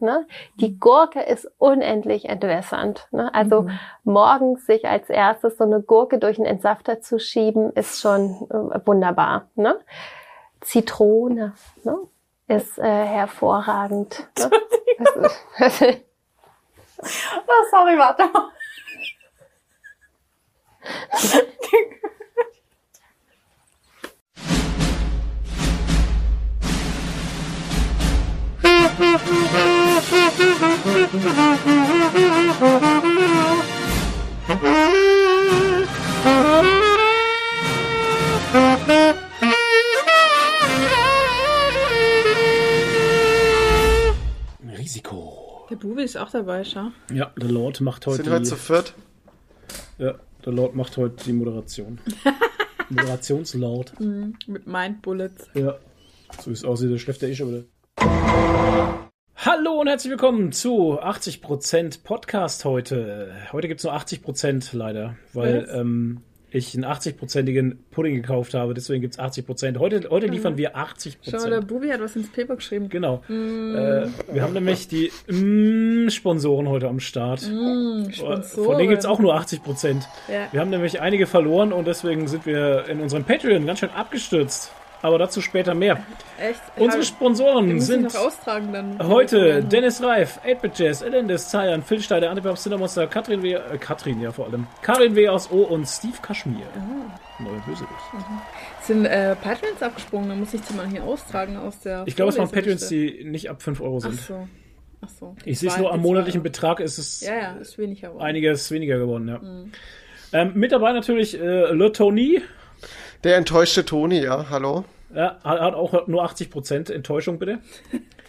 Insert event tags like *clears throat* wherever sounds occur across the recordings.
Ne? Die Gurke ist unendlich entwässernd. Ne? Also mhm. morgens sich als erstes so eine Gurke durch einen Entsafter zu schieben, ist schon äh, wunderbar. Ne? Zitrone ne? ist äh, hervorragend. Ne? *laughs* oh, sorry, warte mal. *laughs* Risiko. Der Bubi ist auch dabei, schau. Ja, der Lord macht heute. Sind wir zu viert? Ja, der Lord macht heute die Moderation. *laughs* Moderationslord. Mhm, mit Mind Bullets. Ja. So wie es aussieht, der schläft der eh schon wieder. Hallo und herzlich willkommen zu 80% Podcast heute. Heute gibt es nur 80% leider, weil ähm, ich einen 80%igen Pudding gekauft habe, deswegen gibt es 80%. Heute, heute liefern wir 80%. Schau der Bubi hat was ins Paper geschrieben. Genau. Mm. Äh, wir haben nämlich die mm, Sponsoren heute am Start. Mm, Sponsoren. Von denen gibt es auch nur 80%. Ja. Wir haben nämlich einige verloren und deswegen sind wir in unserem Patreon ganz schön abgestürzt aber dazu später mehr. Echt? Unsere Sponsoren sind heute Dennis Reif, 8-Bit Jazz, Elendis, Zayan, Phil Steider, Antipop, Cinnamonster, Katrin W., äh, Katrin ja vor allem, Karin W. aus O und Steve Kaschmir. Oh. Neue Bösewicht. Mhm. Sind äh, Patreons abgesprungen? Dann muss ich die mal hier austragen aus der. Ich glaube, es waren Patreons, die nicht ab 5 Euro sind. Ach so. Ach so. Ich sehe es nur am monatlichen Betrag, ist es ja, ja, ist weniger geworden. einiges weniger geworden, ja. Mhm. Ähm, mit dabei natürlich äh, Le Tony. Der enttäuschte Toni, ja, hallo. Ja, hat auch nur 80% Enttäuschung, bitte.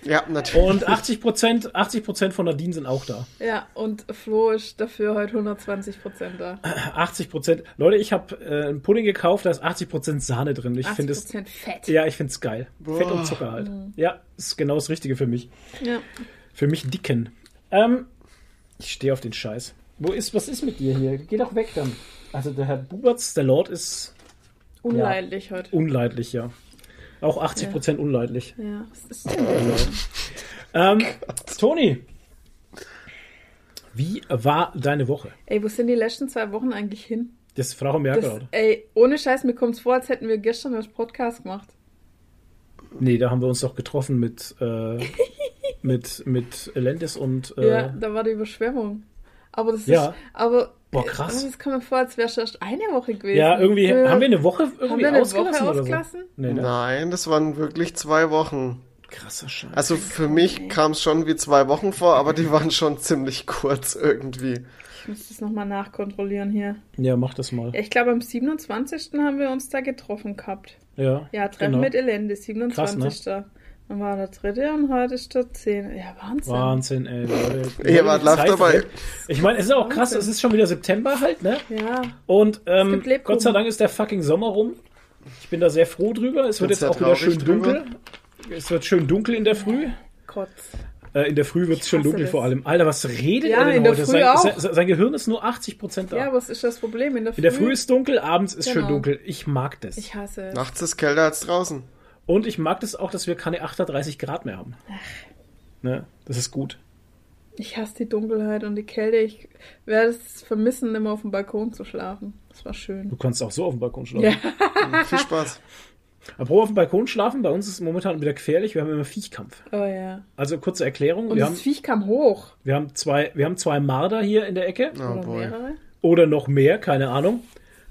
Ja, natürlich. Und 80%, 80 von Nadine sind auch da. Ja, und Flo ist dafür heute 120% da. 80%. Leute, ich habe äh, einen Pudding gekauft, da ist 80% Sahne drin. Ich 80% es, Fett. Ja, ich finde es geil. Boah. Fett und Zucker halt. Mhm. Ja, ist genau das Richtige für mich. Ja. Für mich dicken. Ähm, ich stehe auf den Scheiß. Wo ist, was ist mit dir hier? Geh doch weg dann. Also der Herr Buberts, der Lord ist... Unleidlich ja, heute. Unleidlich, ja. Auch 80 Prozent ja. unleidlich. Ja, was ist das? *laughs* ähm, Toni, wie war deine Woche? Ey, wo sind die letzten zwei Wochen eigentlich hin? Das ist Frau Merkel. Ey, ohne Scheiß, mir kommt es vor, als hätten wir gestern das Podcast gemacht. Nee, da haben wir uns doch getroffen mit, äh, *laughs* mit, mit Elendis und. Äh, ja, da war die Überschwemmung. Aber das ja. ist. Aber Boah, krass. Das kommt mir vor, als wäre es eine Woche gewesen. Ja, irgendwie. Für, haben wir eine Woche irgendwie haben wir eine ausgelassen? Woche ausgelassen? So? Nee, ne? Nein, das waren wirklich zwei Wochen. Krasser Scheiß. Also für mich kam es schon wie zwei Wochen vor, aber die waren schon ziemlich kurz irgendwie. Ich muss das nochmal nachkontrollieren hier. Ja, mach das mal. Ich glaube, am 27. haben wir uns da getroffen gehabt. Ja. Ja, Treffen genau. mit Elende, 27. Krass, ne? Dann war der dritte und heute ist der zehnte. Ja, Wahnsinn. Wahnsinn, ey. Leute. Ihr wart live dabei. Ich meine, es ist auch krass, es ist schon wieder September halt, ne? Ja. Und ähm, Gott sei Dank ist der fucking Sommer rum. Ich bin da sehr froh drüber. Es wird jetzt auch wieder schön drüber. dunkel. Es wird schön dunkel in der Früh. Gott. Äh, in der Früh wird es schön dunkel das. vor allem. Alter, was redet ja, er denn in der heute? Früh sein, auch. Sein, sein, Gehirn ist nur 80% da. Ja, was ist das Problem in der Früh? In der Früh ist dunkel, abends ist genau. schön dunkel. Ich mag das. Ich hasse es. Nachts ist kälter als draußen. Und ich mag das auch, dass wir keine 38 Grad mehr haben. Ne? Das ist gut. Ich hasse die Dunkelheit und die Kälte. Ich werde es vermissen, immer auf dem Balkon zu schlafen. Das war schön. Du kannst auch so auf dem Balkon schlafen. Ja. Viel Spaß. *laughs* Apropos auf dem Balkon schlafen, bei uns ist es momentan wieder gefährlich. Wir haben immer Viechkampf. Oh ja. Also kurze Erklärung. Und wir das haben, Viech kam hoch. Wir haben zwei, wir haben zwei Marder hier in der Ecke. Oh Oder mehrere. Oder noch mehr, keine Ahnung.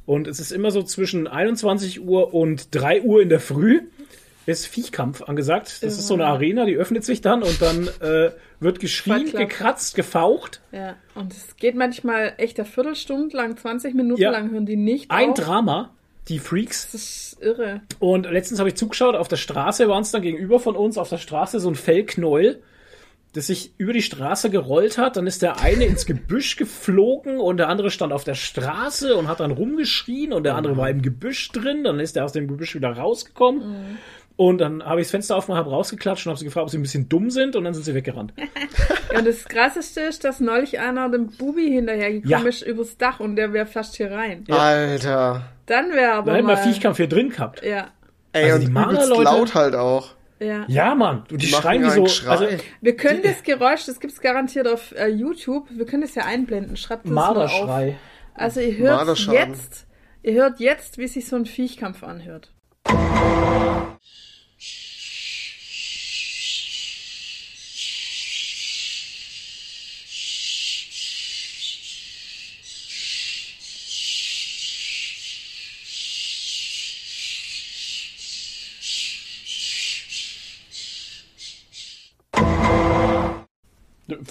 Und es ist immer so zwischen 21 Uhr und 3 Uhr in der Früh ist Viechkampf angesagt. Das Ja. ist so eine Arena, die öffnet sich dann und dann äh, wird geschrien, gekratzt, gefaucht. Ja. Und es geht manchmal echt eine Viertelstunde lang, 20 Minuten Ja. lang hören die nicht Ein auf. Drama, die Freaks. Das ist irre. Und letztens habe ich zugeschaut, auf der Straße waren es dann gegenüber von uns, auf der Straße so ein Fellknäuel, das sich über die Straße gerollt hat. Dann ist der eine ins Gebüsch geflogen und der andere stand auf der Straße und hat dann rumgeschrien und der andere war im Gebüsch drin. Dann ist er aus dem Gebüsch wieder rausgekommen. Und dann habe ich das Fenster aufgemacht, habe rausgeklatscht und habe sie gefragt, ob sie ein bisschen dumm sind und dann sind sie weggerannt. *laughs* Ja, und das Krasseste ist, dass neulich einer dem Bubi hinterhergekommen Ja. ist übers Dach und der wäre fast hier rein. Ja. Alter. Dann wäre aber Dann hätten wir mal... Viechkampf hier drin gehabt. Ja. Ey, Also und die übelst Marder-Leute- laut halt auch. Ja. Ja, Mann. Und die, Die schreien wie so. Schrei. Also, Wir können das Geräusch, das gibt's garantiert auf äh, YouTube, wir können das ja einblenden. Schreibt das mal auf. Marderschrei. Also ihr hört jetzt, ihr hört jetzt, wie sich so ein Viechkampf anhört.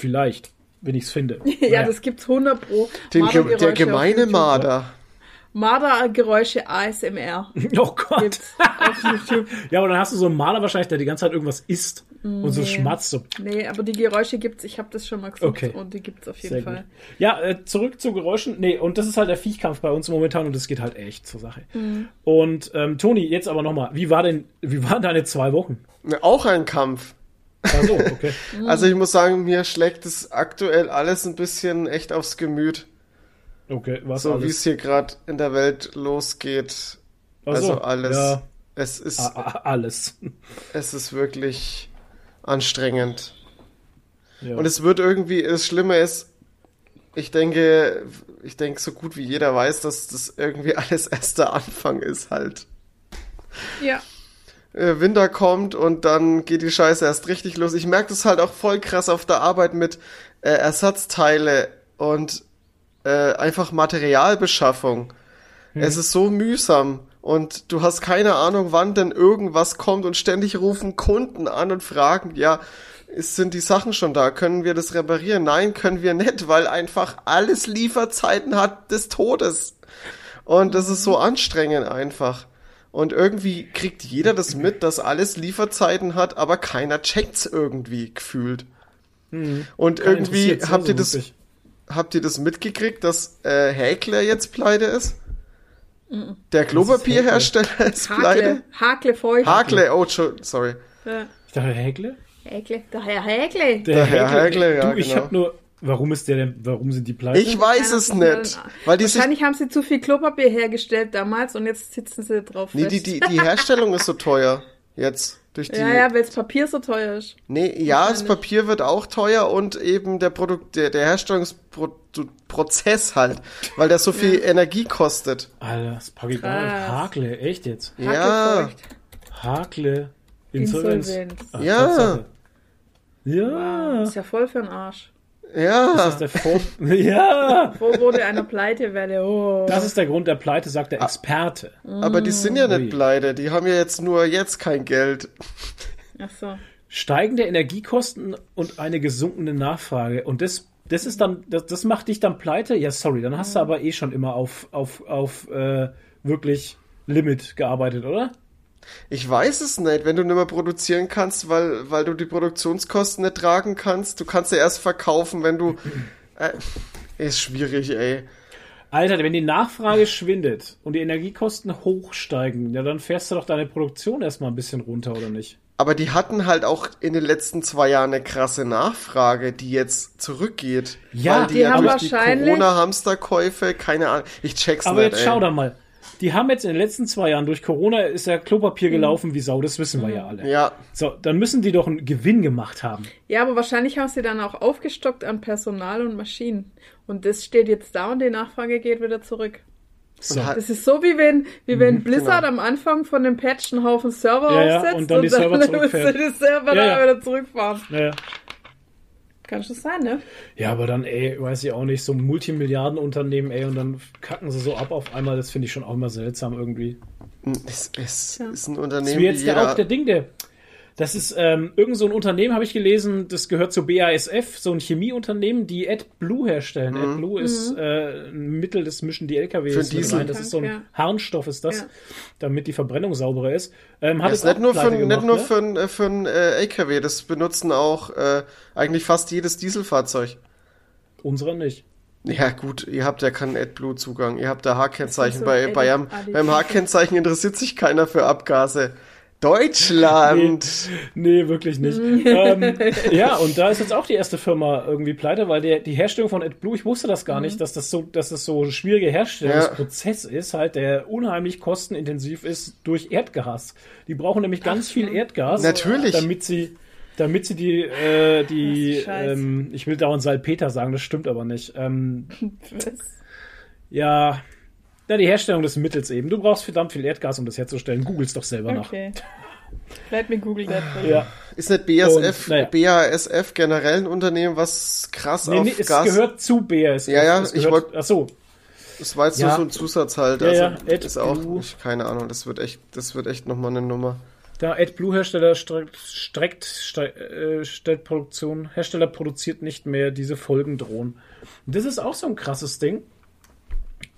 Vielleicht, wenn ich's finde. *laughs* ja, Naja. das gibt's 100 pro. Den, der gemeine. Marder. Mardergeräusche ASMR *laughs* Oh Gott. *laughs* Ja, aber dann hast du so einen Maler wahrscheinlich, der die ganze Zeit irgendwas isst und so Nee. schmatzt. So. Nee, aber die Geräusche gibt's, ich habe das schon mal gesucht Okay. und die gibt's auf jeden Sehr Fall. gut. Ja, äh, zurück zu Geräuschen. Nee, und das ist halt der Viechkampf bei uns momentan und das geht halt echt zur Sache. Mhm. Und ähm, Toni, jetzt aber nochmal, wie war denn, wie waren deine zwei Wochen? Ne, Auch ein Kampf. Ach so, okay. *laughs* Also ich muss sagen, mir schlägt es aktuell alles ein bisschen echt aufs Gemüt. Okay, was So wie es hier gerade in der Welt losgeht. Ach Also so, alles. Ja, Es ist, a- a- alles. *laughs* es ist wirklich anstrengend. Ja. Und es wird irgendwie, das Schlimme ist, ich denke, ich denke so gut wie jeder weiß, dass das irgendwie *laughs* alles erst der Anfang ist halt. Ja. Äh, Winter kommt und dann geht die Scheiße erst richtig los. Ich merke das halt auch voll krass auf der Arbeit mit äh, Ersatzteile und äh, einfach Materialbeschaffung. Es ist so mühsam und du hast keine Ahnung, wann denn irgendwas kommt und ständig rufen Kunden an und fragen, ja, ist, sind die Sachen schon da? Können wir das reparieren? Nein, können wir nicht, weil einfach alles Lieferzeiten hat des Todes. Und das ist so anstrengend einfach. Und irgendwie kriegt jeder das mit, dass alles Lieferzeiten hat, aber keiner checkt's irgendwie gefühlt. Und Keinen irgendwie habt ihr das, wirklich. habt ihr das mitgekriegt, dass äh, Häkler jetzt pleite ist? Der Klopapierhersteller ist pleite? Hakle. Hakle. Hakle, oh, sorry. Ja. Ich dachte, Häkle? Häkle. Der Herr Häkle. Der, Herr Häkle, ja, Du, ich genau. hab nur, warum ist der denn, warum sind die pleite? Ich weiß es nicht. Weil die sich, Wahrscheinlich haben sie zu viel Klopapier hergestellt damals und jetzt sitzen sie drauf nee, fest. die, die, *laughs* die Herstellung ist so teuer. Jetzt. Durch die, ja, ja, weil das Papier so teuer ist. Nee, ja, das. Papier wird auch teuer und eben der Produkt, der, der Herstellungsprozess halt, weil der so viel Energie kostet. Alter, das pack ich. Hakle, echt jetzt? Ja. Hakle, Insolvenz. Insolvenz. Ach, Ja. Tatsache. Ja. Ist ja voll für den Arsch. Das ja. ist der Vor *laughs* ja. Vorbote einer Pleitewelle. Oh. Das ist der Grund der Pleite, sagt der Experte. Aber die sind ja Ui. nicht pleite, die haben ja jetzt nur jetzt kein Geld. Ach so. Steigende Energiekosten und eine gesunkene Nachfrage. Und das, das ist dann, das, das macht dich dann pleite? Ja, sorry, dann hast du aber eh schon immer auf, auf, auf äh, wirklich Limit gearbeitet, oder? Ich weiß es nicht, wenn du nicht mehr produzieren kannst, weil, weil du die Produktionskosten nicht tragen kannst. Du kannst ja erst verkaufen, wenn du. *laughs* Äh, ist schwierig, ey. Alter, wenn die Nachfrage schwindet und die Energiekosten hochsteigen, ja, dann fährst du doch deine Produktion erstmal ein bisschen runter, oder nicht? Aber die hatten halt auch in den letzten zwei Jahren eine krasse Nachfrage, die jetzt zurückgeht. Ja, weil die, die ja haben durch die wahrscheinlich- Corona-Hamsterkäufe, keine Ahnung. Ich check's Aber nicht, jetzt ey. schau da mal. Die haben jetzt in den letzten zwei Jahren durch Corona ist ja Klopapier gelaufen wie Sau, das wissen wir ja alle. Ja, So, dann müssen die doch einen Gewinn gemacht haben. Ja, aber wahrscheinlich haben sie dann auch aufgestockt an Personal und Maschinen. Und das steht jetzt da und die Nachfrage geht wieder zurück. So. Und hat- Das ist so wie wenn, wie wenn Blizzard genau. am Anfang von dem Patch einen Haufen Server Ja, ja, aufsetzt und dann die Server *laughs* müssen zurückfährt. die Server Ja, da ja. wieder zurückfahren. Ja. Kann schon sein, ne? ja, aber dann, ey, weiß ich auch nicht, so ein Multimilliardenunternehmen, ey, und dann kacken sie so ab auf einmal, das finde ich schon auch immer seltsam irgendwie. es, es Ja. ist ein Das Unternehmen, ist wie wie jetzt der, jeder... auch der Ding, der. Das ist ähm, irgend so ein Unternehmen, habe ich gelesen, das gehört zu BASF, so ein Chemieunternehmen, die AdBlue herstellen. AdBlue ist äh, ein Mittel, das mischen die LKWs Für Diesel. rein. Das ist so ein Ja. Harnstoff, ist das, Ja. damit die Verbrennung sauberer ist. Ähm, hat Das ist jetzt nicht nur, für, gemacht, nicht nur ne? für, ein- äh, für ein äh, LKW, das benutzen auch äh, eigentlich fast jedes Dieselfahrzeug. Unserer nicht. Ja gut, ihr habt ja keinen AdBlue-Zugang, ihr habt da H-Kennzeichen. so Bei, bei beim H-Kennzeichen interessiert sich keiner für Abgase. Deutschland! Nee, wirklich nicht. *laughs* ähm, ja, und da ist jetzt auch die erste Firma irgendwie pleite, weil der, die Herstellung von AdBlue, ich wusste das gar nicht, dass das so, dass das so ein schwieriger Herstellungsprozess ist, halt, der unheimlich kostenintensiv ist durch Erdgas. Die brauchen nämlich ganz viel Erdgas. Natürlich. Damit sie, damit sie die, äh, die, ähm, ich will dauernd Salpeter sagen, das stimmt aber nicht. Ähm, *laughs* Was? ja, ja, die Herstellung des Mittels eben. Du brauchst verdammt viel Erdgas, um das herzustellen. Googles doch selber nach. Okay. Let me google that. *laughs* Ja. Ist nicht BASF, Und, naja. BASF generell ein Unternehmen, was krass Nee, auf nee, es Gas... gehört zu BASF. Ja, ja, es ich gehört, wollt- Ach so, Das war jetzt Ja. nur so ein Zusatz halt. Ja, Also ja, AdBlue. ist auch, ich, keine Ahnung, das wird echt, das wird echt nochmal eine Nummer. Der AdBlue-Hersteller streckt, streckt stre äh, stellt Produktion, Hersteller produziert nicht mehr diese Folgendrohnen. Und das ist auch so ein krasses Ding.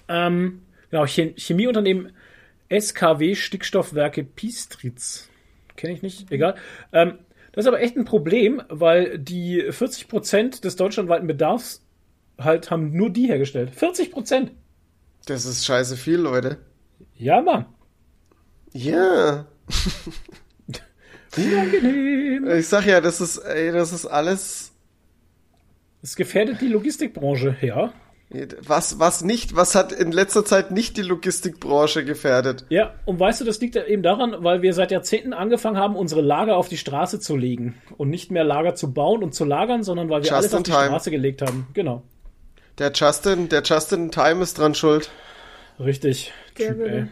Ähm, genau, Chem Chemieunternehmen SKW Stickstoffwerke Pistritz. Kenne ich nicht, egal. Ähm, das ist aber echt ein Problem, weil die 40% des deutschlandweiten Bedarfs halt haben nur die hergestellt. 40%! Das ist scheiße viel, Leute. Ja, Mann. Ja. *laughs* Unangenehm. Ich sag ja, das ist, ey, das ist alles, Es gefährdet die Logistikbranche, ja. Was, was nicht, was hat in letzter Zeit nicht die Logistikbranche gefährdet? Ja, und weißt du, das liegt ja eben daran, weil wir seit Jahrzehnten angefangen haben, unsere Lager auf die Straße zu legen. Und nicht mehr Lager zu bauen und zu lagern, sondern weil wir Just alles auf die time. Straße gelegt haben. Genau. Der Justin, der Justin Time ist dran schuld. Richtig. Der Typ, ey.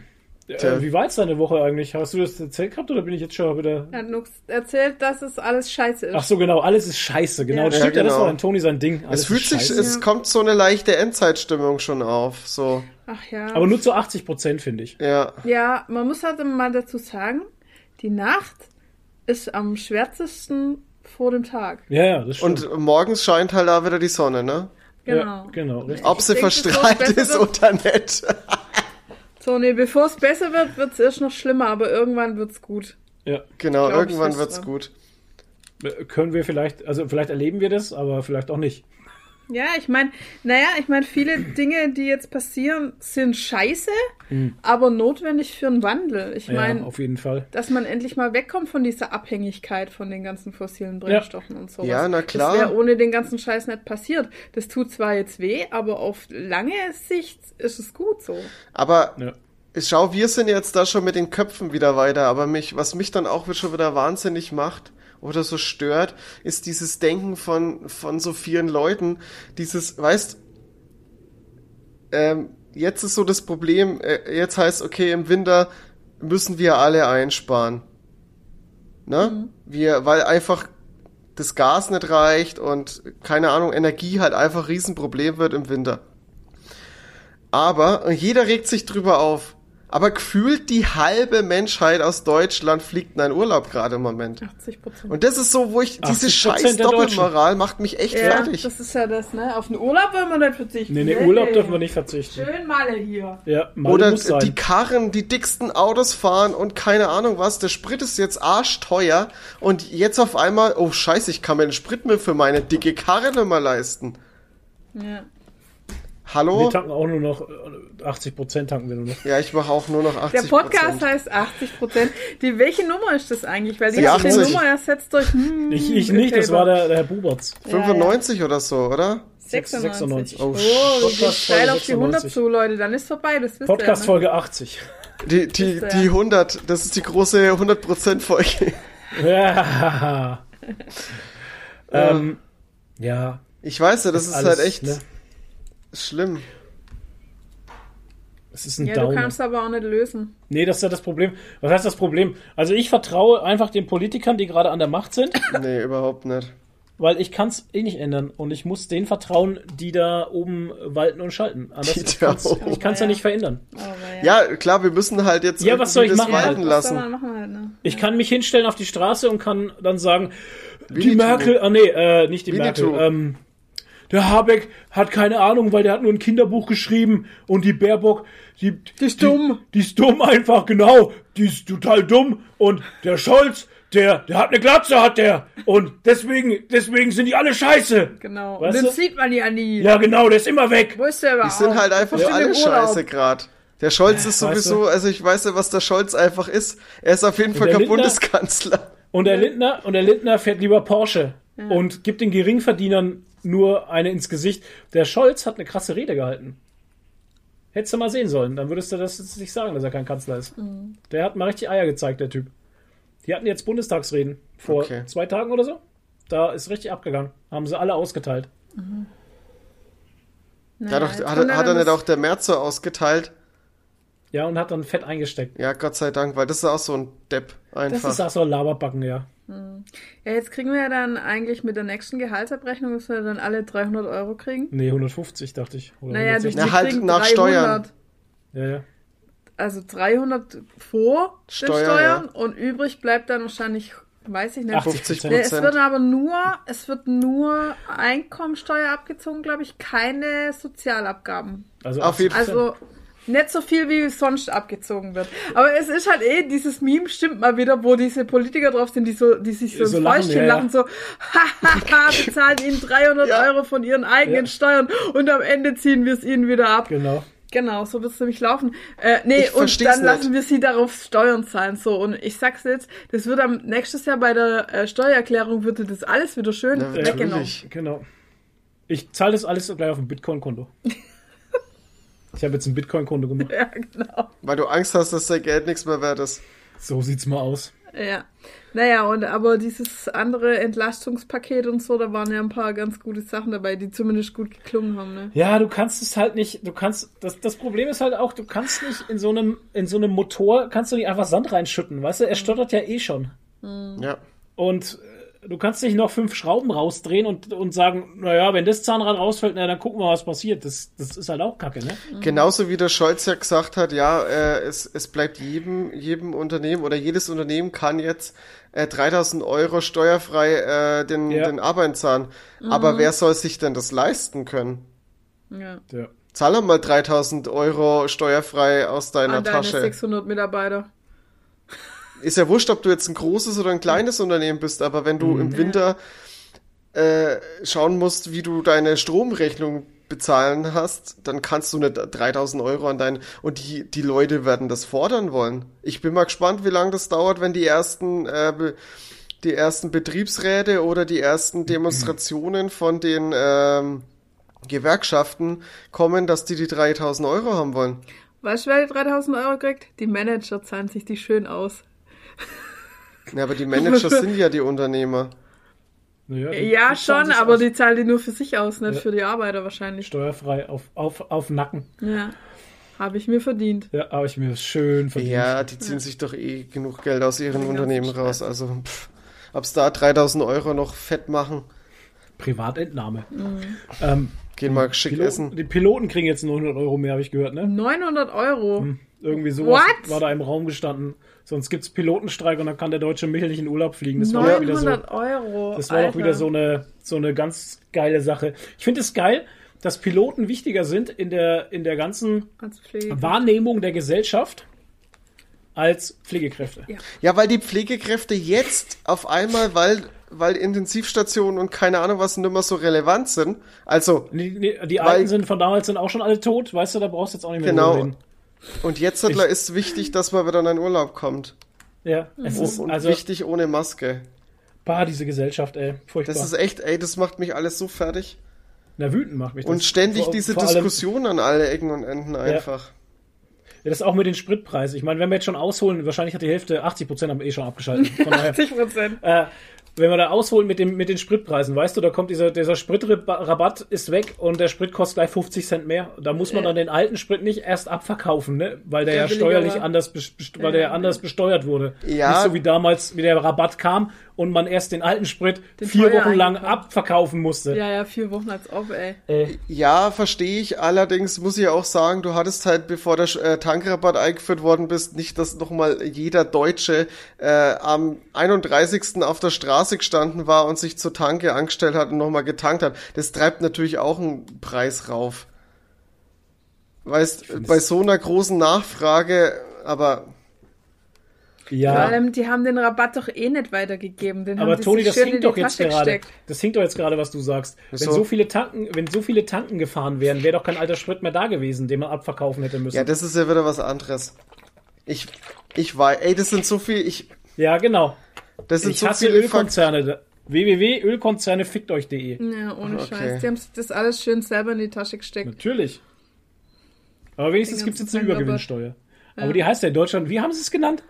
Äh, wie war jetzt deine Woche eigentlich? Hast du das erzählt gehabt oder bin ich jetzt schon wieder. Er hat nur erzählt, dass es alles scheiße ist. Ach so, genau, alles ist scheiße. Genau, Ja. das stimmt ja, Ja, das genau. war ein Toni sein Ding. Alles es fühlt ist sich, scheiße. es kommt so eine leichte Endzeitstimmung schon auf, so, Ach ja. Aber nur zu 80 Prozent, finde ich. ja. Ja, man muss halt mal dazu sagen, die Nacht ist am schwärzesten vor dem Tag. Ja, ja, das stimmt. Und morgens scheint halt da wieder die Sonne, ne? Genau. Ja, genau, richtig. Ob Ich sie es verstrahlt ist wird- oder nicht. *laughs* So, nee, bevor es besser wird, wird es erst noch schlimmer, aber irgendwann wird's gut. Ja. Genau, Glaub irgendwann wird's dran. gut. Äh, Können wir vielleicht, also vielleicht erleben wir das, aber vielleicht auch nicht. Ja, ich meine, naja, ich meine, viele Dinge, die jetzt passieren, sind scheiße, aber notwendig für einen Wandel. Ich Hm. ja, meine, auf jeden Fall. dass man endlich mal wegkommt von dieser Abhängigkeit von den ganzen fossilen Brennstoffen und sowas. Ja, na klar. Das wäre ohne den ganzen Scheiß nicht passiert. Das tut zwar jetzt weh, aber auf lange Sicht ist es gut so. Aber Ja. ich schau, wir sind jetzt da schon mit den Köpfen wieder weiter, aber mich, was mich dann auch schon wieder wahnsinnig macht oder so stört, ist dieses Denken von, von so vielen Leuten, dieses, weißt, ähm, jetzt ist so das Problem, äh, jetzt heißt, okay, im Winter müssen wir alle einsparen. Ne? Wir, weil einfach das Gas nicht reicht und keine Ahnung, Energie halt einfach ein Riesenproblem wird im Winter. Aber, jeder regt sich drüber auf, aber gefühlt die halbe Menschheit aus Deutschland fliegt in einen Urlaub gerade im Moment. 80 Prozent. Und das ist so, wo ich, diese 80% scheiß. Doppelmoral macht mich echt Ja, fertig. das ist ja das, ne? Auf den Urlaub wollen wir nicht verzichten. Nee, nee, Urlaub dürfen wir nicht verzichten. Schön Malle hier. Ja, mal Oder muss sein. die Karren, die dicksten Autos fahren und keine Ahnung was, der Sprit ist jetzt arschteuer und jetzt auf einmal, oh scheiße, ich kann mir den Sprit mir für meine dicke Karre nicht mehr leisten. Ja. Hallo? Wir tanken auch nur noch, äh, 80 Prozent tanken wir nur noch. Ja, ich mache auch nur noch 80% Der Podcast heißt 80 Prozent. Die, welche Nummer ist das eigentlich? Weil die Die hat die 80. Nummer ersetzt durch. Hm, Ich, ich nicht, das war der, der Herr Buberts. 95 oder so, oder? 96. 96. Oh, Oh, Podcast steil auf die 100 96. zu, Leute. Dann ist vorbei. Das wisst Podcast ihr, ne? Folge 80. Die, die, Ist die 100, das ist die große 100% Folge. Ja. *laughs* ähm, ja. Ich weiß ja, das ist, alles, halt echt Ne? Schlimm. Es ist ein Ja, du Downer. kannst aber auch nicht lösen. Nee, das ist ja das Problem. Was heißt das Problem? Also ich vertraue einfach den Politikern, die gerade an der Macht sind, *laughs* Nee, überhaupt nicht. weil ich kann es eh nicht ändern. Und ich muss denen vertrauen, die da oben walten und schalten. Anders Die ich kann es ja nicht verändern. Aber Ja, klar, wir müssen halt jetzt Ja, was soll ich das machen? walten was soll lassen. man machen halt, ne? Ich kann mich hinstellen auf die Straße und kann dann sagen, die Winnetou. Merkel, ah nee, äh, nicht die Winnetou. Merkel, ähm, der Habeck hat keine Ahnung, weil der hat nur ein Kinderbuch geschrieben und die Baerbock, die, die ist dumm. Die, ist dumm einfach, genau. Die ist total dumm und der Scholz, der, der hat eine Glatze, hat der. Und deswegen, deswegen sind die alle scheiße. Genau. Und Weißt den du? sieht man ja nie. Ja, genau, der ist immer weg. Wo ist der überhaupt? Die sind halt einfach Bestimmt alle scheiße grad. Der Scholz ist Weißt sowieso, also ich weiß ja, was der Scholz einfach ist. Er ist auf jeden Fall kein Lindner? Bundeskanzler. Und der Lindner, und der Lindner fährt lieber Porsche und gibt den Geringverdienern nur eine ins Gesicht. Der Scholz hat eine krasse Rede gehalten. Hättest du mal sehen sollen, dann würdest du das jetzt nicht sagen, dass er kein Kanzler ist. Der hat mal richtig Eier gezeigt, der Typ. Die hatten jetzt Bundestagsreden vor Okay. zwei Tagen oder so. Da ist richtig abgegangen. Haben sie alle ausgeteilt. Ja, doch, hat, er- hat er nicht auch der Merz so ausgeteilt? Ja, und hat dann fett eingesteckt. Ja, Gott sei Dank, weil das ist auch so ein Depp Das einfach. ist auch so ein Laberbacken, ja. Ja, jetzt kriegen wir ja dann eigentlich mit der nächsten Gehaltsabrechnung, dass wir dann alle 300 Euro kriegen. Nee, 150 dachte ich. Oder Naja, die, 160. die Na, halt kriegen nach 300. Steuern. ja, ja. Also 300 vor Steuer, den Steuern und übrig bleibt dann wahrscheinlich, weiß ich nicht. 80 50 Prozent. Es wird aber nur, es wird nur Einkommensteuer abgezogen, glaube ich, keine Sozialabgaben. Also Auf jeden 80%. Also nicht so viel, wie sonst abgezogen wird. Aber es ist halt eh, dieses Meme stimmt mal wieder, wo diese Politiker drauf sind, die so, die sich so, So ins lachen, Fäustchen ja, ja. lachen, so, hahaha, *laughs* wir zahlen ihnen 300 Ja. Euro von ihren eigenen Ja. Steuern und am Ende ziehen wir es ihnen wieder ab. Genau. Genau, so wird es nämlich laufen. Äh, nee, Ich und dann nicht. lassen wir sie darauf Steuern zahlen. So, und ich sag's jetzt, das wird am nächstes Jahr bei der äh, Steuererklärung wird das alles wieder schön Na, weggenommen. Genau. Ich zahle das alles gleich auf ein Bitcoin-Konto. *laughs* ich habe jetzt ein Bitcoin-Konto gemacht. *laughs* Ja, genau. Weil du Angst hast, dass dein Geld nichts mehr wert ist. So sieht's mal aus. Ja. Naja, und aber dieses andere Entlastungspaket und so, da waren ja ein paar ganz gute Sachen dabei, die zumindest gut geklungen haben, ne? Ja, du kannst es halt nicht, du kannst, das, das Problem ist halt auch, du kannst nicht in so einem, in so einem Motor, kannst du nicht einfach Sand reinschütten, weißt du, er stottert ja eh schon. Ja. Und du kannst nicht noch fünf Schrauben rausdrehen und, und sagen, naja, wenn das Zahnrad rausfällt, na, dann gucken wir, was passiert. Das, das ist halt auch kacke, ne? Genauso wie der Scholz ja gesagt hat, ja, äh, es, es bleibt jedem, jedem Unternehmen oder jedes Unternehmen kann jetzt äh, 3000 Euro steuerfrei äh, den, Ja. den Arbeitern zahlen. Aber wer soll sich denn das leisten können? Ja. Ja. Zahl doch mal 3000 Euro steuerfrei aus deiner An deine Tasche. 600 Mitarbeiter. Ist ja wurscht, ob du jetzt ein großes oder ein kleines Unternehmen bist, aber wenn du im Winter äh, schauen musst, wie du deine Stromrechnung bezahlen hast, dann kannst du nicht 3000 Euro an deinen, und die, die Leute werden das fordern wollen. Ich bin mal gespannt, wie lange das dauert, wenn die ersten, äh, die ersten Betriebsräte oder die ersten Demonstrationen von den ähm, Gewerkschaften kommen, dass die die 3000 Euro haben wollen. Weißt du, wer die 3000 Euro kriegt? Die Manager zahlen sich die schön aus. Ja, aber die *laughs* Manager sind ja die Unternehmer. Naja, die- Ja, die schon, aber aus. die zahlen die nur für sich aus, nicht Ja. für die Arbeiter wahrscheinlich. Steuerfrei auf, auf, auf Nacken. Ja. Habe ich mir verdient. Ja, habe ich mir schön verdient. Ja, die ziehen sich doch eh genug Geld aus ihren ganzen Unternehmen raus. Also, pff, ob's da 3000 Euro noch fett machen, Privatentnahme. Mhm. Ähm, gehen mal schick Piloten, essen. die Piloten kriegen jetzt 900 Euro mehr, habe ich gehört, ne? 900 Euro. Hm, Irgendwie sowas What? war da im Raum gestanden. Sonst gibt's Pilotenstreik und dann kann der deutsche Michel nicht in Urlaub fliegen. Das war doch wieder so. 900 Euro. Das war Alter. wieder so eine, so eine ganz geile Sache. Ich finde es geil, dass Piloten wichtiger sind in der, in der ganzen. Wahrnehmung der Gesellschaft als Pflegekräfte. Ja. Ja, weil die Pflegekräfte jetzt auf einmal, weil, weil Intensivstationen und keine Ahnung was nicht mehr so relevant sind. Also, Die, die, die Weil- Alten sind von damals sind auch schon alle tot, weißt du, da brauchst du jetzt auch nicht mehr Genau. reden. Und jetzt Hitler, ist wichtig, dass man wieder in den Urlaub kommt. Ja, es ist Und also, wichtig ohne Maske. bah, diese Gesellschaft, ey, furchtbar. Das ist echt, ey, das macht mich alles so fertig. Na, wütend macht mich das. Und ständig Vor- diese vor allem- Diskussion an alle Ecken und Enden einfach. Ja, das ist auch mit den Spritpreisen. Ich meine, wenn wir jetzt schon ausholen, wahrscheinlich hat die Hälfte, 80 Prozent haben eh schon abgeschaltet. Von *laughs* daher, 80 Prozent. äh, wenn wir da ausholen mit, dem, mit den Spritpreisen, weißt du, da kommt dieser, dieser Spritrabatt ist weg und der Sprit kostet gleich 50 Cent mehr. Da muss man Ja. dann den alten Sprit nicht erst abverkaufen, ne? Weil der, Der ja steuerlich anders, weil der ja anders besteuert wurde. Ja. Nicht so wie damals, wie der Rabatt kam und man erst den alten Sprit Den vier Wochen lang abverkaufen musste. Ja, ja, vier Wochen als ob, ey. Äh, Ja, verstehe ich. Allerdings muss ich auch sagen, du hattest halt, bevor der äh, Tankrabatt eingeführt worden bist, nicht, dass nochmal jeder Deutsche äh, am 31. auf der Straße gestanden war und sich zur Tanke angestellt hat und nochmal getankt hat. Das treibt natürlich auch einen Preis rauf. Weißt, bei so einer großen Nachfrage, aber Vor Ja, allem, die haben den Rabatt doch eh nicht weitergegeben. Den aber haben die Toni, das hinkt doch jetzt Tasche gerade. gesteckt. Das hinkt doch jetzt gerade, was du sagst. Wenn so viele Tanken, wenn so viele Tanken gefahren wären, wäre doch kein alter Sprit mehr da gewesen, den man abverkaufen hätte müssen. Ja, das ist ja wieder was anderes. Ich, ich weiß, ey, das sind so viel, ich, Ja, genau. das sind Ich so hasse viele. Ölkonzerne. www.ölkonzerne fickt euch.de. Ja, ohne Okay. Scheiß. Die haben sich das alles schön selber in die Tasche gesteckt. Natürlich. Aber wenigstens gibt es jetzt eine Übergewinnsteuer. Aber die heißt ja in Deutschland, wie haben sie es genannt?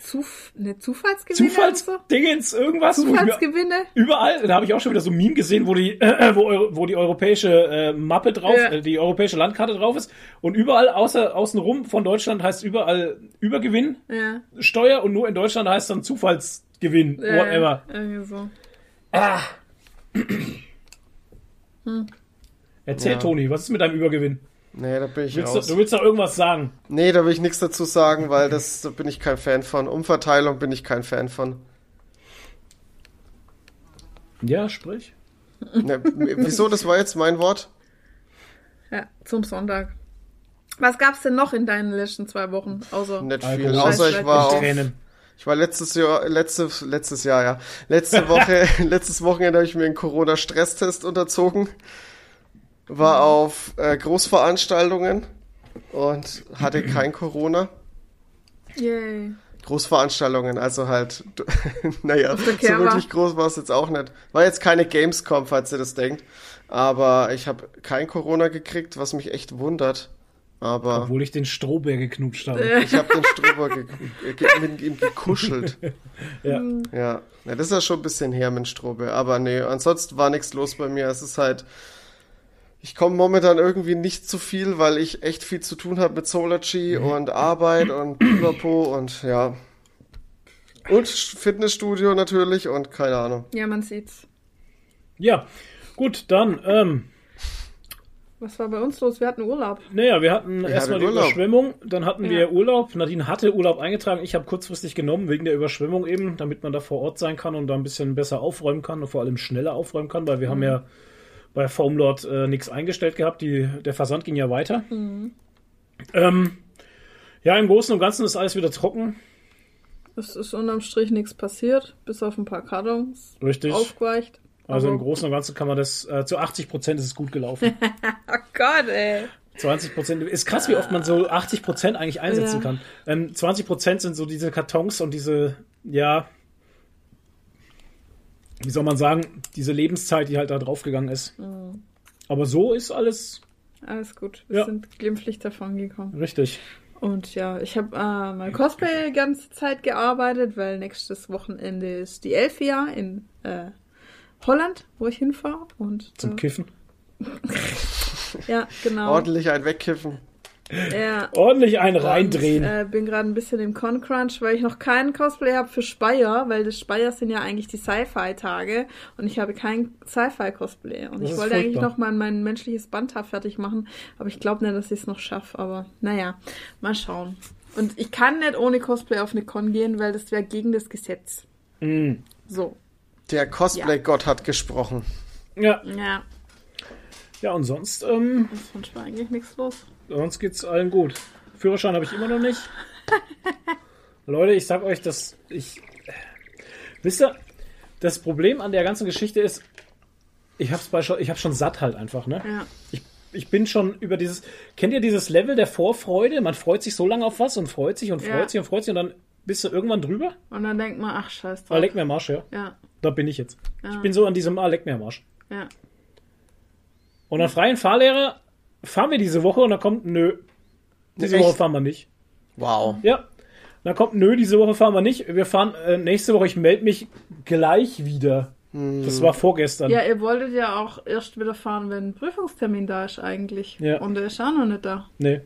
Zuf ne, Zufallsgewinne oder so? Zufallsdingens, irgendwas? wo Zufallsgewinne? Überall, da habe ich auch schon wieder so ein Meme gesehen, wo die, äh, wo, Eu- wo die europäische äh, Mappe drauf, Ja. äh, die europäische Landkarte drauf ist. Und überall außer außenrum von Deutschland heißt überall Übergewinn, Ja. Steuer und nur in Deutschland heißt dann Zufallsgewinn, whatever. Irgendwie so. Ah. Erzähl, Ja. Toni, was ist mit deinem Übergewinn? Nee, da bin ich Willst du, raus. du willst doch irgendwas sagen. Nee, da will ich nichts dazu sagen, weil das, da bin ich kein Fan von. Umverteilung bin ich kein Fan von. Ja, sprich. Ne, wieso, das war jetzt mein Wort? Ja, zum Sonntag. Was gab's denn noch in deinen letzten zwei Wochen? Außer Nicht viel, außer ich war auf, ich war letztes Jahr, letztes, letztes Jahr, ja. Letzte *laughs* Woche, *laughs* letztes Wochenende habe ich mir einen Corona-Stresstest unterzogen. War auf äh, Großveranstaltungen und hatte kein Corona. Yay. Großveranstaltungen, also halt, *laughs* naja, so wirklich groß war es jetzt auch nicht. War jetzt keine Gamescom, falls ihr das denkt. Aber ich habe kein Corona gekriegt, was mich echt wundert. Aber Obwohl ich den Strohbär geknutscht habe. *laughs* ich habe den Strober ge ge mit ihm gekuschelt. *laughs* Ja. Ja. ja, das ist ja schon ein bisschen her mit Strobe. Aber nee, ansonsten war nichts los bei mir. Es ist halt, ich komme momentan irgendwie nicht zu viel, weil ich echt viel zu tun habe mit Solargy und Arbeit und Pipapo und ja. Und Fitnessstudio natürlich und keine Ahnung. Ja, man sieht's. ja, gut, dann, ähm, Was war bei uns los? Wir hatten Urlaub. naja, wir hatten erstmal hattet die Urlaub. Überschwemmung, dann hatten Ja. wir Urlaub. Nadine hatte Urlaub eingetragen, ich habe kurzfristig genommen, wegen der Überschwemmung eben, damit man da vor Ort sein kann und da ein bisschen besser aufräumen kann und vor allem schneller aufräumen kann, weil wir haben ja bei Foamlord äh, nichts eingestellt gehabt, die, der Versand ging ja weiter. Ähm, ja, im Großen und Ganzen ist alles wieder trocken. Es ist unterm Strich nichts passiert, bis auf ein paar Kartons. Richtig. Aufgeweicht. Also im Großen und Ganzen kann man das, äh, zu 80 Prozent ist es gut gelaufen. *laughs* Oh Gott, ey. 20 Prozent, ist krass, wie oft man so 80 Prozent eigentlich einsetzen Ja. kann. Ähm, 20 Prozent sind so diese Kartons und diese, ja, wie soll man sagen, diese Lebenszeit, die halt da draufgegangen ist. Mhm. Aber so ist alles Alles gut. Wir Ja. sind glimpflich davon gekommen. richtig. Und ja, ich habe äh, mein Cosplay die ganze Zeit gearbeitet, weil nächstes Wochenende ist die Elfia in äh, Holland, wo ich hinfahre. Und Zum äh, Kiffen. *laughs* ja, genau. Ordentlich ein Wegkiffen. Ja. Ordentlich einen reindrehen. äh, bin gerade ein bisschen im Con-Crunch, weil ich noch keinen Cosplay habe für Speyer, weil das Speyer sind ja eigentlich die Sci-Fi-Tage und ich habe kein Sci-Fi-Cosplay. Und Das ich wollte eigentlich noch mal mein menschliches Bandhaar fertig machen, aber ich glaube nicht, dass ich es noch schaffe. Aber naja, mal schauen. Und ich kann nicht ohne Cosplay auf eine Con gehen, weil das wäre gegen das Gesetz. Mm. So, Der Cosplay-Gott hat gesprochen. Ja. ja, ja, und sonst, ähm, sonst war eigentlich nichts los. Sonst geht's allen gut. Führerschein habe ich immer noch nicht. *laughs* Leute, ich sag euch, dass ich. Wisst ihr, das Problem an der ganzen Geschichte ist, ich hab's bei ich hab schon satt halt einfach, ne? Ja. Ich, ich bin schon über dieses. Kennt ihr dieses Level der Vorfreude? Man freut sich so lange auf was und freut sich und freut Ja. sich und freut sich und dann bist du irgendwann drüber? Und dann denkt man, ach, scheiß Ah, drauf. leck mir am Arsch, ja. Ja, Da bin ich jetzt. ja, Ich bin so an diesem Ah, leck mir am Arsch. ja. Und an freien Fahrlehrer fahren wir diese Woche und dann kommt, nö. Diese Echt? Woche fahren wir nicht. Wow. Ja. Dann kommt, nö, diese Woche fahren wir nicht. Wir fahren äh, nächste Woche, ich melde mich gleich wieder. Das war vorgestern. Ja, ihr wolltet ja auch erst wieder fahren, wenn ein Prüfungstermin da ist eigentlich. Ja. Und der ist auch noch nicht da. Nee,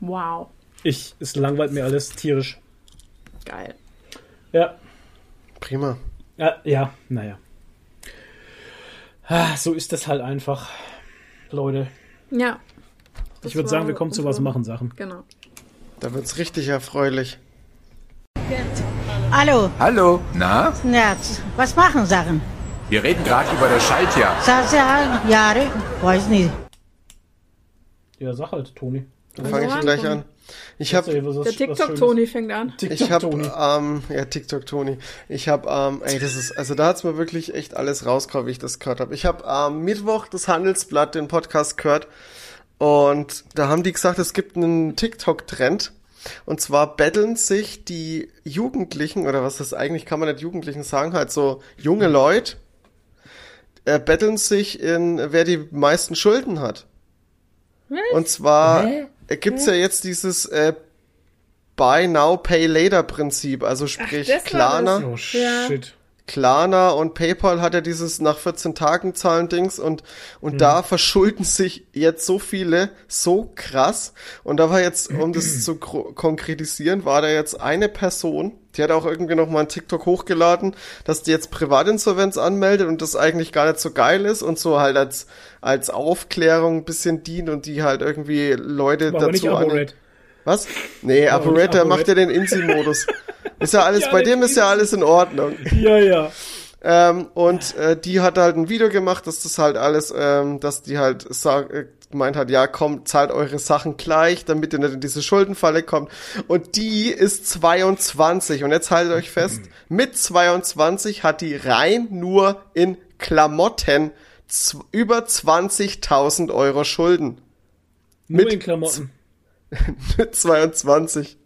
Wow. ich, es langweilt mir alles tierisch. Geil. Ja, Prima. ja, ja naja. Ah, so ist das halt einfach, Leute. Ja. Das Ich würde sagen, wir kommen zu was machen Sachen. Genau. Da wird's richtig erfreulich. Hallo, Hallo, na? Nerz, was machen Sachen? Wir reden gerade über das Schaltjahr. Sasa, Jahre, weiß nicht. Ja, sag halt, Toni. Dann fange ich gleich an. Ich habe was- was Der Schönes. TikTok-Toni fängt an. Ich habe, Toni. ähm, ja, TikTok Toni. Ich habe, ähm, ey, das ist, also da hat's mir wirklich echt alles rausgekommen, wie ich das gehört habe. Ich habe am Mittwoch das Handelsblatt, den Podcast gehört und da haben die gesagt, es gibt einen TikTok-Trend. Und zwar betteln sich die Jugendlichen, oder was das eigentlich kann man nicht Jugendlichen sagen, halt so junge Leute, äh, betteln sich in, wer die meisten Schulden hat. Und zwar Hä? Äh, gibt's ja jetzt dieses äh, Buy Now, Pay Later Prinzip. Also sprich, das war Klarna, Oh, Ja. Klarna und PayPal hat ja dieses nach 14 Tagen zahlen Dings und, und da verschulden sich jetzt so viele so krass. Und da war jetzt, um das zu konkretisieren, war da jetzt eine Person, die hat auch irgendwie noch mal ein TikTok hochgeladen, dass die jetzt Privatinsolvenz anmeldet und das eigentlich gar nicht so geil ist und so halt als, als Aufklärung ein bisschen dient und die halt irgendwie Leute nicht dazu was? Nee, Aber nicht ApoRed, der ApoRed. macht ja den Insi-Modus. *laughs* Ist ja alles, Ja, bei dem ist ja alles in Ordnung. Ja, ja. Ähm, und äh, die hat halt ein Video gemacht, dass das halt alles, ähm, dass die halt sag, äh, gemeint hat, ja komm, zahlt eure Sachen gleich, damit ihr nicht in diese Schuldenfalle kommt. Und die ist 22 und jetzt haltet euch fest, mit 22 hat die rein nur in Klamotten über 20.000 Euro Schulden. Nur Mit- in Klamotten. *laughs* Mit 22.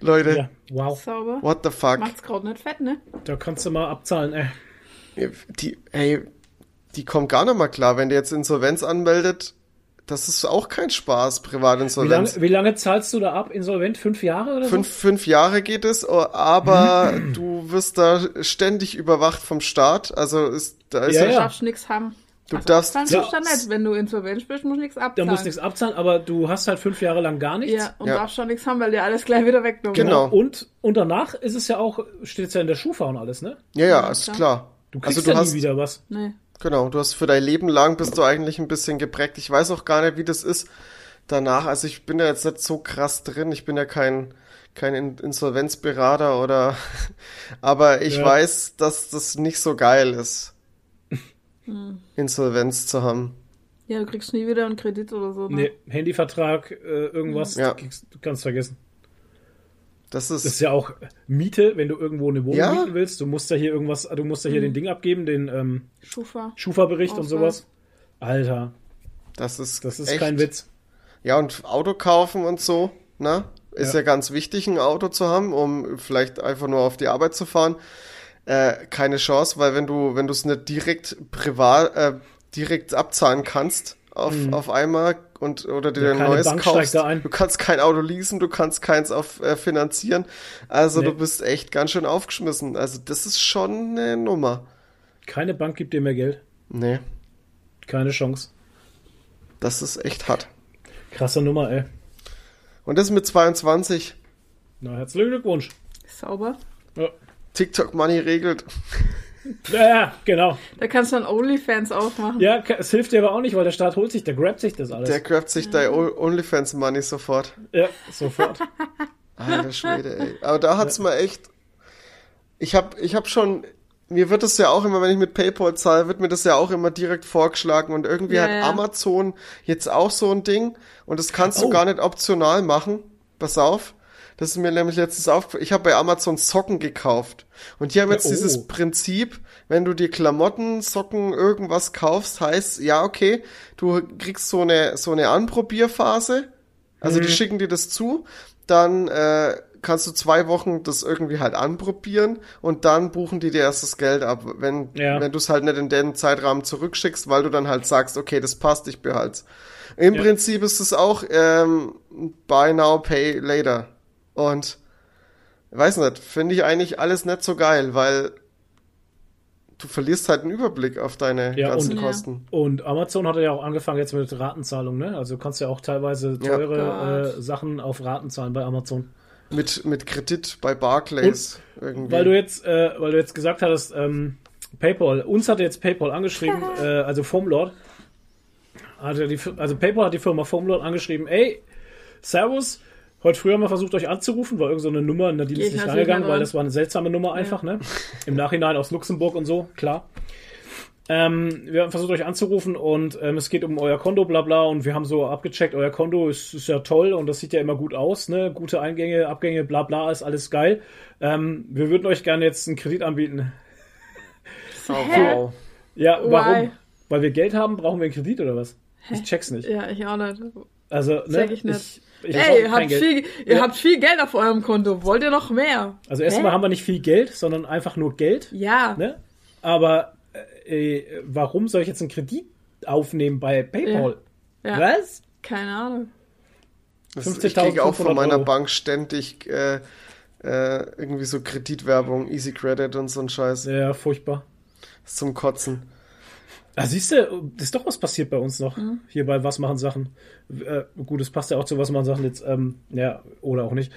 Leute, Ja, wow. Sauber. what the fuck? Macht's gerade nicht fett, ne? Da kannst du mal abzahlen, ey. Die, ey, die kommt gar nicht mal klar, wenn der jetzt Insolvenz anmeldet. Das ist auch kein Spaß, Wie lange, Privatinsolvenz. wie lange zahlst du da ab? Insolvent? Fünf Jahre oder Fünf, fünf Jahre geht es, oh, aber *clears throat* du wirst da ständig überwacht vom Staat. Also ist, da ist Ja, Du ja. darfst nix haben. Du Also darfst- abzahlen Ja. dann nicht. Wenn du insolvent bist, musst du nichts? Da abzahlen. musst du nichts abzahlen, aber du hast halt fünf Jahre lang gar nichts. Ja, und Ja. darfst schon nichts haben, weil dir alles gleich wieder weggenommen Genau. Und, und danach ist es ja auch, steht es ja in der Schufa und alles, ne? Ja, ja, ist klar. klar. Du kriegst also du ja hast, nie wieder was. Nee. genau, du hast für dein Leben lang bist du eigentlich ein bisschen geprägt. Ich weiß auch gar nicht, wie das ist danach. Also ich bin ja jetzt nicht so krass drin. Ich bin ja kein, kein In- Insolvenzberater oder, *laughs* aber ich Ja. weiß, dass das nicht so geil ist, Insolvenz zu haben. Ja, du kriegst nie wieder einen Kredit oder so. Ne? Nee, Handyvertrag, äh, irgendwas, Ja. du, kriegst, kannst vergessen. Das ist, Das ist ja auch Miete, wenn du irgendwo eine Wohnung Ja. mieten willst. Du musst ja hier irgendwas, du musst ja hier den Ding abgeben, den ähm, Schufa. Schufa-Bericht und sowas. Alter, das ist, das ist echt. kein Witz. Ja, und Auto kaufen und so, ne? Ist ja. Ja. ganz wichtig, ein Auto zu haben, um vielleicht einfach nur auf die Arbeit zu fahren. Äh, keine Chance, weil wenn du, wenn du es nicht direkt privat, äh, direkt abzahlen kannst auf, auf einmal und oder dir Mhm. Ja, ein neues Bank kaufst, da ein. du kannst kein Auto leasen, du kannst keins auf äh, finanzieren. Also Nee. du bist echt ganz schön aufgeschmissen. Also das ist schon eine Nummer. Keine Bank gibt dir mehr Geld. Nee, Keine Chance. das ist echt hart. Krasse Nummer, ey. Und das mit 22. Na, herzlichen Glückwunsch. Sauber. Ja, TikTok Money regelt. ja, ja genau. Da kannst du dann OnlyFans aufmachen. Ja, es hilft dir aber auch nicht, weil der Staat holt sich, der grabt sich das alles. Der grabt sich dein O- OnlyFans Money sofort. ja, sofort. *laughs* Alter Schwede, ey. Aber da hat's mir echt. Ich hab, ich hab schon. Mir wird das ja auch immer, wenn ich mit PayPal zahle, wird mir das ja auch immer direkt vorgeschlagen. Und irgendwie Ja, hat ja. Amazon jetzt auch so ein Ding. Und das kannst du Oh. gar nicht optional machen. Pass auf. Das ist mir nämlich letztens aufgefallen. Ich habe bei Amazon Socken gekauft. Und die haben jetzt Ja, oh. dieses Prinzip, wenn du dir Klamotten, Socken, irgendwas kaufst, heißt, ja, okay, du kriegst so eine, so eine Anprobierphase. Also Mhm. die schicken dir das zu, dann äh, kannst du zwei Wochen das irgendwie halt anprobieren und dann buchen die dir erst das Geld ab, wenn, Ja. wenn du es halt nicht in den Zeitrahmen zurückschickst, weil du dann halt sagst, okay, das passt, ich behalte Im Ja. Prinzip ist es auch ähm, Buy Now, Pay Later. Und weiß nicht, finde ich eigentlich alles nicht so geil, weil du verlierst halt einen Überblick auf deine Ja, ganzen und- Ja. Kosten. Und Amazon hat ja auch angefangen jetzt mit Ratenzahlung, ne? Also du kannst ja auch teilweise Ja. teure Gott. äh, Sachen auf Raten zahlen bei Amazon. Mit, mit Kredit bei Barclays irgendwie. Weil du jetzt, äh, weil du jetzt gesagt hattest, ähm, PayPal, uns hatte jetzt PayPal angeschrieben, *laughs* äh, also Foamlord, hatte die, also PayPal hat die Firma Foamlord angeschrieben, ey, Servus, heute früh haben wir versucht, euch anzurufen, war irgend so eine Nummer, na, die ist ich nicht natürlich rangegangen, weil das war eine seltsame Nummer einfach, ne? *laughs* Im Nachhinein aus Luxemburg und so, klar. Ähm, wir haben versucht euch anzurufen und ähm, es geht um euer Konto, bla bla, und wir haben so abgecheckt, euer Konto ist, ist ja toll und das sieht ja immer gut aus, ne? Gute Eingänge, Abgänge, bla bla, ist alles geil. Ähm, wir würden euch gerne jetzt einen Kredit anbieten. Oh, wow. Ja, Why? warum? Weil wir Geld haben, brauchen wir einen Kredit oder was? Ich check's nicht. Ja, ich auch nicht. Also, ne? Check ich nicht. Ich, ich Ey, ihr, habt Geld. viel, ihr Ja. habt viel Geld auf eurem Konto. Wollt ihr noch mehr? Also erstmal haben wir nicht viel Geld, sondern einfach nur Geld. Ja. Ne? Aber äh, äh, warum soll ich jetzt einen Kredit aufnehmen bei PayPal? Ja. Was? Keine Ahnung. Das, ich kriege auch von 15.500 meiner Euro. Bank ständig äh, äh, irgendwie so Kreditwerbung, Easy Credit und so ein Scheiß. Ja, furchtbar. Das ist zum Kotzen. Ah, siehst du, ist doch was passiert bei uns noch. Mhm. Hier bei Was machen Sachen. Äh, gut, es passt ja auch zu Was machen Sachen jetzt. Ähm, ja, oder auch nicht.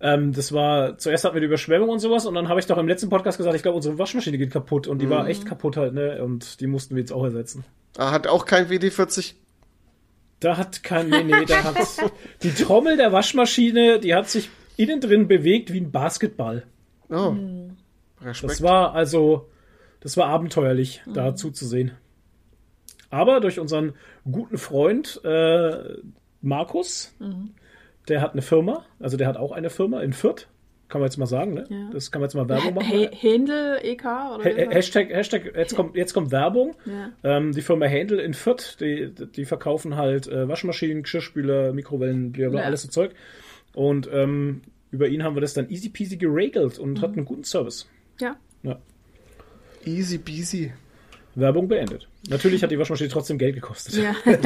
Ähm, das war, zuerst hatten wir die Überschwemmung und sowas und dann habe ich doch im letzten Podcast gesagt, ich glaube, unsere Waschmaschine geht kaputt und die Mhm. war echt kaputt halt, ne? Und die mussten wir jetzt auch ersetzen. Ah, hat auch kein WD-40. Da hat kein, nee, nee, da hat *laughs* die Trommel der Waschmaschine, die hat sich innen drin bewegt wie ein Basketball. Oh. Mhm. Respekt. Das war also, das war abenteuerlich, da zuzusehen. Aber durch unseren guten Freund äh, Markus, der hat eine Firma, also der hat auch eine Firma in Fürth, kann man jetzt mal sagen, ne? Ja. Das kann man jetzt mal Werbung machen. Hey, Händel EK oder Hashtag, Hashtag, jetzt kommt, jetzt kommt Werbung. Ja. Ähm, die Firma Handel in Fürth, die, die verkaufen halt äh, Waschmaschinen, Geschirrspüler, Mikrowellen, blablabla, Ja. alles so Zeug. Und ähm, über ihn haben wir das dann easy peasy geregelt und hatten einen guten Service. Ja. Ja. Easy peasy. Werbung beendet. Natürlich hat die Waschmaschine trotzdem Geld gekostet. Ja. *laughs*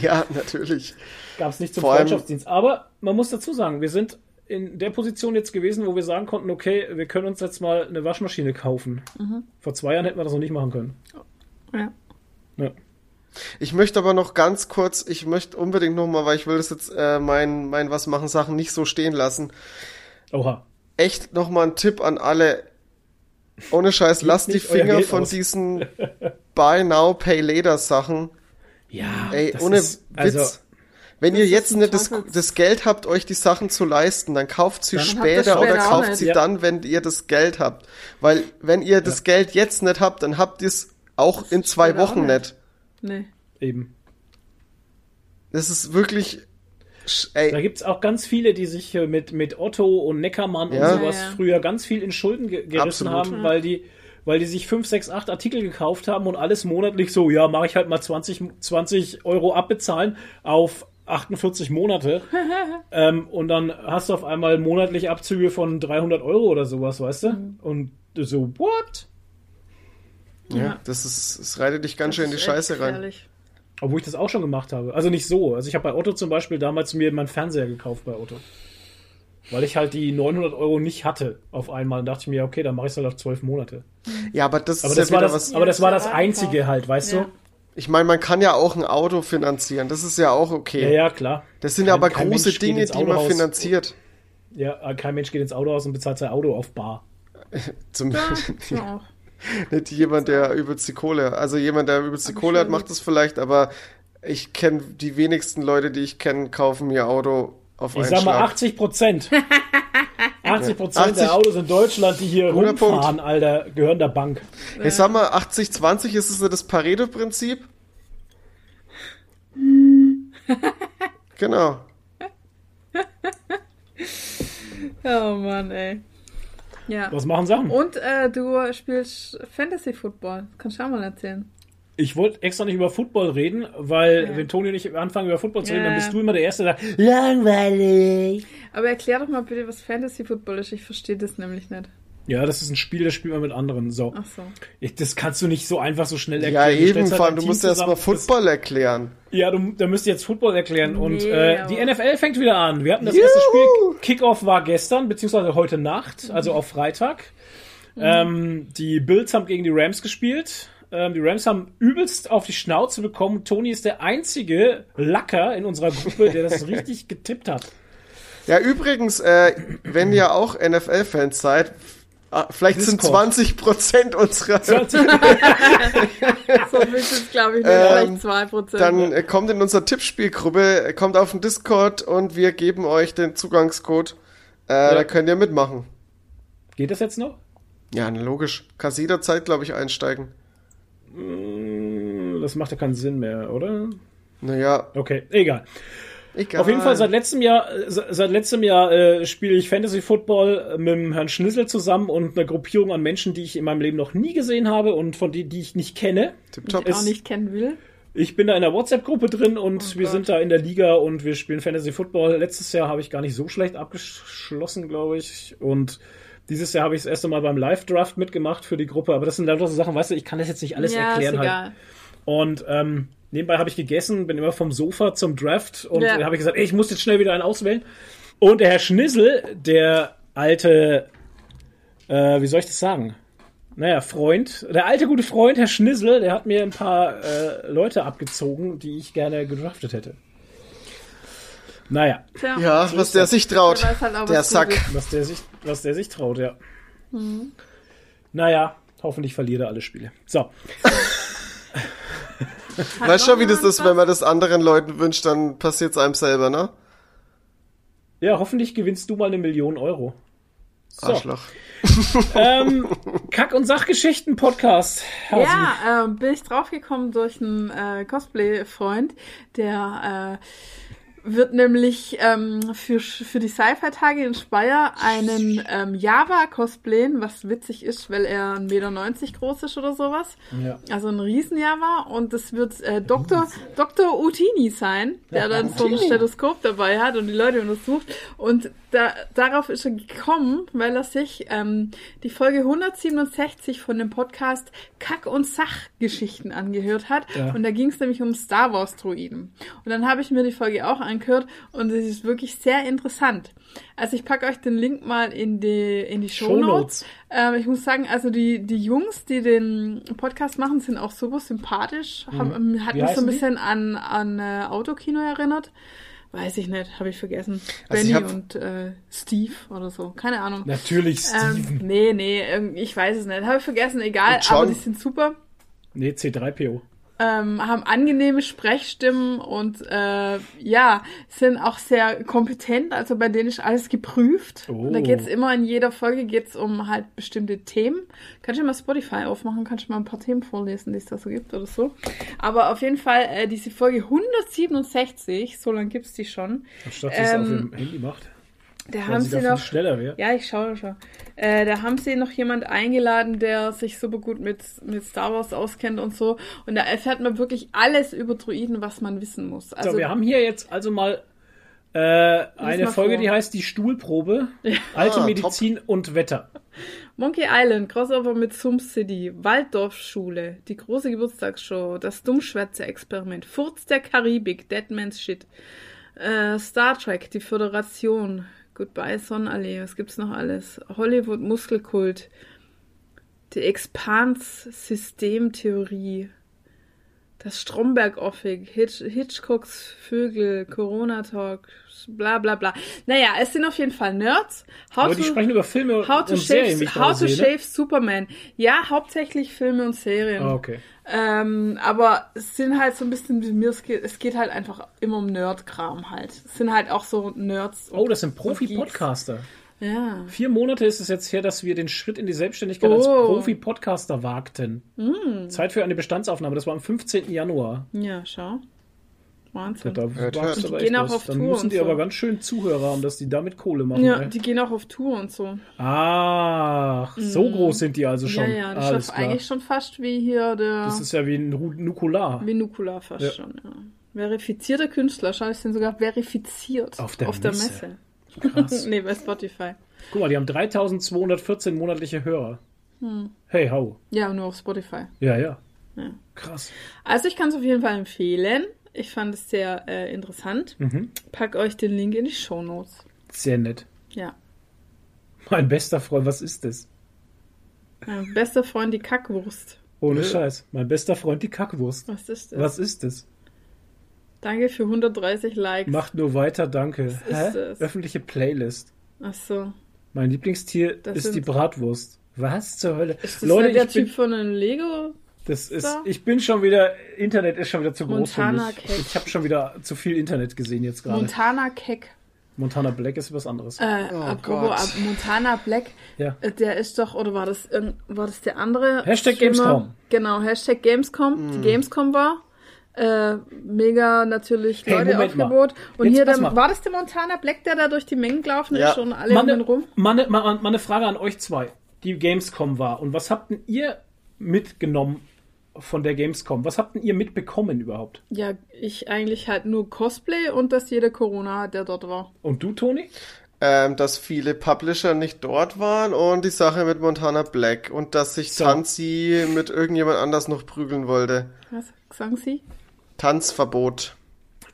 Ja, natürlich. Gab es nicht zum Vor Freundschaftsdienst. Aber man muss dazu sagen, wir sind in der Position jetzt gewesen, wo wir sagen konnten, okay, wir können uns jetzt mal eine Waschmaschine kaufen. Vor zwei Jahren hätten wir das noch nicht machen können. ja. Ja. Ich möchte aber noch ganz kurz, ich möchte unbedingt noch mal, weil ich will das jetzt äh, mein mein was machen Sachen nicht so stehen lassen. Oha. Echt noch mal ein Tipp an alle. Ohne Scheiß, lasst die Finger von aus. diesen *laughs* Buy Now Pay Later Sachen. Ja, Ey, das ohne ist- Witz. also, Wenn ihr jetzt nicht das, das Geld habt, euch die Sachen zu leisten, dann kauft sie Dann später später oder kauft nicht. sie Ja. dann, wenn ihr das Geld habt. Weil wenn ihr das Geld jetzt nicht habt, dann habt ihr es auch in zwei Wochen nicht. nicht. Nee. eben. Das ist wirklich, sch- Da ey, gibt's auch ganz viele, die sich äh, mit, mit Otto und Neckermann Ja. und sowas Ja, ja. früher ganz viel in Schulden ge gerissen Absolut. haben, weil die, weil die sich 5, 6, 8 Artikel gekauft haben und alles monatlich so, ja, mache ich halt mal 20, 20 Euro abbezahlen auf 48 Monate. *laughs* ähm, und dann hast du auf einmal monatlich Abzüge von 300 Euro oder sowas, weißt du? Mhm. Und du so, what? ja, das ist, es reitet dich ganz schön in die Das Scheiße rein. gefährlich. Obwohl ich das auch schon gemacht habe. Also nicht so. Also ich habe bei Otto zum Beispiel damals mir meinen Fernseher gekauft bei Otto. Weil ich halt die 900 Euro nicht hatte auf einmal. Und dachte ich mir, okay, dann mache ich es halt auf 12 Monate. Ja, aber das Aber ist das, ja war das, was. aber das war das Einzige halt, weißt Ja. du? Ich meine, man kann ja auch ein Auto finanzieren. Das ist ja auch okay. Ja, ja, klar. Das sind Kein- aber große Dinge, die man Autohaus. finanziert. Ja, äh, kein Mensch geht ins Autohaus und bezahlt sein Auto auf Bar. *laughs* Zum, Ja, ja auch. *laughs* nicht jemand, der übelst die Kohle, also jemand, der übelst die Kohle hat, macht das vielleicht, aber ich kenne die wenigsten Leute, die ich kenne, kaufen mir Auto auf Ich einen sag mal Schlag. 80 Prozent. *laughs* 80 Prozent 80 der Autos in Deutschland, die hier Guter rumfahren, Alter, gehören der Bank. Ich sag mal, 80-20 ist es so das Pareto-Prinzip. *laughs* genau. Oh Mann, ey. Ja. Was machen Sachen? Und äh, du spielst Fantasy Football. Kannst du auch mal erzählen. Ich wollte extra nicht über Football reden, weil Ja. wenn Toni und ich anfangen über Football zu reden, Ja. dann bist du immer der Erste, der sagt, langweilig. Aber erklär doch mal bitte, was Fantasy Football ist. Ich verstehe das nämlich nicht. Ja, das ist ein Spiel, das spielt man mit anderen. So. Ach so. Ich, das kannst du nicht so einfach so schnell Ja, erklären. Du eben, stellst halt vor allem, ein du musst erst mal zusammen, das- Football erklären. Ja, du, da müsst ihr jetzt Football erklären. und Nee, äh, die NFL fängt wieder an. Wir hatten das Juhu! erste Spiel. Kickoff war gestern, beziehungsweise heute Nacht, also auf Freitag. Ähm, die Bills haben gegen die Rams gespielt. Ähm, die Rams haben übelst auf die Schnauze bekommen. Toni ist der einzige Lacker in unserer Gruppe, der das *laughs* richtig getippt hat. Ja, übrigens, äh, wenn ihr auch NFL-Fans seid, ah, vielleicht sind Discord. 20 Prozent unserer, *laughs* So viel ist glaube ich, nur Ähm, vielleicht 2%. dann äh, kommt in unsere Tippspielgruppe, äh, kommt auf den Discord und wir geben euch den Zugangscode. Äh, Da könnt ihr mitmachen. Geht das jetzt noch? Ja, logisch. Kannst jederzeit, glaube ich, einsteigen. Mm, Das macht ja keinen Sinn mehr, oder? Naja, Okay, egal. egal. Auf jeden Fall seit letztem Jahr, äh, se- seit letztem Jahr äh, spiele ich Fantasy Football mit dem Herrn Schnissel zusammen und einer Gruppierung an Menschen, die ich in meinem Leben noch nie gesehen habe und von die, die ich nicht kenne. Tipptopp. auch nicht kennen will. Ich bin da in der WhatsApp-Gruppe drin und Oh wir Gott. sind da in der Liga und wir spielen Fantasy Football. Letztes Jahr habe ich gar nicht so schlecht abgeschlossen, glaube ich. Und dieses Jahr habe ich das erste Mal beim Live-Draft mitgemacht für die Gruppe. Aber das sind lauter so Sachen, weißt du, ich kann das jetzt nicht alles ja, erklären ist halt. Und ähm, nebenbei habe ich gegessen, bin immer vom Sofa zum Draft und Ja. da habe ich gesagt, ey, ich muss jetzt schnell wieder einen auswählen. Und der Herr Schnissel, der alte, äh, wie soll ich das sagen? Naja, Freund, der alte gute Freund, Herr Schnissel, der hat mir ein paar äh, Leute abgezogen, die ich gerne gedraftet hätte. Naja, Tja, Ja, was der sich traut. Der halt Der was Sack. was der sich, was der sich traut, ja. Naja, hoffentlich verliert er alle Spiele. So, Weißt schon, wie das ist, wenn man das anderen Leuten wünscht, dann passiert's einem selber, ne? ja, hoffentlich gewinnst du mal eine Million Euro. So. Arschloch. *laughs* ähm, Kack- und Sachgeschichten-Podcast. Ja, ähm, bin ich draufgekommen durch einen äh, Cosplay-Freund, der äh, wird nämlich ähm, für, für die Sci-Fi-Tage in Speyer einen ähm, Java cosplayen, was witzig ist, weil er 1,90 Meter groß ist oder sowas. Ja. Also ein Riesen-Java und das wird äh, Dr. Dr. Utini sein, der dann so ein Stethoskop dabei hat und die Leute untersucht. Und da, darauf ist er gekommen, weil er sich ähm, die Folge 167 von dem Podcast Kack- und Sachgeschichten angehört hat. Ja. Und da ging es nämlich um Star Wars-Droiden. Und dann habe ich mir die Folge auch angehört und es ist wirklich sehr interessant. Also ich packe euch den Link mal in die, in die Show Notes. Shownotes. Ähm, ich muss sagen, also die, die Jungs, die den Podcast machen, sind auch super sympathisch. Haben, hat Wie mich so ein die? bisschen an, an äh, Autokino erinnert. Weiß ich nicht, habe ich vergessen. Also ich Benny hab- und äh, Steve oder so, keine Ahnung. Natürlich Steven. Ähm, nee, nee, ich weiß es nicht. Habe ich vergessen, egal, aber die sind super. nee, C3PO. Ähm, haben angenehme Sprechstimmen und äh, ja, sind auch sehr kompetent. Also bei denen ist alles geprüft. Oh. Und da geht's immer in jeder Folge geht's um halt bestimmte Themen. Kannst du mal Spotify aufmachen, kannst du mal ein paar Themen vorlesen, die es da so gibt oder so. Aber auf jeden Fall, äh, diese Folge 167, so lange gibt's die schon. Anstatt er auf Ähm, dem Handy macht. Da Weil haben sie noch. schneller wäre. Ja, ich schaue schon. Äh, da haben sie noch jemand eingeladen, der sich super gut mit, mit Star Wars auskennt und so. Und da erfährt man wirklich alles über Druiden, was man wissen muss. Also, so, wir haben hier jetzt also mal äh, eine mal Folge, vor. die heißt die Stuhlprobe, alte Ah, Medizin und Wetter. Monkey Island, Crossover mit Sum City, Waldorfschule, die große Geburtstagsshow, das Dummschwätze-Experiment, Furz der Karibik, Deadman's Shit, äh, Star Trek, die Föderation, Goodbye Sonnenallee, was gibt's noch alles? Hollywood Muskelkult, die Expans-Systemtheorie, das Stromberg-Offig, Hitch Hitchcocks Vögel, Corona-Talk, bla bla bla. Naja, es sind auf jeden Fall Nerds. How Aber die to- sprechen über Filme How to, und Serien, wie shave, ich how to sehe. ne? Shave Superman. Ja, hauptsächlich Filme und Serien. Ah, okay. Ähm, aber es sind halt so ein bisschen wie mir, es geht, es geht halt einfach immer um Nerd-Kram halt. Es sind halt auch so Nerds. Oh, das sind Profi-Podcaster. Ja. Vier Monate ist es jetzt her, dass wir den Schritt in die Selbstständigkeit als Oh. Profi-Podcaster wagten. Zeit für eine Bestandsaufnahme. Das war am 15. Januar. Ja, schau. Wahnsinn. Da Hört, wagst hört. du Die aber gehen auch was. auf Dann Tour müssen und die so. aber ganz schön Zuhörer haben, dass die damit Kohle machen. Ja, ey. die gehen auch auf Tour und so. Ach, so groß sind die also schon. Ja, ja, das Alles ist eigentlich schon fast wie hier der Das ist ja wie ein Nukular. wie Nukular fast Ja. schon, ja. Verifizierter Künstler, schau, ich sind sogar verifiziert. Auf der Messe. Messe. Krass. *laughs* nee, bei Spotify. Guck mal, die haben 3214 monatliche Hörer. Hey, hau. Ja, nur auf Spotify. Ja, ja. Ja. Krass. Also ich kann es auf jeden Fall empfehlen. Ich fand es sehr äh, interessant. Mhm. Pack euch den Link in die Show Notes. Sehr nett. Ja. Mein bester Freund, was ist das? Mein bester Freund, die Kackwurst. Ohne. Scheiß. Mein bester Freund, die Kackwurst. Was ist das? Was ist das? Danke für 130 Likes. Macht nur weiter, danke. ist Hä? das? Öffentliche Playlist. Ach so. Mein Lieblingstier Das ist sind- die Bratwurst. Was zur Hölle? Ist das Leute, nicht der ich bin, Typ von einem Lego? das ist, da? ich bin schon wieder, Internet ist schon wieder zu groß Montana für mich. Keck. Ich habe schon wieder zu viel Internet gesehen jetzt gerade. Montana Keck. Montana Black ist was anderes. Äh, apropos Gott. ab Montana Black, Ja. äh, der ist doch, oder war das irgend- war das der andere? Hashtag Streamer? Gamescom. Genau, Hashtag Gamescom. Die Gamescom war. Äh, mega natürlich Hey, Leute Moment mal. Aufgebot. Und Jetzt hier der, mal. war das der Montana Black, der da durch die Mengen gelaufen Ja. ist und alle Mal um ihn eine, rum? mal, eine, mal, mal eine Frage an euch zwei, die Gamescom war. Und was habt denn ihr mitgenommen von der Gamescom? Was habt denn ihr mitbekommen überhaupt? Ja, ich eigentlich halt nur Cosplay und dass jeder Corona hat, der dort war. Und du, Toni? Ähm, dass viele Publisher nicht dort waren und die Sache mit Montana Black und dass sich So. Tanzi mit irgendjemand anders noch prügeln wollte. Was sagen Sie? Tanzverbot.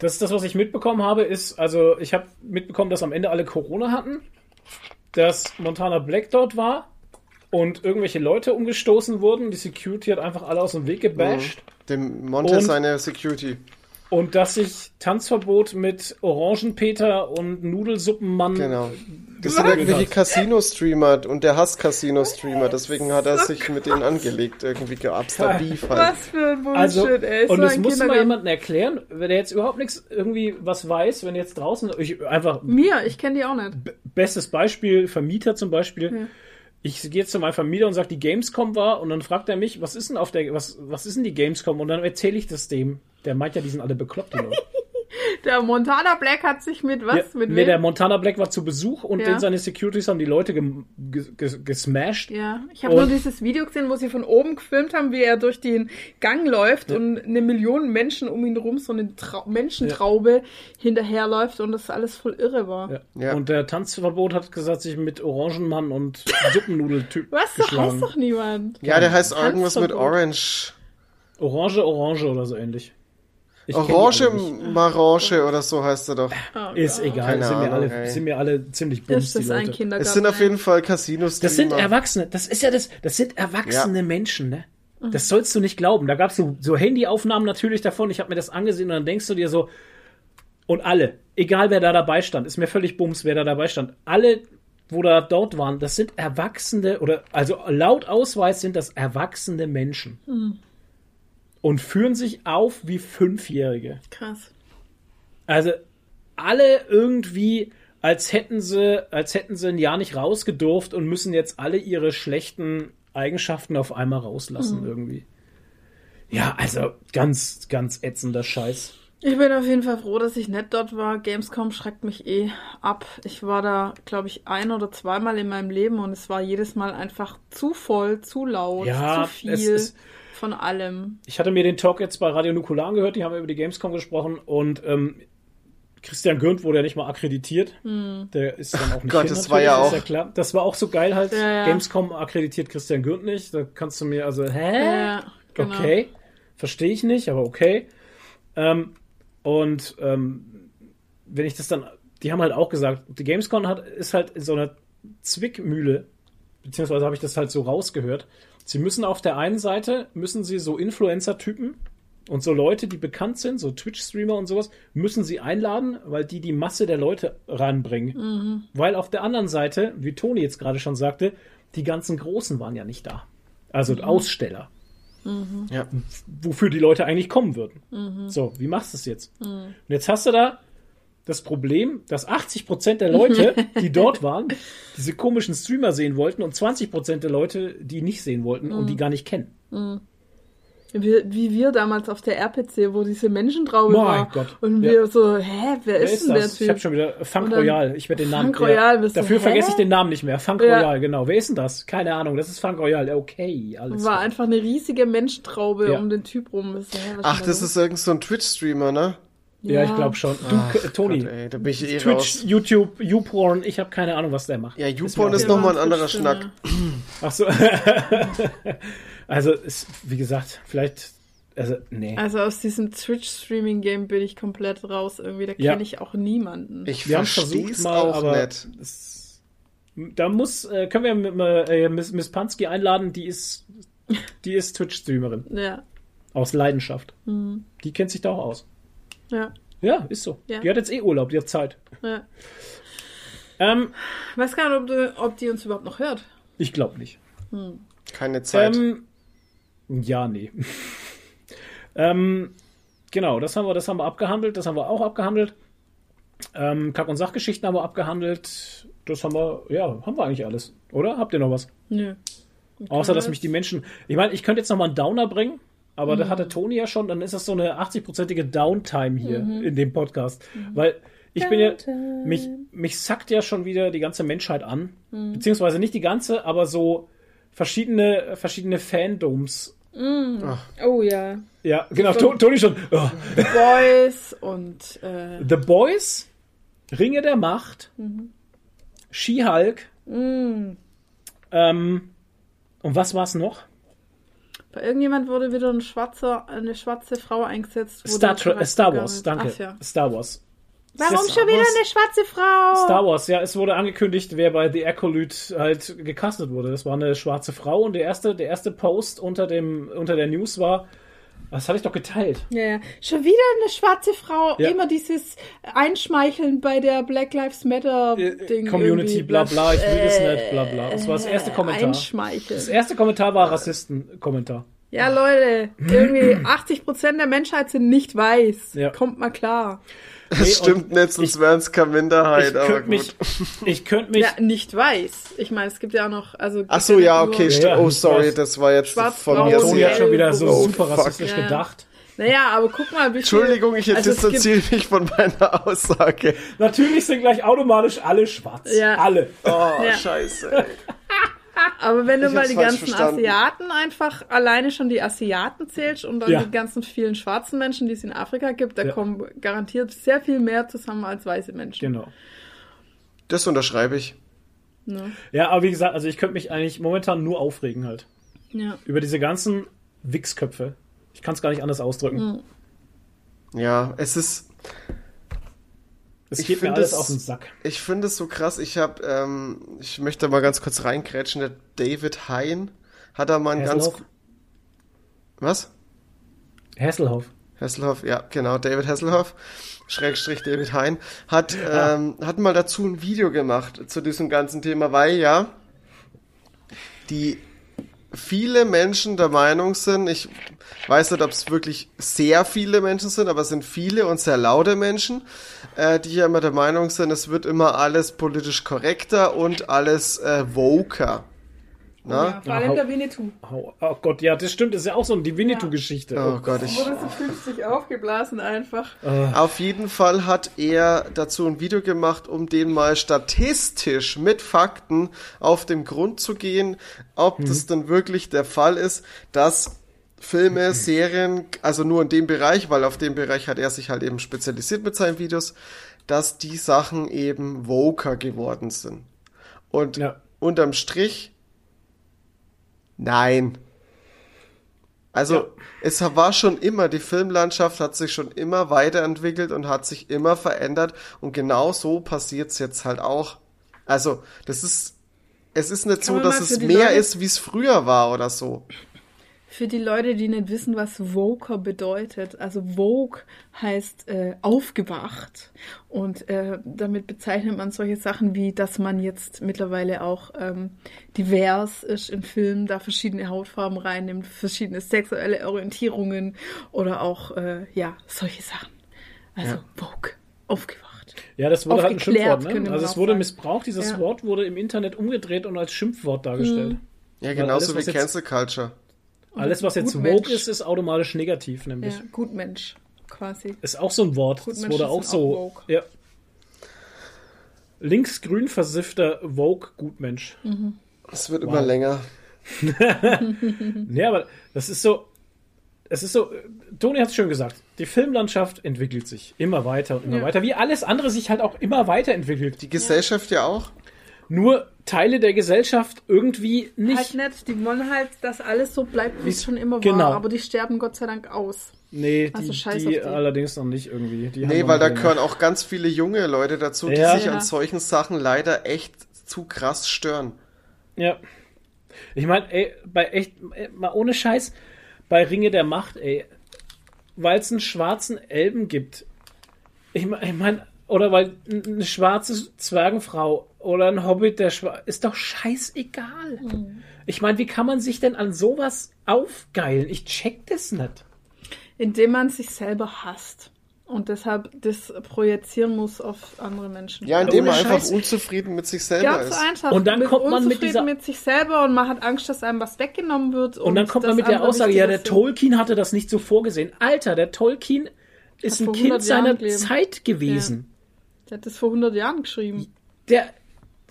Das ist das, was ich mitbekommen habe, ist, also ich habe mitbekommen, dass am Ende alle Corona hatten, dass Montana Black dort war und irgendwelche Leute umgestoßen wurden. Die Security hat einfach alle aus dem Weg gebasht. Dem Monte Und- seine Security. Und dass sich Tanzverbot mit Orangenpeter und Nudelsuppenmann. Genau. Das sind irgendwelche Casino-Streamer und der hasst Casino-Streamer, deswegen hat er so sich mit denen angelegt. Irgendwie gab's da Beef halt. Was für ein Bullshit, Also, ey. und ein muss mal jemanden erklären, wenn der jetzt überhaupt nichts irgendwie was weiß, wenn jetzt draußen, ich einfach, Mir, ich kenne die auch nicht. bestes Beispiel, Vermieter zum Beispiel. Ja. Ich gehe jetzt zu meinem Vermieter und sage, die Gamescom war, und dann fragt er mich, was ist denn auf der, was, was ist denn die Gamescom? Und dann erzähle ich das dem. Der meint ja, die sind alle bekloppt, die Leute. *laughs* Der Montana Black hat sich mit was? Ja, mit nee, wem? der Montana Black war zu Besuch und Ja. den seine Securities haben die Leute gem- ge- ge- gesmashed. Ja, ich habe Und- nur dieses Video gesehen, wo sie von oben gefilmt haben, wie er durch den Gang läuft und eine Million Menschen um ihn rum, so eine Trau Menschentraube hinterherläuft und das alles voll irre war. Ja. Ja. Und der Tanzverbot hat gesagt, sich mit Orangenmann und Suppennudeltyp *laughs* Was? So heißt doch niemand. Ja, der heißt irgendwas mit. Orange. Orange, Orange oder so ähnlich. Ich die Orange, alle. Marange oder so heißt er doch. Oh *laughs* Ist egal, Keine sind, mir Ahnung, alle, ey. sind mir alle ziemlich bums, Ist die das ein Leute. Kindergarten? Es sind auf jeden? Fall Casino-Streamer. Das sind Erwachsene, das ist ja das, das sind erwachsene Menschen, ne? Das sollst du nicht glauben. Da gab es so, so Handyaufnahmen natürlich davon. Ich habe mir das angesehen und dann denkst du dir so, und alle, egal wer da dabei stand, ist mir völlig bums, wer da dabei stand. Alle, wo da dort waren, das sind erwachsene oder also laut Ausweis sind das erwachsene Menschen. Und führen sich auf wie Fünfjährige. Krass. Also alle irgendwie, als hätten sie, als hätten sie ein Jahr nicht rausgedurft und müssen jetzt alle ihre schlechten Eigenschaften auf einmal rauslassen irgendwie. Ja, also ganz, ganz ätzender Scheiß. Ich bin auf jeden Fall froh, dass ich nicht dort war. Gamescom schreckt mich eh ab. Ich war da, glaube ich, ein oder zweimal in meinem Leben und es war jedes Mal einfach zu voll, zu laut, Ja, zu viel es ist- von allem. Ich hatte mir den Talk jetzt bei Radio Nukular angehört, die haben über die Gamescom gesprochen und ähm, Christian Gürnt wurde ja nicht mal akkreditiert. Der ist dann auch *laughs* nicht Gott, hin, das war ja ist auch- ja klar. Das war auch so geil halt. Ja, ja. Gamescom akkreditiert Christian Gürnt nicht. Da kannst du mir also, hä? Ja, genau. Okay, verstehe ich nicht, aber okay. Ähm, und ähm, wenn ich das dann, die haben halt auch gesagt, die Gamescom hat, ist halt in so einer Zwickmühle, beziehungsweise habe ich das halt so rausgehört. Sie müssen auf der einen Seite, müssen sie so Influencer-Typen und so Leute, die bekannt sind, so Twitch-Streamer und sowas, müssen sie einladen, weil die die Masse der Leute ranbringen. Weil auf der anderen Seite, wie Toni jetzt gerade schon sagte, die ganzen Großen waren ja nicht da. Also Aussteller Ja. wofür die Leute eigentlich kommen würden. So, wie machst du es jetzt? Und jetzt hast du da das Problem, dass 80% der Leute, *laughs* die dort waren, diese komischen Streamer sehen wollten und 20% der Leute, die nicht sehen wollten und die gar nicht kennen. Wie, wie wir damals auf der RPC, wo diese Menschentraube Mein war. Gott. Und Ja. wir so, hä, wer, Wer ist, ist denn der das? Typ? Ich habe schon wieder Funk Royal. Ich werde den Namen. Funk Royal, ja, bist du, dafür hä? vergesse ich den Namen nicht mehr. Funk Ja. Royal, genau. Wer ist denn das? Keine Ahnung. Das ist Funk Royal. Ja, Okay, alles. war klar. einfach eine riesige Menschentraube Ja. um den Typ rum. Das, Ach, das da ist irgend so ein Twitch-Streamer, ne? Ja, ich glaube schon. Du, Ach, Toni. Gott, ey, da bin ich eh Twitch, raus. YouTube, YouPorn, ich habe keine Ahnung, was der macht. Ja, Ist YouPorn ist los? nochmal ein anderer. Schnack. *clears throat* Ach so. *laughs* also, ist, wie gesagt, vielleicht, also, nee. Also aus diesem Twitch-Streaming-Game bin ich komplett raus irgendwie. Da Ja. kenne ich auch niemanden. Ich verstehe es mal, auch aber nicht. es, da muss, äh, können wir mit, äh, Miss, Miss Pansky einladen, die ist, die ist Twitch-Streamerin. ja, Aus Leidenschaft. Mhm. Die kennt sich da auch aus. Ja, Ja, ist so. Ja. Die hat jetzt eh Urlaub, die hat Zeit. ja. Ähm, Ich weiß gar nicht, ob, du, ob die uns überhaupt noch hört. ich glaube nicht. Keine Zeit. Ähm, ja, nee. *laughs* ähm, genau, das haben wir, das haben wir abgehandelt, das haben wir auch abgehandelt. Ähm, Kack- und Sachgeschichten haben wir abgehandelt. Das haben wir, ja, haben wir eigentlich alles. Oder? Habt ihr noch was? Nö. Außer, dass mich die Menschen. Ich meine, ich könnte jetzt noch mal einen Downer bringen, aber da hatte Toni ja schon, dann ist das so eine 80-prozentige Downtime hier in dem Podcast. Weil ich bin ja. Mich, mich sackt ja schon wieder die ganze Menschheit an. Beziehungsweise nicht die ganze, aber so verschiedene, verschiedene Fandoms. Oh ja. Ja, genau, To- Toni schon. Oh. The Boys und äh, The Boys, Ringe der Macht, She-Hulk. Ähm, und was war's noch? Bei irgendjemand wurde wieder ein schwarzer, eine schwarze Frau eingesetzt. Star, Star Wars, danke. Ach, ja. Star Wars. Warum schon wieder eine schwarze Frau? Star Wars, ja, es wurde angekündigt, wer bei The Acolyte halt gecastet wurde. Das war eine schwarze Frau und der erste, der erste Post unter dem, unter der News war, das hatte ich doch geteilt. Ja, ja. Schon wieder eine schwarze Frau. Ja. Immer dieses Einschmeicheln bei der Black Lives Matter Ding. Äh, Community, bla bla, ich will das Äh, nicht, bla bla. Das war das erste Kommentar. Einschmeicheln. Das erste Kommentar war Rassisten-Kommentar. Ja, Leute, irgendwie *clears throat* 80% der Menschheit sind nicht weiß. Ja. Kommt mal klar. Das Nee, stimmt nicht, sonst wären es keine Minderheit, Ich aber könnte gut. mich, *laughs* ich könnte mich, Ja, nicht weiß. Ich meine, es gibt ja auch noch, also. Ach so, ja, okay, stimmt. Ja, oh, sorry, weiß. das war jetzt Schwarz, von Braun, mir sehr. schon wieder so Oh, super fuck. rassistisch Ja. gedacht. Naja, aber guck mal, wie viel. Entschuldigung, ich also distanziere mich von meiner Aussage. Natürlich sind gleich automatisch alle schwarz. Ja. Alle. Oh, Ja. scheiße. Ey. *laughs* Aber wenn du Ich mal die ganzen verstanden. Asiaten einfach alleine schon die Asiaten zählst und dann Ja. die ganzen vielen schwarzen Menschen, die es in Afrika gibt, da Ja. kommen garantiert sehr viel mehr zusammen als weiße Menschen. Genau. Das unterschreibe ich. Ne? Ja, aber wie gesagt, also ich könnte mich eigentlich momentan nur aufregen halt. Ja. Über diese ganzen Wichsköpfe. Ich kann es gar nicht anders ausdrücken. Ja, es ist, Es Ich geht mir alles es- auf den Sack. ich finde es so krass. Ich habe, ähm, ich möchte mal ganz kurz reingrätschen. Der David Hein hat da mal ein ganz, was? Hasselhoff. Hasselhoff, ja, genau, David Hasselhoff, Schrägstrich David Hein, hat, ähm, hat mal dazu ein Video gemacht zu diesem ganzen Thema, weil ja die viele Menschen der Meinung sind, ich weiß nicht, ob es wirklich sehr viele Menschen sind, aber es sind viele und sehr laute Menschen, äh, die ja immer der Meinung sind, es wird immer alles politisch korrekter und alles äh, woker. Ja, vor allem der Winnetou. Oh, oh Gott, ja, das stimmt. Das ist ja auch so die Winnetou-Geschichte. Oh Gott, ich, Wurde so 50 aufgeblasen einfach. Auf jeden Fall hat er dazu ein Video gemacht, um den mal statistisch mit Fakten auf den Grund zu gehen, ob das denn wirklich der Fall ist, dass Filme, Serien, also nur in dem Bereich, weil auf dem Bereich hat er sich halt eben spezialisiert mit seinen Videos, dass die Sachen eben woker geworden sind. Und Ja. unterm Strich, nein. Also Ja. es war schon immer, die Filmlandschaft hat sich schon immer weiterentwickelt und hat sich immer verändert und genau so passiert es jetzt halt auch. Also das ist, es ist nicht Kann so, dass es mehr Leute- ist, wie es früher war oder so. Für die Leute, die nicht wissen, was Voker bedeutet. Also Vogue heißt äh, aufgewacht. Und äh, damit bezeichnet man solche Sachen wie, dass man jetzt mittlerweile auch ähm, divers ist in Filmen, da verschiedene Hautfarben reinnimmt, verschiedene sexuelle Orientierungen oder auch, äh, ja, solche Sachen. Also Vogue, aufgewacht. Ja, das wurde halt ein Schimpfwort, ne? Also es wurde sagen. missbraucht, dieses Ja. Wort wurde im Internet umgedreht und als Schimpfwort dargestellt. Ja, alles, genauso wie was jetzt- Cancel Culture. Alles, was jetzt Gutmensch. woke ist, ist automatisch negativ, nämlich. Ja, Gutmensch, quasi. Ist auch so ein Wort. Das Gutmenschen wurde auch so. auch woke. ja. Linksgrün versiffter Vogue Gutmensch. Es wird immer länger. *laughs* Ja, aber das ist so. Es ist so, Toni hat es schön gesagt, die Filmlandschaft entwickelt sich immer weiter und immer Ja. weiter, wie alles andere sich halt auch immer weiterentwickelt. Die Gesellschaft ja auch. Nur Teile der Gesellschaft irgendwie nicht. Halt nicht, die wollen halt, dass alles so bleibt, wie es schon immer Genau. war, aber die sterben Gott sei Dank aus. nee, die, Also die auf die. allerdings noch nicht irgendwie. Die Nee, weil da gehören auch ganz viele junge Leute dazu, die Ja. sich Ja. an solchen Sachen leider echt zu krass stören. Ja. Ich meine, ey, bei echt, ey, mal ohne Scheiß, bei Ringe der Macht, ey, weil es einen schwarzen Elben gibt. Ich meine, ich mein, oder weil n- eine schwarze Zwergenfrau oder ein Hobbit, der schwarz, ist doch scheißegal. Ich meine, wie kann man sich denn an sowas aufgeilen? Ich check das nicht. Indem man sich selber hasst. und deshalb das projizieren muss auf andere Menschen. Ja, indem man einfach Scheiß. unzufrieden mit sich selber Ganz ist. einfach. Und dann mit kommt man mit unzufrieden dieser- mit sich selber und man hat Angst, dass einem was weggenommen wird. Und dann kommt man mit der Aussage, ja, der. Tolkien hatte das nicht so vorgesehen. Alter, der Tolkien ist ein Kind 100 Jahren seiner gelebt. Zeit gewesen. Der hat das vor 100 Jahren geschrieben. Der,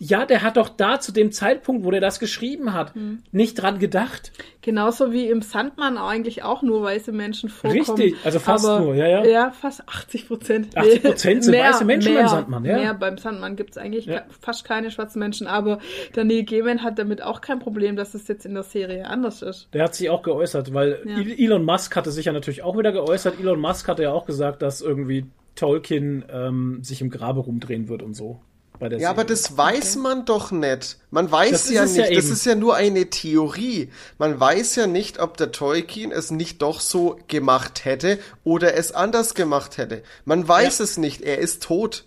ja, der hat doch da zu dem Zeitpunkt, wo der das geschrieben hat, Hm. nicht dran gedacht. Genauso wie im Sandmann eigentlich auch nur weiße Menschen vorkommen. Richtig, also fast Aber- nur, ja, ja. Ja, fast 80 Prozent. *laughs* 80% sind weiße Menschen beim Sandmann, ja. Mehr, beim Sandmann gibt's eigentlich Ja. fast keine schwarzen Menschen, aber der Neil Gaiman hat damit auch kein Problem, dass es jetzt in der Serie anders ist. Der hat sich auch geäußert, weil Ja. El- Elon Musk hatte sich ja natürlich auch wieder geäußert. Elon Musk hatte ja auch gesagt, dass irgendwie Tolkien ähm, sich im Grabe rumdrehen wird und so. Bei der Ja, aber Serie. das weiß man doch nicht. Man weiß Das ja nicht. ja das ist ja nur eine Theorie. Man weiß ja nicht, ob der Tolkien es nicht doch so gemacht hätte oder es anders gemacht hätte. Man weiß es nicht. Er ist tot.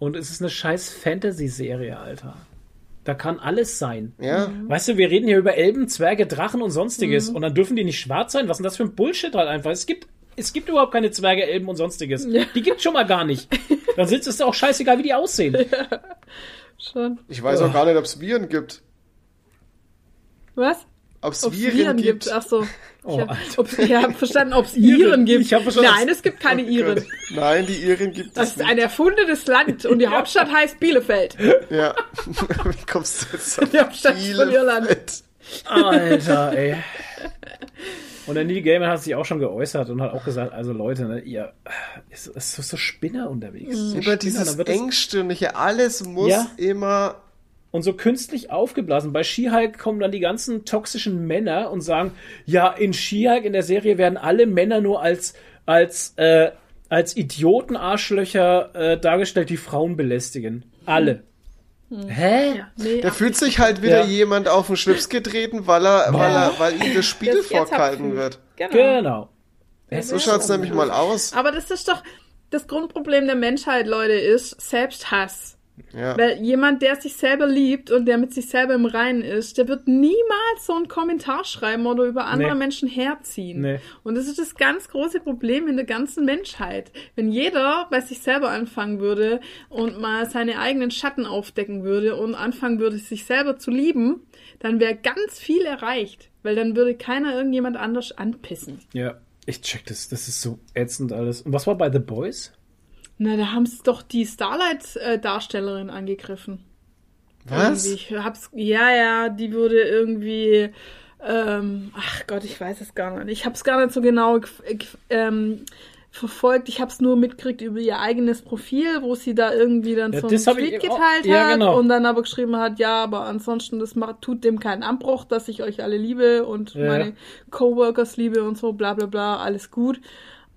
Und es ist eine scheiß Fantasy-Serie, Alter. Da kann alles sein. Ja. Weißt du, wir reden hier über Elben, Zwerge, Drachen und sonstiges. Mhm. Und dann dürfen die nicht schwarz sein? Was ist denn das für ein Bullshit halt einfach? Es gibt, es gibt überhaupt keine Zwerge, Elben und sonstiges. Die gibt's schon mal gar nicht. Dann sitzt es auch scheißegal, wie die aussehen. Schon. Ich weiß auch gar nicht, ob es Viren gibt. Was? Ob es Viren, Viren gibt. gibt. Ach so. Oh, ich habe hab verstanden, ob es Iren. Iren gibt. Nein, es gibt keine Iren. Gott. Nein, die Iren gibt Das es ist nicht. ein erfundenes Land und die Hauptstadt heißt Bielefeld. Ja. *laughs* Wie kommst du jetzt auf Die Hauptstadt von Irland. Bielefeld? Alter, ey. Und der Neil Gaiman hat sich auch schon geäußert und hat auch gesagt, also Leute, ne, ihr ist, ist so, so Spinner unterwegs. So Immer Spinner, dieses engstirnige, alles muss Ja. immer. und so künstlich aufgeblasen. Bei She-Hulk kommen dann die ganzen toxischen Männer und sagen, ja, in She-Hulk in der Serie werden alle Männer nur als als äh, als Idioten Arschlöcher äh, dargestellt, die Frauen belästigen. Alle. Hä? Ja, nee, Da fühlt sich halt wieder Ja. jemand auf den Schlips getreten, weil er, weil er, weil ihm das Spiel das vorgehalten wird. Genau. Genau. Es So schaut's nämlich mal aus. Aber das ist doch das Grundproblem der Menschheit, Leute, ist Selbsthass. Ja. Weil jemand, der sich selber liebt und der mit sich selber im Reinen ist, der wird niemals so einen Kommentar schreiben oder über andere Nee. Menschen herziehen. Nee. Und das ist das ganz große Problem in der ganzen Menschheit. Wenn jeder bei sich selber anfangen würde und mal seine eigenen Schatten aufdecken würde und anfangen würde, sich selber zu lieben, dann wäre ganz viel erreicht. Weil dann würde keiner irgendjemand anders anpissen. Ja, ich check das. Das ist so ätzend alles. Und was war bei The Boys? Na, da haben sie doch die Starlight-Darstellerin angegriffen. Was? Irgendwie. Ich hab's, ja, ja, die wurde irgendwie, ähm, ach Gott, ich weiß es gar nicht. Ich hab's gar nicht so genau ähm, verfolgt. Ich hab's nur mitgekriegt über ihr eigenes Profil, wo sie da irgendwie dann Ja, so ich Tweet auch- geteilt ja, hat genau. und dann aber geschrieben hat, ja, aber ansonsten, das macht, tut dem keinen Anbruch, dass ich euch alle liebe und Ja. meine Coworkers liebe und so, bla bla bla, alles gut.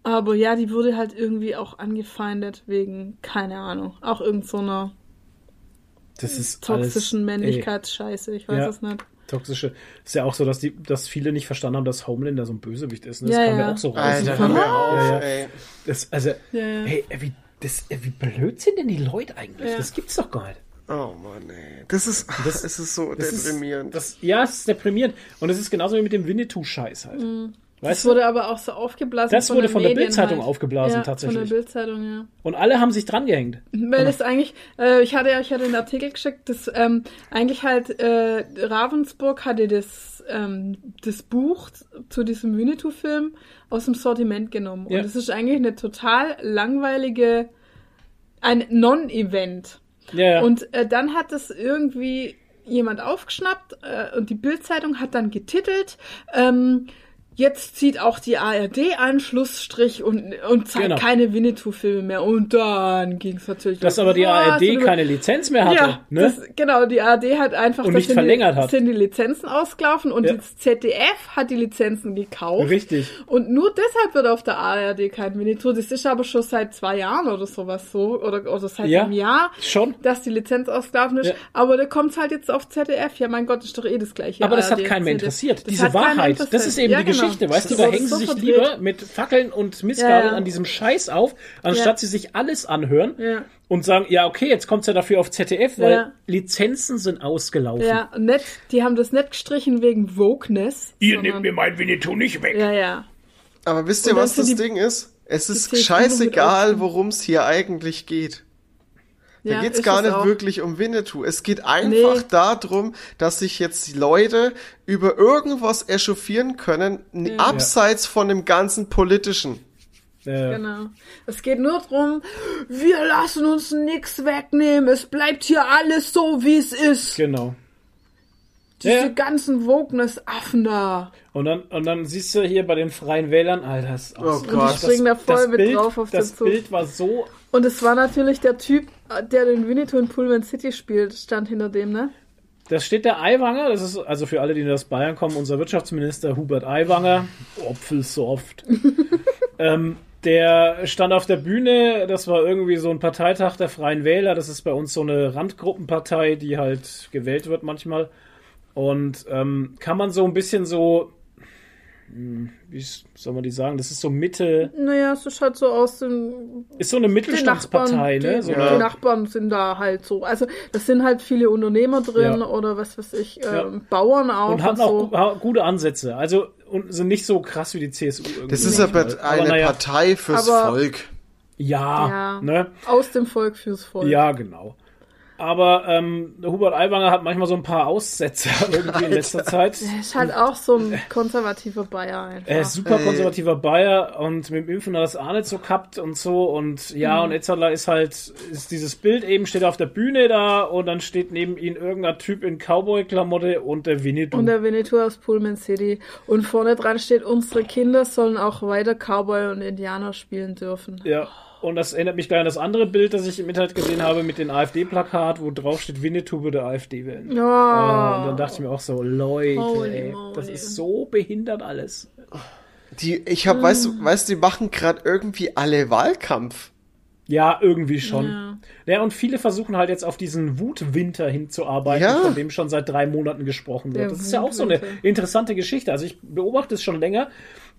Aber ja, die wurde halt irgendwie auch angefeindet wegen, keine Ahnung, auch irgend so Das toxischen Männlichkeitsscheiße, ich weiß Ja. es nicht. Toxische. Ist ja auch so, dass die, dass viele nicht verstanden haben, dass Homelander so ein Bösewicht ist. Ne? Das Ja, kam ja ja. auch so raus. Alter, hör mir auf, Ja, ja. ey. Das, also, Ja, ja. hey, wie, das, wie blöd sind denn die Leute eigentlich? Ja. Das gibt's doch gar nicht. Oh Mann, ey. Das ist, Das- *laughs* es ist so Das deprimierend. Ist, das, ja, es ist deprimierend. Und es ist genauso wie mit dem Winnetou-Scheiß halt. Das Weißt du? wurde aber auch so aufgeblasen. Das wurde den von der Bild-Zeitung halt. aufgeblasen, ja, tatsächlich. Von der Bildzeitung, ja. Und alle haben sich dran gehängt. Weil das eigentlich, äh, ich hatte ja, ich hatte einen Artikel geschickt, dass ähm, eigentlich halt äh, Ravensburg hatte das, ähm, das Buch zu diesem Winnetou-Film aus dem Sortiment genommen. Ja. Und es ist eigentlich eine total langweilige, ein Non-Event. Ja, ja. Und äh, dann hat es irgendwie jemand aufgeschnappt äh, und die Bildzeitung hat dann getitelt, ähm, jetzt zieht auch die ARD einen Schlussstrich und, und zeigt Genau. keine Winnetou-Filme mehr. Und dann ging es natürlich dass aber die? ARD über- keine Lizenz mehr hatte. ja, ne? das, genau, die ARD hat einfach Und nicht verlängert die, hat. sind die Lizenzen ausgelaufen und Ja. das ZDF hat die Lizenzen gekauft. Richtig. Und nur deshalb wird auf der ARD kein Winnetou. Das ist aber schon seit zwei Jahren oder sowas so. Oder, oder seit Ja, einem Jahr. schon. Dass die Lizenz ausgelaufen ist. Ja. Aber da kommt's halt jetzt auf ZDF. Ja, mein Gott, ist doch eh das gleiche. Aber das hat ARD, keinen mehr interessiert. Das Diese Wahrheit, das ist eben die genau. Geschichte. Weißt du, da hängen sie so sich verdreht. lieber mit Fackeln und Missgabeln Ja, ja. an diesem Scheiß auf, anstatt Ja. sie sich alles anhören Ja. und sagen, ja, okay, jetzt kommt's ja dafür auf ZDF, weil Ja. Lizenzen sind ausgelaufen. Ja, nicht, die haben das nicht gestrichen wegen Wokeness. Ihr nehmt mir mein Winnetou nicht weg. Ja, ja. Aber wisst ihr, was das Ding ist? Es ist scheißegal, worum es hier eigentlich geht. Da Ja, geht's ist gar es nicht auch. wirklich um Winnetou. Es geht einfach Nee. darum, dass sich jetzt die Leute über irgendwas echauffieren können, n- abseits von dem ganzen Politischen. Äh, Genau. Es geht nur drum, wir lassen uns nix wegnehmen. Es bleibt hier alles so, wie es ist. Genau. Diese Ja. ganzen Wokeness-Affen da. Und dann, und dann siehst du hier bei den Freien Wählern, Alter, das, Oh Und Gott. die springen da voll mit Bild, drauf auf das den Zug. Bild war so Und es war natürlich der Typ, der den Winnetou in Pullman City spielt, stand hinter dem, ne? Da steht der Aiwanger, das ist also für alle, die aus Bayern kommen, unser Wirtschaftsminister Hubert Aiwanger, Opfelsoft. *laughs* ähm, der stand auf der Bühne, das war irgendwie so ein Parteitag der Freien Wähler, das ist bei uns so eine Randgruppenpartei, die halt gewählt wird manchmal. Und ähm, kann man so ein bisschen so, wie soll man die sagen, das ist so Mitte, Naja, es ist halt so aus dem. ist so eine Die Mittelstandspartei, Nachbarn, ne? die, So die eine, Nachbarn sind da halt so. Also, das sind halt viele Unternehmer drin Ja. oder was weiß ich, ähm, Ja. Bauern auch. und hatten so. auch ha- gute Ansätze. Also und sind nicht so krass wie die CSU. irgendwie Das ist aber eine naja, Partei fürs Aber- Volk. Ja, Ja. ne? Aus dem Volk fürs Volk. Ja, genau. Aber ähm, der Hubert Aiwanger hat manchmal so ein paar Aussätze *laughs* irgendwie in letzter Zeit. Er ist halt auch so ein konservativer Bayer einfach. Er ist super Ey. konservativer Bayer und mit dem Impfen hat er das auch nicht so gehabt und so. Und ja, und Etzerler ist halt, ist dieses Bild eben, steht auf der Bühne da und dann steht neben ihm irgendein Typ in Cowboy-Klamotte und der Winnetou. Und der Winnetou aus Pullman City. Und vorne dran steht, unsere Kinder sollen auch weiter Cowboy und Indianer spielen dürfen. Ja, und das erinnert mich gleich an das andere Bild, das ich im Internet gesehen habe mit dem AfD-Plakat, wo drauf steht, Winnetou würde AfD wählen. Ja. Ah, und dann dachte ich mir auch so, Leute, Holy ey, das ist so behindert alles. Die, ich hab, weißt du, weißt du, die machen gerade irgendwie alle Wahlkampf. Ja, irgendwie schon. Ja. Ja. und viele versuchen halt jetzt auf diesen Wutwinter hinzuarbeiten, Ja. von dem schon seit drei Monaten gesprochen wird. Der das ist ja auch so eine interessante Geschichte. Also ich beobachte es schon länger,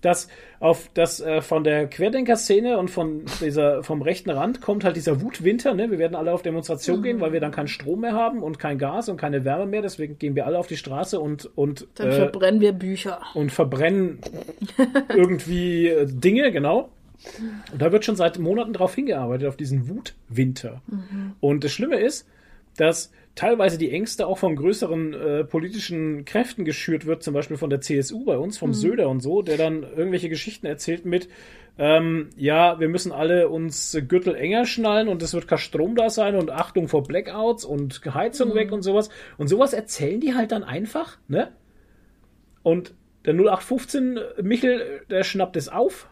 dass auf das äh, von der Querdenker-Szene und von dieser vom rechten Rand kommt halt dieser Wutwinter. Ne? Wir werden alle auf Demonstration gehen, weil wir dann keinen Strom mehr haben und kein Gas und keine Wärme mehr. Deswegen gehen wir alle auf die Straße und und Dann äh, verbrennen wir Bücher. und verbrennen *laughs* irgendwie äh, Dinge, genau. Und da wird schon seit Monaten drauf hingearbeitet, auf diesen Wutwinter. Und das Schlimme ist, dass teilweise die Ängste auch von größeren äh, politischen Kräften geschürt wird, zum Beispiel von der CSU bei uns, vom Söder und so, der dann irgendwelche Geschichten erzählt mit, ähm, ja, wir müssen alle uns Gürtel enger schnallen und es wird kein Strom da sein und Achtung vor Blackouts und Heizung weg und sowas. Und sowas erzählen die halt dann einfach, ne? Und der 0815 Michel, der schnappt es auf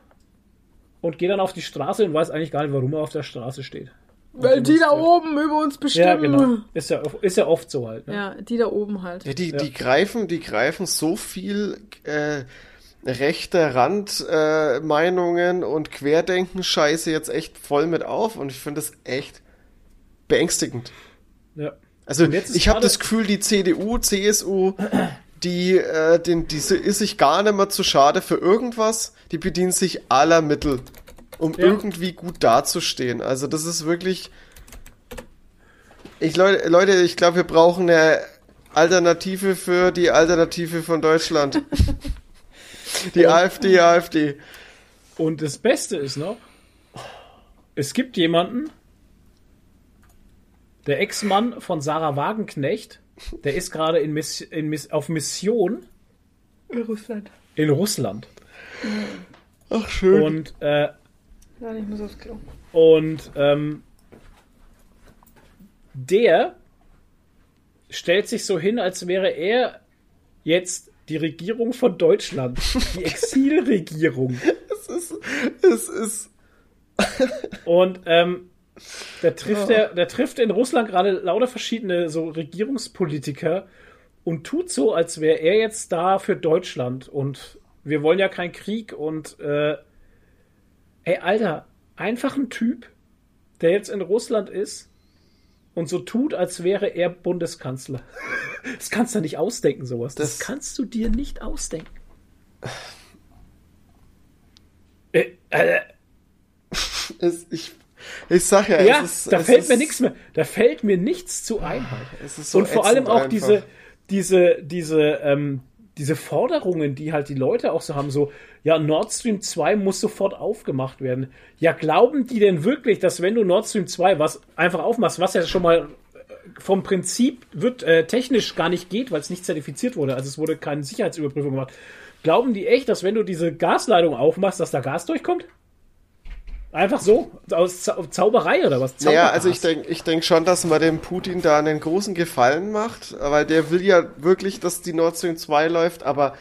und geht dann auf die Straße und weiß eigentlich gar nicht, warum er auf der Straße steht. Weil die da oben über uns bestimmen. Ja, genau. Ist ja, ist ja oft so halt. Ne? Ja, die da oben halt. Ja, die, Ja. die greifen, die greifen so viel äh, rechte Randmeinungen äh, Meinungen und Querdenken-Scheiße jetzt echt voll mit auf und ich finde das echt beängstigend. Ja. Also ich habe das Gefühl, die CDU, CSU, die, äh, den, die ist sich gar nicht mehr zu schade für irgendwas. Die bedient sich aller Mittel, um Ja. irgendwie gut dazustehen. Also das ist wirklich. Ich Leute, Leute, ich glaube, wir brauchen eine Alternative für die Alternative von Deutschland. *laughs* die AfD, AfD. Und das Beste ist noch, es gibt jemanden, der Ex-Mann von Sarah Wagenknecht, der ist gerade in Miss, in Miss, auf Mission In Russland. in Russland. Ach schön. Und, äh, Ja, ich muss aufs Klo. und ähm, der stellt sich so hin, als wäre er jetzt die Regierung von Deutschland, die *laughs* Exilregierung. es ist, es ist. Und ähm, da trifft er, der trifft in Russland gerade lauter verschiedene so Regierungspolitiker und tut so, als wäre er jetzt da für Deutschland und wir wollen ja keinen Krieg und äh, ey, Alter, einfach ein Typ, der jetzt in Russland ist und so tut, als wäre er Bundeskanzler. *laughs* Das kannst du nicht ausdenken, sowas. Das, Das- kannst du dir nicht ausdenken. Äh, äh, *laughs* Es, ich, ich sag ja, ja, ist, da fällt mir nichts mehr. Da fällt mir nichts zu ein. so Und vor allem auch einfach. diese, diese, diese, ähm, diese Forderungen, die halt die Leute auch so haben, so, ja, Nord Stream 2 muss sofort aufgemacht werden. Ja, glauben die denn wirklich, dass wenn du Nord Stream 2 was einfach aufmachst, was ja schon mal äh, vom Prinzip wird äh, technisch gar nicht geht, weil es nicht zertifiziert wurde, also es wurde keine Sicherheitsüberprüfung gemacht. Glauben die echt, dass wenn du diese Gasleitung aufmachst, dass da Gas durchkommt? Einfach so? Aus Zau Zauberei oder was? Naja, Zaubergas? also ich denke ich denk schon, dass man dem Putin da einen großen Gefallen macht, weil der will ja wirklich, dass die Nord Stream 2 läuft, aber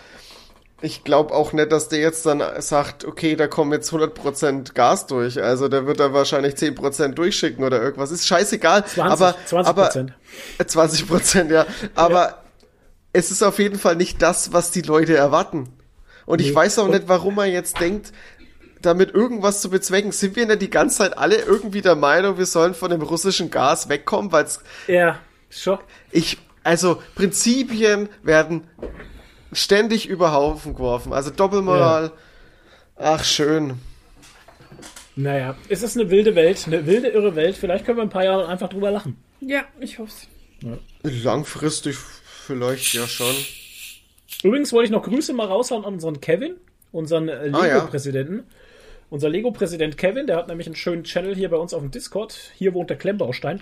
ich glaube auch nicht, dass der jetzt dann sagt, okay, da kommen jetzt 100% Gas durch. Also der wird da wahrscheinlich 10% durchschicken oder irgendwas. Ist scheißegal. 20, aber, 20%. aber äh, *laughs* 20 Prozent, ja. Aber es ist auf jeden Fall nicht das, was die Leute erwarten. Und ich Nee. weiß auch nicht, warum man jetzt denkt, damit irgendwas zu bezwecken. Sind wir nicht die ganze Zeit alle irgendwie der Meinung, wir sollen von dem russischen Gas wegkommen, weil Ja, schon. ich, also Prinzipien werden ständig über Haufen geworfen. Also Doppelmoral. Ach, schön. Naja, es ist eine wilde Welt, eine wilde, irre Welt. Vielleicht können wir in ein paar Jahren einfach drüber lachen. Ja, ich hoff's. Langfristig vielleicht ja schon. Übrigens wollte ich noch Grüße mal raushauen an unseren Kevin, unseren äh, Ah, ja. Unser Lego-Präsident Kevin, der hat nämlich einen schönen Channel hier bei uns auf dem Discord. Hier wohnt der Klemmbaustein.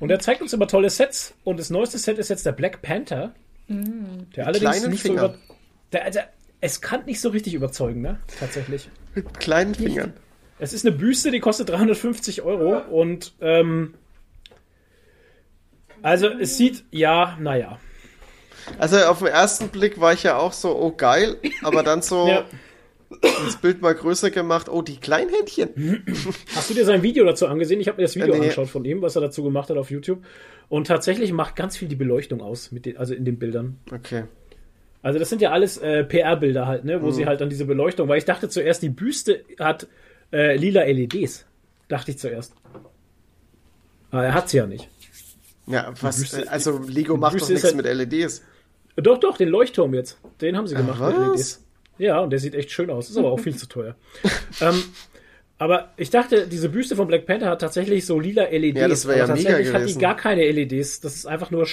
Und der zeigt uns immer tolle Sets. Und das neueste Set ist jetzt der Black Panther. Der allerdings kleinen nicht Finger. so über. Der, also, es kann nicht so richtig überzeugen, ne? Tatsächlich. Mit kleinen Fingern. Es ist eine Büste, die kostet 350 Euro. Und ähm, also es sieht, ja, naja. Also auf den ersten Blick war ich ja auch so, oh geil, aber dann so Ja. Das Bild mal größer gemacht, oh die kleinen Händchen. Hast du dir sein Video dazu angesehen? Ich habe mir das Video Äh, nee. angeschaut von ihm, was er dazu gemacht hat auf YouTube. Und tatsächlich macht ganz viel die Beleuchtung aus, mit den, also in den Bildern. Okay. Also das sind ja alles äh, PR-Bilder halt, ne, wo Mhm. sie halt dann diese Beleuchtung, weil ich dachte zuerst, die Büste hat äh, lila LEDs. Dachte ich zuerst. Aber er hat sie ja nicht. Ja, was, Büste- äh, also Lego macht doch nichts halt- mit LEDs. Doch, doch, den Leuchtturm jetzt. Den haben sie gemacht was? mit LEDs. Ja, und der sieht echt schön aus. Ist aber auch viel zu teuer. *laughs* ähm, aber ich dachte, diese Büste von Black Panther hat tatsächlich so lila LEDs. Ja, das wär ja mega tatsächlich hat die gewesen. gar keine LEDs. Das ist einfach nur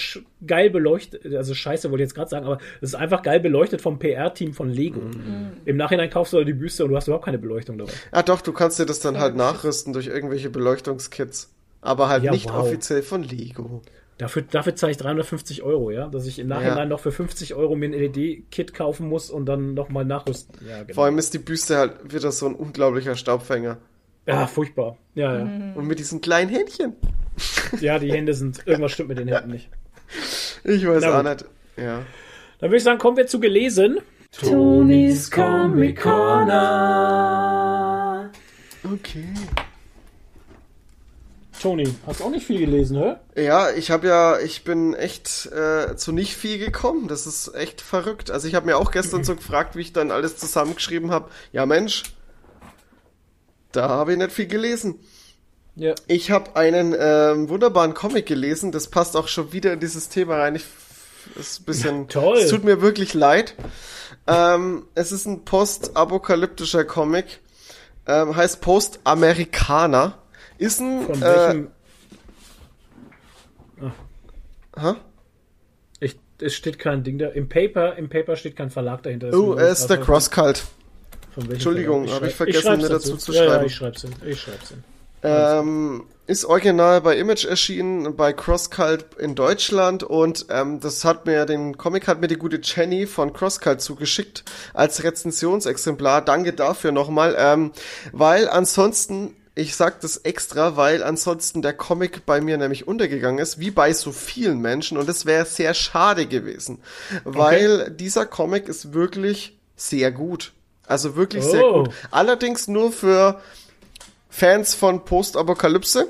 geil beleuchtet. Also scheiße, wollte ich jetzt gerade sagen, aber es ist einfach geil beleuchtet vom PR-Team von Lego. Mhm. Im Nachhinein kaufst du die Büste und du hast überhaupt keine Beleuchtung dabei. Ah doch, du kannst dir das dann halt nachrüsten durch irgendwelche Beleuchtungskits. Aber halt Ja, nicht wow. offiziell von Lego. Dafür, dafür zahle ich 350 Euro, ja? Dass ich im Nachhinein Ja. noch für 50 Euro mir ein LED-Kit kaufen muss und dann nochmal nachrüsten. Ja, genau. Vor allem ist die Büste halt wieder so ein unglaublicher Staubfänger. ja, furchtbar. Ja, ja. Und mit diesen kleinen Händchen. *laughs* Ja, die Hände sind. Irgendwas stimmt mit den Händen nicht. Ich weiß auch nicht. Ja. Dann würde ich sagen, kommen wir zu gelesen. Tonis Comic Corner. Okay. Toni, hast auch nicht viel gelesen, hä? Ja, ich habe ja, ich bin echt äh, zu nicht viel gekommen. Das ist echt verrückt. Also ich habe mir auch gestern so gefragt, wie ich dann alles zusammengeschrieben habe. Ja Mensch, da habe ich nicht viel gelesen. Ja. Ich habe einen ähm, wunderbaren Comic gelesen. Das passt auch schon wieder in dieses Thema rein. Ich ist ein bisschen. Ja, toll. Es tut mir wirklich leid. Ähm, es ist ein postapokalyptischer Comic. Ähm, heißt Postamerikaner. Ist ein. Von Äh, welchem. hä? Ich, es steht kein Ding da. Im Paper, im Paper steht kein Verlag dahinter. Oh, er ist der Crosscult. Entschuldigung, Verlag. hab ich vergessen, mir dazu zu Ja, ja, schreiben. ich schreib's hin. Ich schreib's hin. Ähm, ist original bei Image erschienen, bei Crosscult in Deutschland und ähm, das hat mir, den Comic hat mir die gute Jenny von Crosscult zugeschickt als Rezensionsexemplar. Danke dafür nochmal, ähm, weil ansonsten, ich sag das extra, weil ansonsten der Comic bei mir nämlich untergegangen ist, wie bei so vielen Menschen und es wäre sehr schade gewesen, weil dieser Comic ist wirklich sehr gut. Also wirklich sehr Oh. gut. Allerdings nur für Fans von Postapokalypse.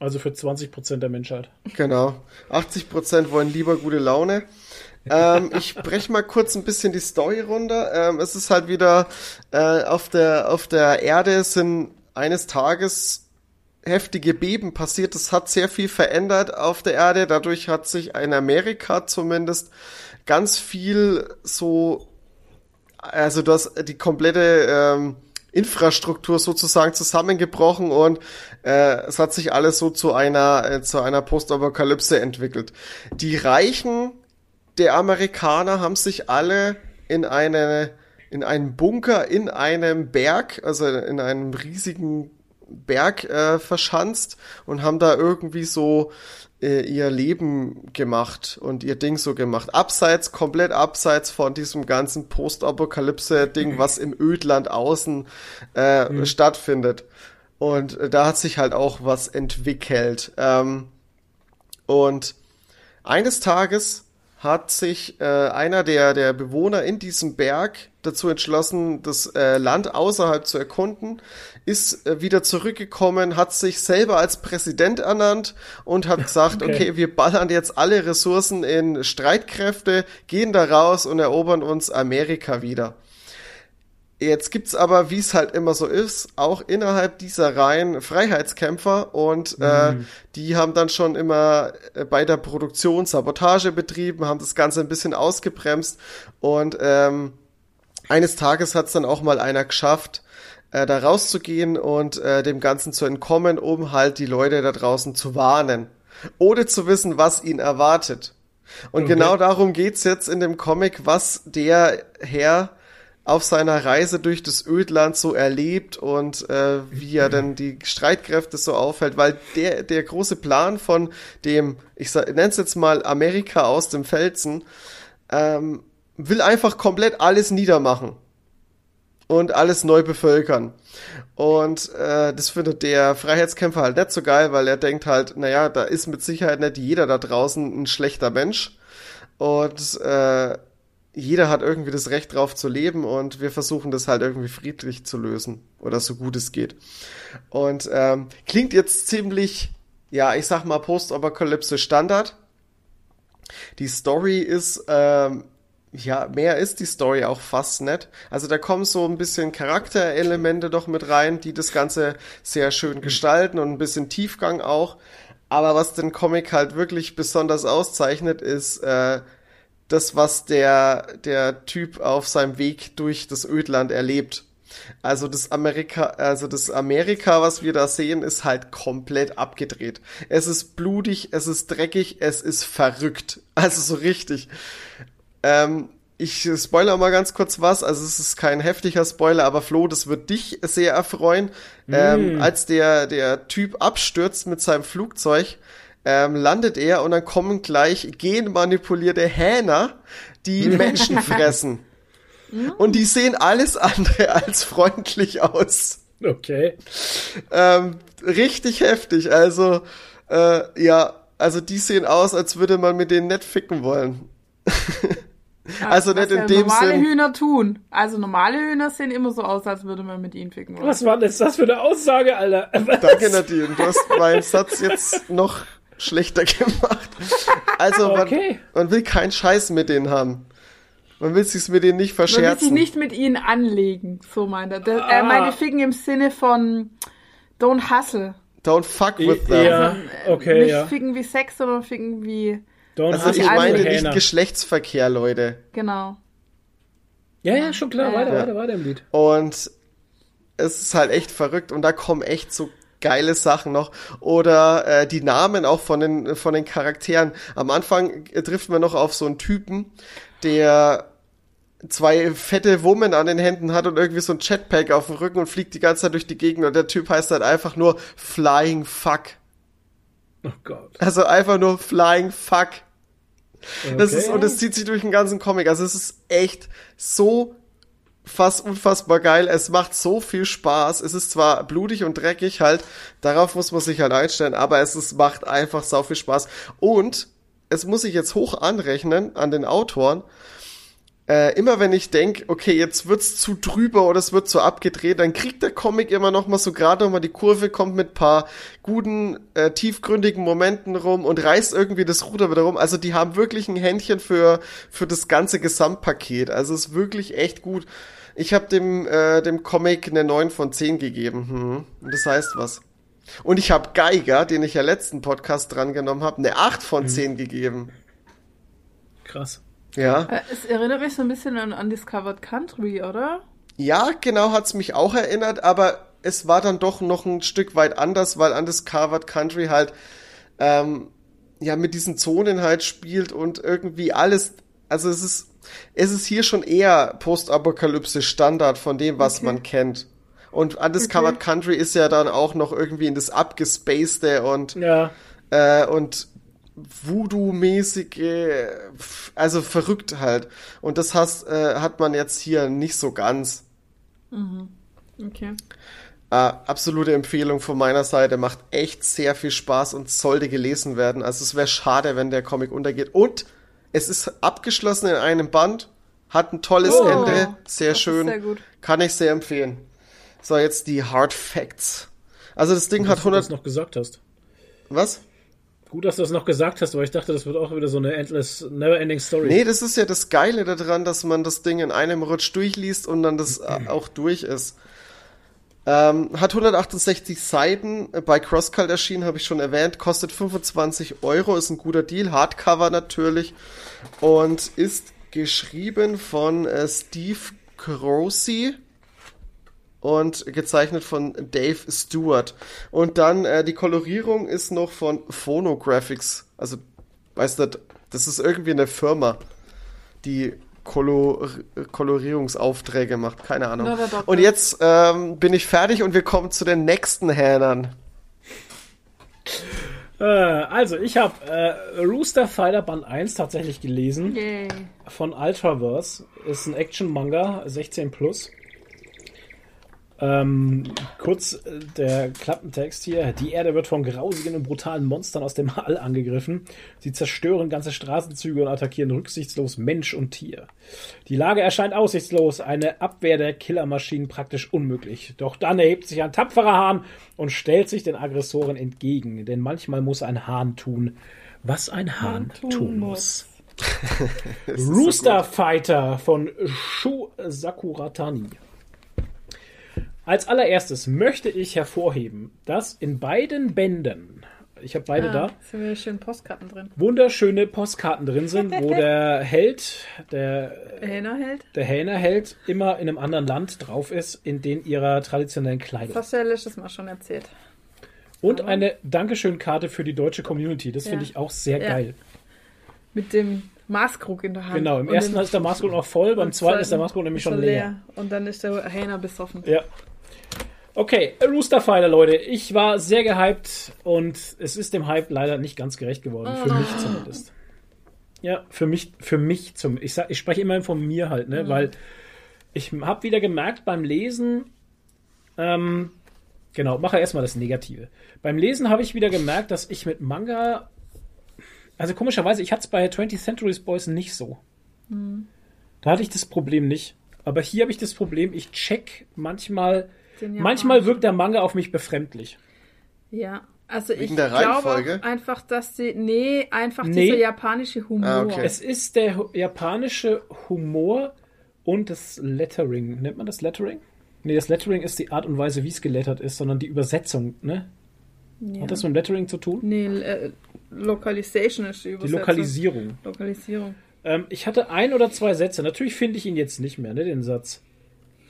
Also für 20% der Menschheit. Genau. 80% wollen lieber gute Laune. ähm, *laughs* ich brech mal kurz ein bisschen die Story runter. Ähm, es ist halt wieder äh, auf der auf der Erde sind eines Tages heftige Beben passiert. Das hat sehr viel verändert auf der Erde. Dadurch hat sich in Amerika zumindest ganz viel so also du hast die komplette ähm, Infrastruktur sozusagen zusammengebrochen und äh, es hat sich alles so zu einer äh, zu einer Postapokalypse entwickelt. Die Reichen der Amerikaner haben sich alle in eine in einen Bunker in einem Berg, also in einem riesigen Berg äh, verschanzt und haben da irgendwie so äh, ihr Leben gemacht und ihr Ding so gemacht. Abseits, komplett abseits von diesem ganzen Postapokalypse-Ding, was im Ödland außen äh, mhm. stattfindet. Und da hat sich halt auch was entwickelt. Ähm, und eines Tages hat sich äh, einer der, der Bewohner in diesem Berg dazu entschlossen, das äh, Land außerhalb zu erkunden, ist äh, wieder zurückgekommen, hat sich selber als Präsident ernannt und hat gesagt, *laughs* okay. okay, wir ballern jetzt alle Ressourcen in Streitkräfte, gehen da raus und erobern uns Amerika wieder. Jetzt gibt's aber, wie es halt immer so ist, auch innerhalb dieser Reihen Freiheitskämpfer und äh, mhm. die haben dann schon immer äh, bei der Produktion Sabotage betrieben, haben das Ganze ein bisschen ausgebremst und ähm, eines Tages hat's dann auch mal einer geschafft, äh, da rauszugehen und äh, dem Ganzen zu entkommen, um halt die Leute da draußen zu warnen, ohne zu wissen, was ihn erwartet. Und okay. genau darum geht's jetzt in dem Comic, was der Herr auf seiner Reise durch das Ödland so erlebt und äh, wie er denn die Streitkräfte so aufhält, weil der der große Plan von dem, ich nenne es jetzt mal Amerika aus dem Felsen, ähm, will einfach komplett alles niedermachen und alles neu bevölkern. Und äh, das findet der Freiheitskämpfer halt nicht so geil, weil er denkt halt, naja, da ist mit Sicherheit nicht jeder da draußen ein schlechter Mensch. Und äh, jeder hat irgendwie das Recht drauf zu leben und wir versuchen das halt irgendwie friedlich zu lösen oder so gut es geht. Und ähm, klingt jetzt ziemlich, ja, ich sag mal Postapokalypse Standard. Die Story ist, ähm, ja, mehr ist die Story auch fast nicht. Also da kommen so ein bisschen Charakterelemente doch mit rein, die das Ganze sehr schön gestalten und ein bisschen Tiefgang auch. Aber was den Comic halt wirklich besonders auszeichnet, ist äh, das, was der, der Typ auf seinem Weg durch das Ödland erlebt. Also das Amerika, also das Amerika, was wir da sehen, ist halt komplett abgedreht. Es ist blutig, es ist dreckig, es ist verrückt. *laughs* Also so richtig. Ähm, ich spoiler mal ganz kurz was. Also es ist kein heftiger Spoiler, aber Flo, das wird dich sehr erfreuen. Mm. Ähm, als der, der Typ abstürzt mit seinem Flugzeug, ähm, landet er und dann kommen gleich genmanipulierte Hähner, die *laughs* Menschen fressen. Und die sehen alles andere *laughs* als freundlich aus. Okay. Ähm, richtig heftig. Also, äh, ja, also die sehen aus, als würde man mit denen nicht ficken wollen. Ja, *laughs* also nicht in ja dem normale Sinn. Hühner tun. Also normale Hühner sehen immer so aus, als würde man mit ihnen ficken wollen. Was war denn das für eine Aussage, Alter? Was? Danke, Nadine. Du hast meinen Satz jetzt noch schlechter *laughs* gemacht. Also okay. man, man will keinen Scheiß mit denen haben. Man will sich's mit denen nicht verscherzen. Man will sich nicht mit ihnen anlegen, so meint er. Der, ah. Er meinte Ficken im Sinne von don't hustle. Don't fuck with them. Ja, also, äh, okay, nicht ja. ficken wie Sex, sondern ficken wie... Don't also ich meine nicht Geschlechtsverkehr, Leute. Genau. Ja, ja, schon klar. Weiter, ja. weiter, weiter im Lied. Und es ist halt echt verrückt und da kommen echt so geile Sachen noch. Oder äh, die Namen auch von den, von den Charakteren. Am Anfang trifft man noch auf so einen Typen, der zwei fette Wummen an den Händen hat und irgendwie so ein Jetpack auf dem Rücken und fliegt die ganze Zeit durch die Gegend und der Typ heißt halt einfach nur Flying Fuck. Oh Gott. Also einfach nur Flying Fuck. Okay. Das ist, und es zieht sich durch den ganzen Comic. Also es ist echt so fast unfassbar geil. Es macht so viel Spaß. Es ist zwar blutig und dreckig halt, darauf muss man sich halt einstellen, aber es ist, macht einfach so viel Spaß. Und es muss ich jetzt hoch anrechnen an den Autoren. Äh, immer wenn ich denk, okay, jetzt wird's zu drüber oder es wird zu abgedreht, dann kriegt der Comic immer noch mal so gerade noch mal die Kurve, kommt mit paar guten, äh, tiefgründigen Momenten rum und reißt irgendwie das Ruder wieder rum. Also die haben wirklich ein Händchen für, für das ganze Gesamtpaket. Also es ist wirklich echt gut. Ich habe dem, äh, dem Comic eine 9 von 10 gegeben. Hm. Und das heißt was. Und ich habe Geiger, den ich ja letzten Podcast drangenommen habe, eine 8 von mhm. 10 gegeben. Krass. Ja. Äh, es erinnert mich so ein bisschen an Undiscovered Country, oder? Ja, genau hat's mich auch erinnert, aber es war dann doch noch ein Stück weit anders, weil Undiscovered Country halt ähm, ja mit diesen Zonen halt spielt und irgendwie alles also es ist, es ist hier schon eher Postapokalypse Standard von dem, was Okay. man kennt. Und Undiscovered Country ist ja dann auch noch irgendwie in das abgespacede und Ja. äh, und Voodoo-mäßige, also verrückt halt. Und das hast, äh, hat man jetzt hier nicht so ganz. Okay. Äh, absolute Empfehlung von meiner Seite, macht echt sehr viel Spaß und sollte gelesen werden. Also es wäre schade, wenn der Comic untergeht. Und es ist abgeschlossen in einem Band, hat ein tolles Oh, Ende, sehr das ist schön, sehr gut. kann ich sehr empfehlen. So, jetzt die Hard Facts. Also das Ding hat Dass du das 100, noch gesagt hast. was? Gut, dass du das noch gesagt hast, weil ich dachte, das wird auch wieder so eine endless, never-ending Story. Nee, das ist ja das Geile daran, dass man das Ding in einem Rutsch durchliest und dann das äh, *clears throat* auch durch ist. Ähm, hat 168 Seiten, äh, bei CrossCult erschienen, habe ich schon erwähnt, kostet 25 Euro, ist ein guter Deal, Hardcover natürlich und ist geschrieben von äh, Steve Croce und gezeichnet von Dave Stewart. Und dann äh, die Kolorierung ist noch von Phonographics, also weißt du, das ist irgendwie eine Firma, die Kolor Kolorierungsaufträge macht, keine Ahnung. Na. Und jetzt ähm, bin ich fertig und wir kommen zu den nächsten Hähnern. Äh, also, ich habe äh, Rooster Fighter Band 1 tatsächlich gelesen. Yay. von Ultraverse. Ist ein Action-Manga, 16 plus. Ähm, kurz äh, der Klappentext hier. Die Erde wird von grausigen und brutalen Monstern aus dem All angegriffen. Sie zerstören ganze Straßenzüge und attackieren rücksichtslos Mensch und Tier. Die Lage erscheint aussichtslos, eine Abwehr der Killermaschinen praktisch unmöglich. Doch dann erhebt sich ein tapferer Hahn und stellt sich den Aggressoren entgegen. Denn manchmal muss ein Hahn tun, was ein Hahn tun tun muss. muss. *laughs* Rooster Fighter von Shu Sakuratani. Als allererstes möchte ich hervorheben, dass in beiden Bänden, ich habe beide da, Ah, sind wieder schön Postkarten drin. wunderschöne Postkarten drin sind, wo *laughs* der Held, der, Hähnerheld? der Hähnerheld, immer in einem anderen Land drauf ist, in den ihrer traditionellen Kleidung. Das hast du ja letztes Mal schon erzählt. Und eine Dankeschön-Karte für die deutsche Community. Das Ja. finde ich auch sehr Ja. geil. Mit dem Maßkrug in der Hand. Genau, im Und ersten ist der Maßkrug noch voll, beim zweiten ist der Maßkrug nämlich schon leer. Und dann ist der Hähner besoffen. Ja. Okay, Rooster Fighter, Leute. Ich war sehr gehypt und es ist dem Hype leider nicht ganz gerecht geworden. Für mich zumindest. Ja, für mich, für mich zum. Ich, sag, ich spreche immerhin von mir halt, ne? Weil ich habe wieder gemerkt beim Lesen, ähm, genau, mache erstmal das Negative. Beim Lesen habe ich wieder gemerkt, dass ich mit Manga, also komischerweise, ich hatte es bei 20th Century Boys nicht so. Da hatte ich das Problem nicht. Aber hier habe ich das Problem, ich check manchmal, manchmal wirkt der Manga auf mich befremdlich. Ja, also ich Wegen der glaube einfach, dass sie, nee, einfach Nee. dieser japanische Humor. Ah, okay. Es ist der japanische Humor und das Lettering. Nennt man das Lettering? Nee, das Lettering ist die Art und Weise, wie es gelettert ist, sondern die Übersetzung, ne? Ja. Hat das mit Lettering zu tun? Nee, äh, Localization ist die Die Übersetzung. Lokalisierung. Lokalisierung. Ähm, ich hatte ein oder zwei Sätze. Natürlich finde ich ihn jetzt nicht mehr, ne, den Satz.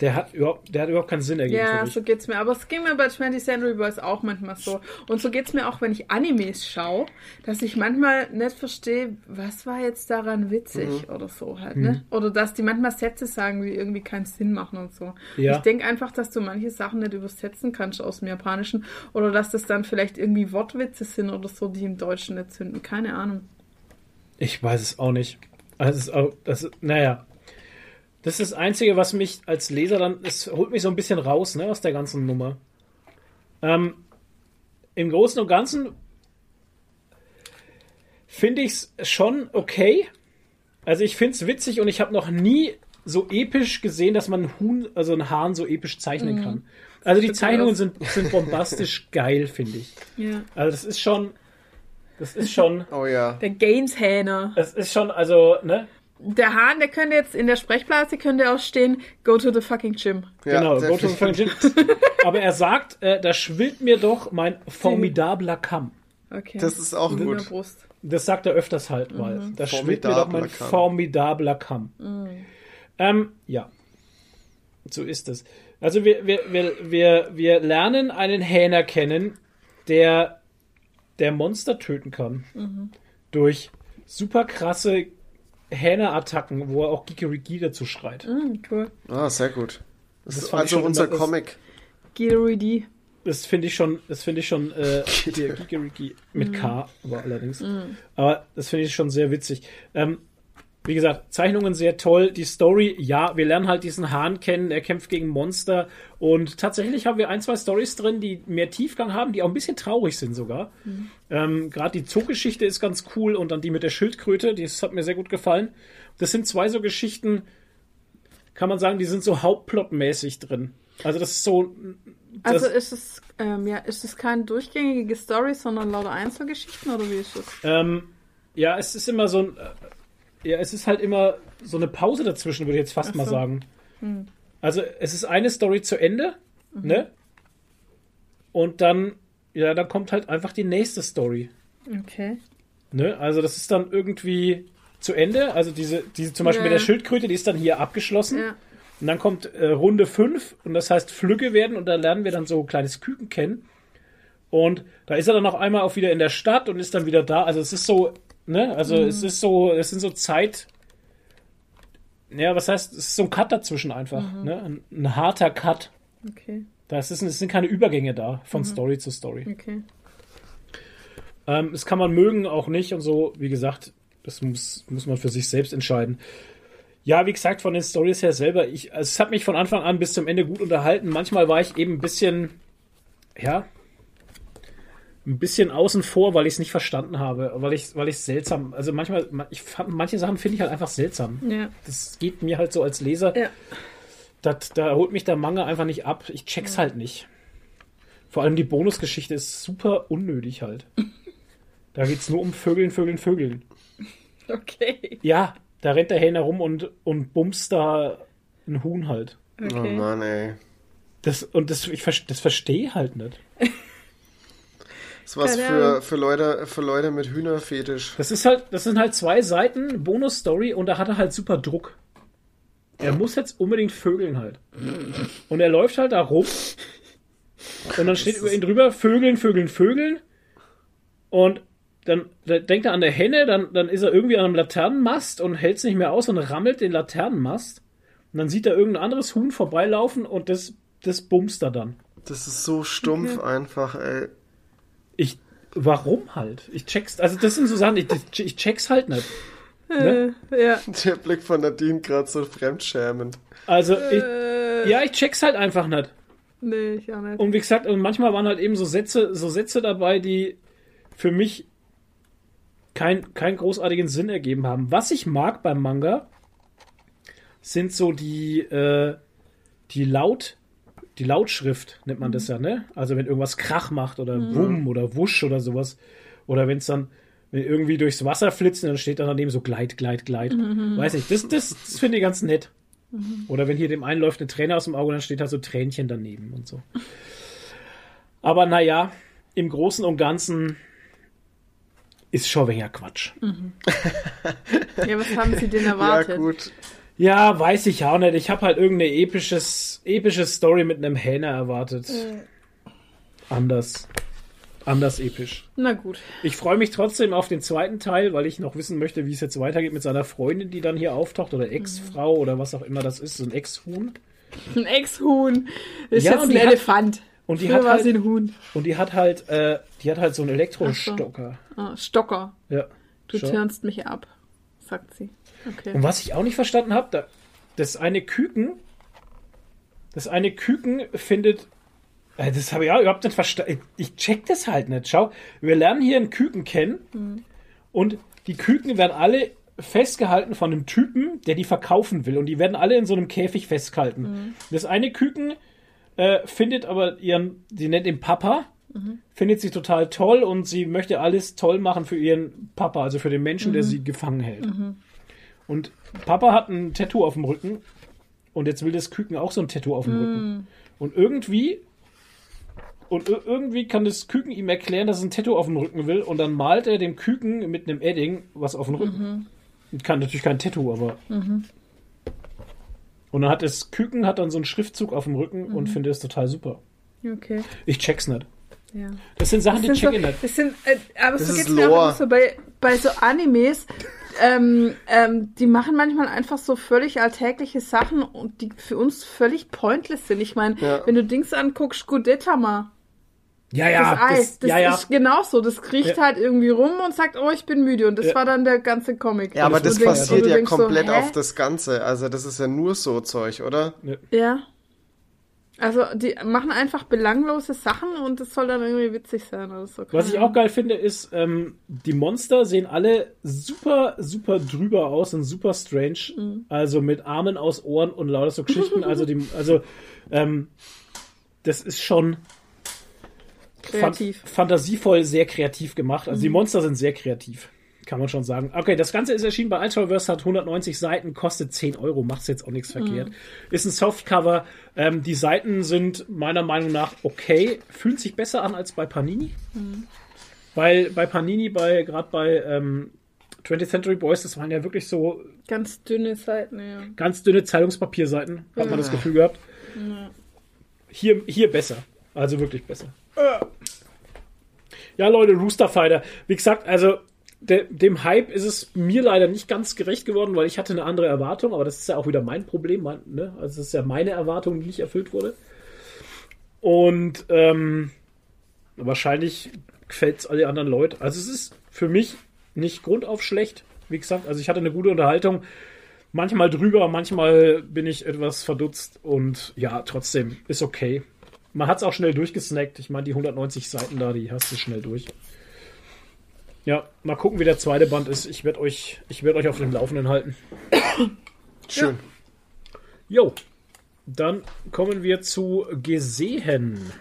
Der hat überhaupt, der hat überhaupt keinen Sinn ergeben Ja, für mich. so geht's mir. Aber es ging mir bei 20th Century Boys auch manchmal so. Und so geht's mir auch, wenn ich Animes schaue, dass ich manchmal nicht verstehe, was war jetzt daran witzig Mhm. oder so halt, ne? Oder dass die manchmal Sätze sagen, die irgendwie keinen Sinn machen und so. Ja. Ich denke einfach, dass du manche Sachen nicht übersetzen kannst aus dem Japanischen oder dass das dann vielleicht irgendwie Wortwitze sind oder so, die im Deutschen nicht zünden. Keine Ahnung. Ich weiß es auch nicht. Also, es ist auch, das, ist- naja. Das ist das Einzige, was mich als Leser dann, es holt mich so ein bisschen raus, ne, aus der ganzen Nummer. Ähm, Im Großen und Ganzen finde ich es schon okay. Also ich finde es witzig und ich habe noch nie so episch gesehen, dass man einen Huhn, also einen Hahn so episch zeichnen kann. Also die Zeichnungen sind, sind bombastisch *laughs* geil, finde ich. Ja. Also das ist schon, das ist schon, Oh ja. Der Gaines-Hähner. es ist schon, also, ne, Der Hahn, der könnte jetzt in der Sprechblase könnte auch stehen, go to the fucking gym. ja genau, go to the fucking gym. *laughs* Aber er sagt, äh, da schwillt mir doch mein formidabler Kamm. Okay. Das ist auch gut. Brust. Das sagt er öfters halt mal. Da schwillt mir doch mein Formidabler Kamm. formidabler Kamm. Ähm, ja. So ist es. Also wir, wir, wir, wir, wir lernen einen Hähner kennen, der, der Monster töten kann. Durch super krasse Hähne-Attacken, wo er auch Gigerigi dazu schreit. Mm, cool. Ah, sehr gut. Das, Das ist fand ich also schon unser immer- das- Comic. Gilroy Das finde ich schon, das finde ich schon, äh, *laughs* der Gigerigi mit K, aber allerdings. Aber das finde ich schon sehr witzig. Ähm, wie gesagt, Zeichnungen sehr toll. Die Story, ja, wir lernen halt diesen Hahn kennen, er kämpft gegen Monster. Und tatsächlich haben wir ein, zwei Stories drin, die mehr Tiefgang haben, die auch ein bisschen traurig sind sogar. Ähm, Gerade die Zoogeschichte ist ganz cool und dann die mit der Schildkröte, das hat mir sehr gut gefallen. Das sind zwei so Geschichten, kann man sagen, die sind so hauptplotmäßig drin. Also das ist so. Das, Also ist es, ähm, ja, ist es keine durchgängige Story, sondern lauter Einzelgeschichten oder wie ist das? Ähm, ja, es ist immer so ein. Ja, es ist halt immer so eine Pause dazwischen, würde ich jetzt fast Ach mal so. sagen. Also, es ist eine Story zu Ende, ne? Und dann, ja, dann kommt halt einfach die nächste Story. Okay. Ne? Also, das ist dann irgendwie zu Ende. Also, diese, diese zum Beispiel Ja, mit der. Schildkröte, die ist dann hier abgeschlossen. Ja. Und dann kommt äh, Runde 5 und das heißt Flügge werden und da lernen wir dann so ein kleines Küken kennen. Und da ist er dann noch einmal auch wieder in der Stadt und ist dann wieder da. Also es ist so, ne, also es ist so, es sind so Zeit. Ja, was heißt, es ist so ein Cut dazwischen einfach, ne? Ein, ein harter Cut. Okay. Das ist, es sind keine Übergänge da von Story zu Story. Okay. Ähm, das kann man mögen, auch nicht und so. Wie gesagt, das muss, muss man für sich selbst entscheiden. Ja, wie gesagt, von den Stories her selber, ich, also es hat mich von Anfang an bis zumEnde gut unterhalten. Manchmal war ich eben ein bisschen, ja, ein bisschen außen vor, weil ich es nicht verstanden habe, weil ich, weil ich seltsam, also manchmal, ich fand, manche Sachen finde ich halt einfach seltsam. Ja. Das geht mir halt so als Leser. Ja. Das, da holt mich der Manga einfach nicht ab. Ich check's halt nicht. Vor allem die Bonusgeschichte ist super unnötig halt. *laughs* Da geht's nur um Vögeln, Vögeln, Vögeln. Okay. Ja, da rennt der Hähner rum und, und bumst da ein Huhn halt. Oh Okay. Mann, ey. Das, und das, ich, das verstehe halt nicht. *laughs* Das ist was Keine für, für, Leute, für Leute mit Hühnerfetisch. Das ist halt, das sind halt zwei Seiten Bonus-Story und da hat er halt super Druck. Er muss jetzt unbedingt vögeln halt. Und er läuft halt da rum. Und dann steht über ihn drüber, Vögeln, Vögeln, Vögeln. Und dann, dann denkt er an der Henne, dann, dann ist er irgendwie an einem Laternenmast und hält es nicht mehr aus und rammelt den Laternenmast. Und dann sieht er irgendein anderes Huhn vorbeilaufen und das, das bumst er dann. Das ist so stumpf einfach, ey. Warum halt? Ich check's, also das sind so Sachen, ich, ich check's halt nicht. Ne? Äh, ja. Der Blick von Nadine gerade so fremdschämend. Also, ich, Äh, ja, ich check's halt einfach nicht. Nee, ich auch nicht. Und wie gesagt, und manchmal waren halt eben so Sätze, so Sätze dabei, die für mich kein, keinen großartigen Sinn ergeben haben. Was ich mag beim Manga, sind so die, äh, die Laut, die Lautschrift, nennt man das ja, ne? Also wenn irgendwas Krach macht oder Wumm oder Wusch oder sowas. Oder wenn es dann wenn irgendwie durchs Wasser flitzt, dann steht da daneben so Gleit, Gleit, Gleit. Weiß nicht, das, das, das finde ich ganz nett. Oder wenn hier dem einen läuft eine Träne aus dem Auge, dann steht da so Tränchen daneben und so. Aber naja, im Großen und Ganzen ist schon weniger Quatsch. Ja, was haben Sie denn Ja, erwartet? gut. Ja, weiß ich auch nicht. Ich habe halt irgendeine episches, epische Story mit einem Hähner erwartet. Anders. Anders episch. Na gut. Ich freue mich trotzdem auf den zweiten Teil, weil ich noch wissen möchte, wie es jetzt weitergeht mit seiner Freundin, die dann hier auftaucht, oder Ex-Frau oder was auch immer das ist, so ein Ex-Huhn. *laughs* Ein Ex-Huhn. Ist Ja, jetzt ein die hat- Elefant. Und die Früher hat halt, ein Huhn. und die hat halt, äh, die hat halt so einen Elektrostocker. Ah, Stocker. Ja. Du Schau. turnst mich ab, sagt sie. Okay. Und was ich auch nicht verstanden habe, da, das eine Küken, das eine Küken findet, äh, das habe ich auch überhaupt nicht verstanden. Ich check das halt nicht. Schau, wir lernen hier einen Küken kennen und die Küken werden alle festgehalten von einem Typen, der die verkaufen will und die werden alle in so einem Käfig festgehalten. Das eine Küken äh, findet aber ihren, sie nennt ihn Papa, findet sie total toll und sie möchte alles toll machen für ihren Papa, also für den Menschen, der sie gefangen hält. Und Papa hat ein Tattoo auf dem Rücken und jetzt will das Küken auch so ein Tattoo auf dem Rücken. Und irgendwie und ir- irgendwie kann das Küken ihm erklären, dass es ein Tattoo auf dem Rücken will und dann malt er dem Küken mit einem Edding was auf dem Rücken. Kann natürlich kein Tattoo, aber und dann hat das Küken hat dann so einen Schriftzug auf dem Rücken und findet es total super. okay. Ich check's nicht. Ja. Das sind Sachen, die Das sind, check ich so, nicht. das sind, äh, aber Das so geht's mir auch so bei, bei so Animes. Ähm, ähm, die machen manchmal einfach so völlig alltägliche Sachen und die für uns völlig pointless sind. Ich meine, Ja. wenn du Dings anguckst, Gudetama, Ja, ja, das Eis, das ja, ja. ist genauso. Das kriecht Ja. halt irgendwie rum und sagt, oh, ich bin müde. Und das Ja. war dann der ganze Comic. Ja, aber das denkst- du ja so, komplett hä? auf das Ganze. Also das ist ja nur so Zeug, oder? Ja. Also die machen einfach belanglose Sachen und das soll dann irgendwie witzig sein oder so. Was ich auch geil finde, ist, ähm, die Monster sehen alle super, super drüber aus und super strange. Mhm. Also mit Armen aus Ohren und lauter so Geschichten. also die, also, ähm, das ist schon kreativ. fan- fantasievoll sehr kreativ gemacht. Also die Mhm. Monster sind sehr kreativ. Kann man schon sagen. Okay, das Ganze ist erschienen bei Ultraverse, hat 190 Seiten, kostet 10 Euro, macht's jetzt auch nichts Mhm. verkehrt. Ist ein Softcover. Ähm, die Seiten sind meiner Meinung nach okay, fühlt sich besser an als bei Panini. Mhm. Weil bei Panini, bei gerade bei ähm, 20th Century Boys, das waren ja wirklich so Ganz dünne Seiten, ja. ganz dünne Zeitungspapierseiten, hat man das Gefühl gehabt. Hier, hier besser. Also wirklich besser. Ja, Leute, Rooster Fighter. Wie gesagt, also de, dem Hype ist es mir leider nicht ganz gerecht geworden, weil ich hatte eine andere Erwartung, aber das ist ja auch wieder mein Problem. Mein, ne? Also es ist ja meine Erwartung, die nicht erfüllt wurde. Und ähm, wahrscheinlich gefällt es alle anderen Leuten. Also es ist für mich nicht grundauf schlecht. Wie gesagt, also ich hatte eine gute Unterhaltung. Manchmal drüber, manchmal bin ich etwas verdutzt und ja, trotzdem ist okay. Man hat es auch schnell durchgesnackt. Ich meine, die 190 Seiten da, die hast du schnell durch. Ja, mal gucken, wie der zweite Band ist. Ich werde euch, ich werde euch auf dem Laufenden halten. *coughs* Schön. Jo, dann kommen wir zu gesehen.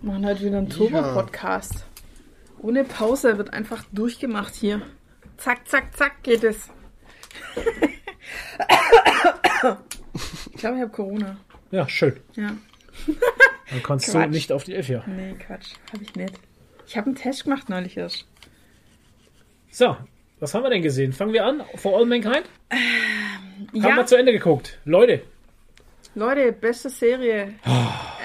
Wir machen heute wieder einen Turbo-Podcast. Ohne Pause wird einfach durchgemacht hier. Zack, zack, zack geht es. *coughs* ich glaube, ich habe Corona. Ja, schön. Ja. Dann kannst Quatsch. du nicht auf die F ja. Nee, Quatsch. Habe ich nicht. Ich habe einen Test gemacht neulich erst. So, was haben wir denn gesehen? Fangen wir an. For All Mankind? Haben wir Ja, zu Ende geguckt. Leute, Leute, beste Serie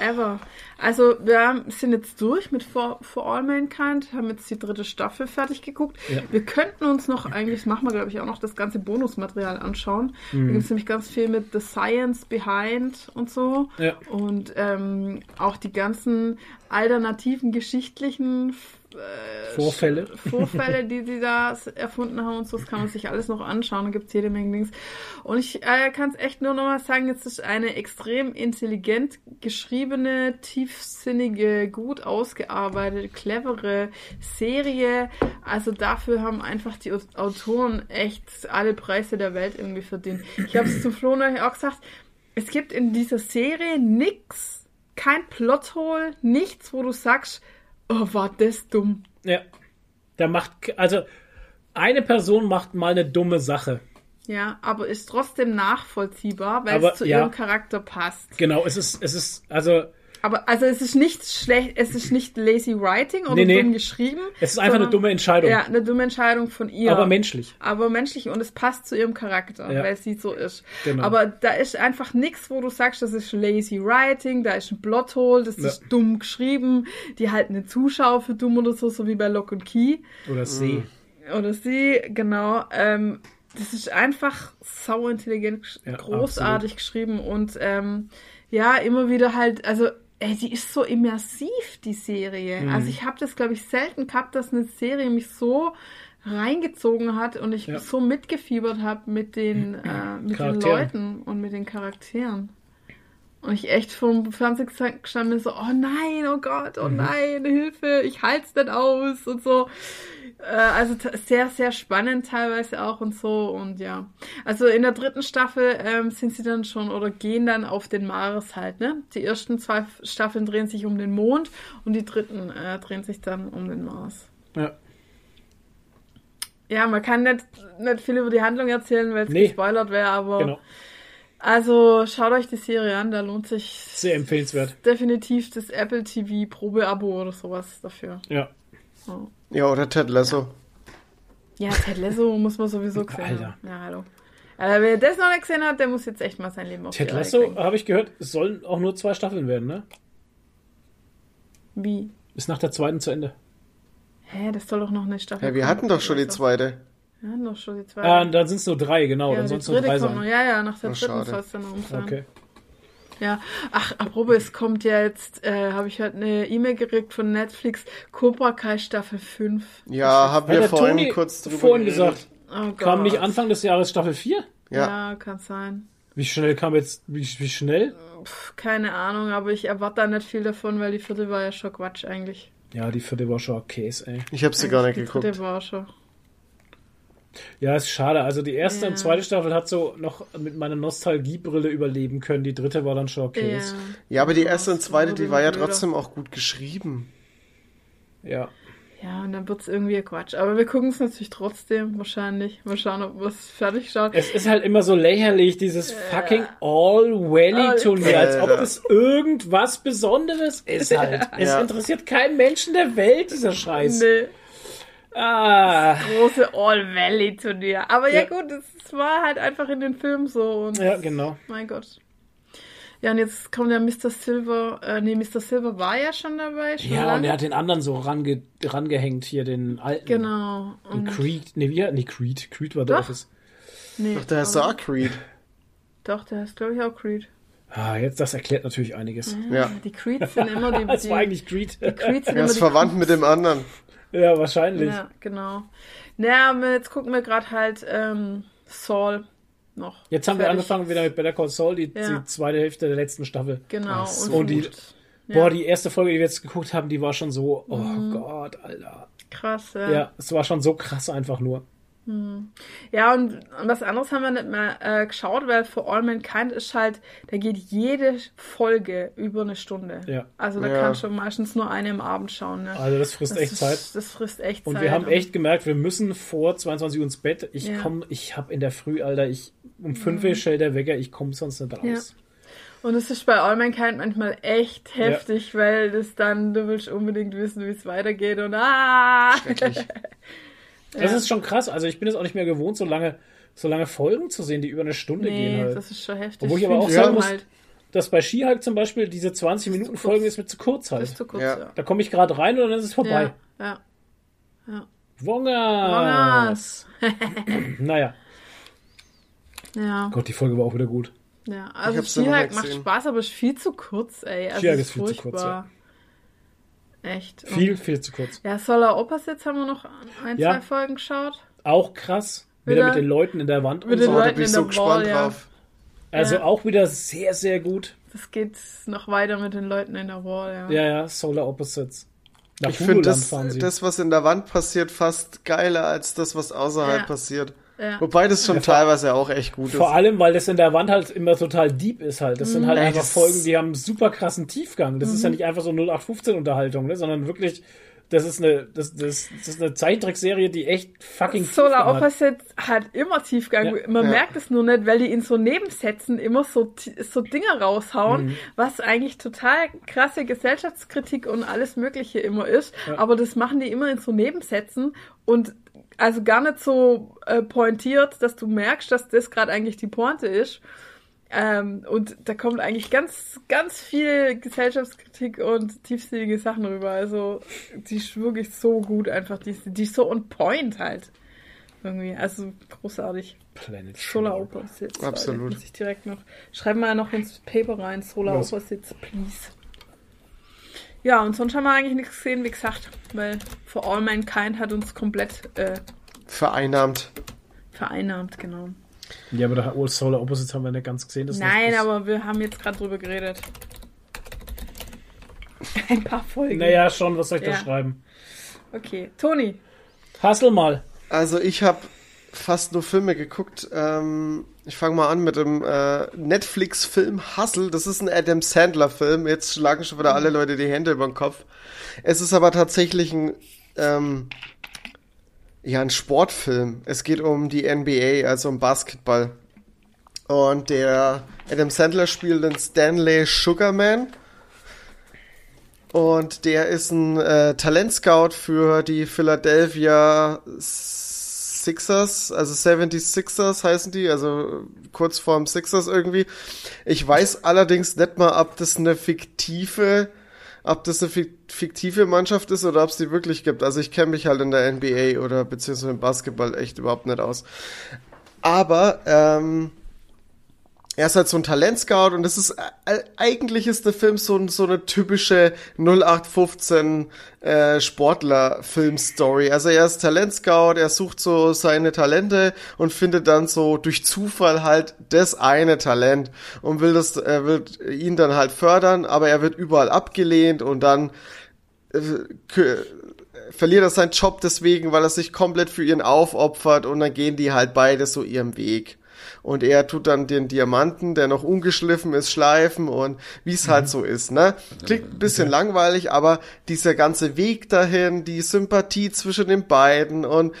ever. Also, wir sind jetzt durch mit For, For All Mankind, haben jetzt die dritte Staffel fertig geguckt. Ja. Wir könnten uns noch, eigentlich machen wir, glaube ich, auch noch das ganze Bonusmaterial anschauen. Mhm. Da gibt es nämlich ganz viel mit The Science Behind und so. Ja. Und ähm, auch die ganzen alternativen geschichtlichen äh, Vorfälle. Vorfälle, die sie da erfunden haben und so, das kann man sich alles noch anschauen. Da gibt es jede Menge Links. Und ich äh, kann es echt nur noch mal sagen, es ist eine extrem intelligent geschriebene, tiefsinnige, gut ausgearbeitete, clevere Serie. Also dafür haben einfach die Au- Autoren echt alle Preise der Welt irgendwie verdient. Ich habe es zum Flo auch gesagt, es gibt in dieser Serie nix, kein Plothole, nichts, wo du sagst, oh, war das dumm. Ja. Da macht, also, eine Person macht mal eine dumme Sache. Ja, aber ist trotzdem nachvollziehbar, weil Aber, es zu ja. ihrem Charakter passt. Genau, es ist, es ist, also, Aber also es ist nicht schlecht, es ist nicht lazy writing oder Nee, nee. dumm geschrieben. es ist einfach eine dumme Entscheidung. Ja, eine dumme Entscheidung von ihr. Aber menschlich. aber menschlich und es passt zu ihrem Charakter, Ja. weil sie so ist. Genau. Aber da ist einfach nichts, wo du sagst, das ist lazy writing, da ist ein Plothole, das Ja. ist dumm geschrieben, die halten eine Zuschauer für dumm oder so, so wie bei Lock und Key Oder See. oder sie, genau. Ähm, das ist einfach sau intelligent, gesch- Ja, großartig geschrieben und ähm, ja, immer wieder halt, also ey, die ist so immersiv, die Serie. Mhm. Also ich habe das, glaube ich, selten gehabt, dass eine Serie mich so reingezogen hat und ich Ja. so mitgefiebert habe mit den *clears throat* äh, mit den. Leuten und mit den Charakteren. Und ich echt vom Fernseher gestanden bin, so, oh nein, oh Gott, Mhm. oh nein, Hilfe, ich halt's nicht aus und so. Äh, also sehr, sehr spannend teilweise auch und so und ja. Also in der dritten Staffel ähm, sind sie dann schon oder gehen dann auf den Mars halt, ne? Die ersten zwei Staffeln drehen sich um den Mond und die dritten äh, drehen sich dann um den Mars. Ja. Ja, man kann nicht, nicht viel über die Handlung erzählen, weil es Nee. gespoilert wäre, aber Genau. also schaut euch die Serie an, da lohnt sich Sehr empfehlenswert. definitiv das Apple TV Probeabo oder sowas dafür. Ja. Ja, oder Ted Lasso. Ja, Ted Lasso muss man sowieso gesehen Alter. haben. Ja, hallo. Äh, wer das noch nicht gesehen hat, der muss jetzt echt mal sein Leben auf Ted Lasso, habe ich gehört, es sollen auch nur zwei Staffeln werden, ne? Wie? Ist nach der zweiten zu Ende. Hä, das soll doch noch eine Staffel Ja, wir hatten doch schon die zweite. Wir hatten doch schon die zwei. Ah, dann sind es nur drei, genau. ja, dann es nur dritte drei kommt noch. sein. Ja, ja, nach der Oh, dritten soll es dann um sein. Okay. Ja, ach, apropos, es kommt jetzt, äh, habe ich heute eine E-Mail gekriegt von Netflix, Cobra Kai Staffel 5. Ja, haben wir vorhin Toni kurz drüber vorhin gesagt. Oh. Kam nicht Anfang des Jahres Staffel 4? Ja. Ja, kann sein. Wie schnell kam jetzt, wie, wie schnell? Pff, keine Ahnung, aber ich erwarte da nicht viel davon, weil die vierte war ja schon Quatsch eigentlich. Ja, die vierte war schon Käse, ey. Ich habe sie gar nicht die geguckt. dritte war schon. Ja, ist schade. Also die erste Ja. und zweite Staffel hat so noch mit meiner Nostalgiebrille überleben können. Die dritte war dann schon Käse. Ja, aber die erste und zweite, die war ja trotzdem auch gut geschrieben. Ja. Ja, und dann wird's irgendwie Quatsch. Aber wir gucken es natürlich trotzdem, wahrscheinlich. Mal schauen, ob wir es fertig schauen. Es ist halt immer so lächerlich, dieses fucking All-Valley-Turnier, als ob das irgendwas Besonderes ist halt. Es Ja. interessiert keinen Menschen der Welt, dieser Scheiß. Nee, Ah. große All-Valley-Turnier. Aber ja, Ja. gut, es war halt einfach in den Filmen so. Und Ja, genau. Mein Gott. Ja, und jetzt kommt ja Mr. Silver. Äh, nee, Mr. Silver war ja schon dabei. Schon Ja, und lange. er hat den anderen so range, rangehängt hier, den alten. Genau. Den Und, Creed. Nee, wie? Nee, Creed. Creed war Doch. Office. nee, Ach, der heißt auch Creed. Doch, der heißt, glaube ich, auch Creed. Ah, jetzt, das erklärt natürlich einiges. Ja. Die Creeds sind immer die. *laughs* Das war eigentlich Creed. die Creeds sind Er immer ist die verwandt mit dem anderen. Ja, wahrscheinlich. Ja, genau. Naja, aber jetzt gucken wir gerade halt ähm, Saul noch. Jetzt haben wir fertig. angefangen wieder mit Better Call Saul, die, Ja. die zweite Hälfte der letzten Staffel. Genau. so. Und die- versucht- Boah, die erste Folge, die wir jetzt geguckt haben, die war schon so, oh Mhm. Gott, Alter. Krass, ja. Ja. es war schon so krass einfach nur. Ja, und, und was anderes haben wir nicht mehr äh, geschaut, weil For All Mankind ist halt, da geht jede Folge über eine Stunde. Ja. Also da Ja. kannst du meistens nur eine im Abend schauen. Ne? Also das frisst das echt ist, Zeit. Das frisst echt Und Zeit. wir haben echt gemerkt, wir müssen vor 22 Uhr ins Bett. Ich Ja. Mhm. komm, ich hab in der Früh, Alter, ich um 5 Uhr stellt der Wecker, ich komme sonst nicht raus. Und es ist bei All Mankind manchmal echt heftig, weil das dann, du willst unbedingt wissen, wie es weitergeht und ah! *laughs* Das ist schon krass. Also ich bin es auch nicht mehr gewohnt, so lange, so lange Folgen zu sehen, die über eine Stunde gehen Nee, halt. das ist schon heftig. Obwohl ich aber auch sagen muss, halt. dass bei Skihulk zum Beispiel diese 20 Minuten kurz. Folgen ist mir zu kurz Das halt. ist zu kurz, Ja. ja. Da komme ich gerade rein und dann ist es vorbei. Ja, ja. Wongas. Wangas. *clears throat* Naja, Ja, Gott, die Folge war auch wieder gut. ja. Also ja Skihulk macht. Spaß, aber ist viel zu kurz, ey. Also Skihulk es ist viel zu kurz, furchtbar. Echt. Viel, viel zu kurz. Ja, Solar Opposites haben wir noch ein, Ja. zwei Folgen geschaut. Auch krass. Wieder, Wieder- mit den Leuten in der Wand und mit den so. Da Leuten bin ich in so der gespannt Wall, ja. drauf. Also Ja. auch wieder sehr, sehr gut. Das geht noch weiter mit den Leuten in der Wall, ja. Ja, ja, Solar Opposites. Nach Ich finde das, das, was in der Wand passiert, fast geiler als das, was außerhalb Ja. passiert. Ja. Wobei das schon Ja, vor- teilweise auch echt gut Vor ist. allem, weil das in der Wand halt immer total deep ist halt. Das sind halt einfach Folgen, die haben super krassen Tiefgang. Das Mhm. ist ja nicht einfach so 0815 Unterhaltung, ne, sondern wirklich, das ist eine, das, das, das ist eine Zeichentrickserie, die echt fucking Solar Tiefgang hat. Opposites hat immer Tiefgang. Ja. Man Ja. merkt es nur nicht, weil die in so Nebensätzen immer so, so Dinge raushauen, Mhm. was eigentlich total krasse Gesellschaftskritik und alles Mögliche immer ist. Ja. Aber das machen die immer in so Nebensätzen und also gar nicht so äh, pointiert, dass du merkst, dass das gerade eigentlich die Pointe ist. Ähm, und da kommt eigentlich ganz, ganz viel Gesellschaftskritik und tiefsinnige Sachen rüber. Also, die ist wirklich so gut einfach. Die, ist- die ist so on point halt. Irgendwie. Also, großartig. Planet Solar. Opposites. Absolut. Muss ich direkt noch. Schreib mal noch ins Paper rein. Solar Was? Opposites, please. Ja, und sonst haben wir eigentlich nichts gesehen, wie gesagt. Weil For All Mankind hat uns komplett äh, Vereinnahmt. vereinnahmt, genau. Ja, aber da oh, Solar Opposites haben wir nicht ganz gesehen. Nein, aber wir haben jetzt gerade drüber geredet. *laughs* Ein paar Folgen. Naja, schon, was soll ich da Ja. schreiben? Okay. Toni. Hassel mal. Also ich habe fast nur Filme geguckt. Ähm, ich fange mal an mit dem äh, Netflix-Film Hustle. Das ist ein Adam Sandler-Film. Jetzt schlagen schon wieder alle Leute die Hände über den Kopf. Es ist aber tatsächlich ein ähm, ja ein Sportfilm. Es geht um die NBA, also um Basketball. Und der Adam Sandler spielt den Stanley Sugarman. Und der ist ein äh, Talentscout für die Philadelphia Sixers, also 76ers heißen die, also kurz vorm Sixers irgendwie. Ich weiß allerdings nicht mal, ob das eine fiktive ob das eine fik- fiktive Mannschaft ist oder ob es die wirklich gibt. Also ich kenne mich halt in der NBA oder beziehungsweise im Basketball echt überhaupt nicht aus. Aber ähm, er ist halt so ein Talentscout und das ist äh, eigentlich ist der Film so, so eine typische 0815 äh, Sportler-Film-Story. Also er ist Talentscout, er sucht so seine Talente und findet dann so durch Zufall halt das eine Talent und will das, er will ihn dann halt fördern, aber er wird überall abgelehnt und dann äh, verliert er seinen Job deswegen, weil er sich komplett für ihn aufopfert und dann gehen die halt beide so ihrem Weg. Und er tut dann den Diamanten, der noch ungeschliffen ist, schleifen und wie es halt so ist, ne? Klingt ein bisschen langweilig, aber dieser ganze Weg dahin, die Sympathie zwischen den beiden und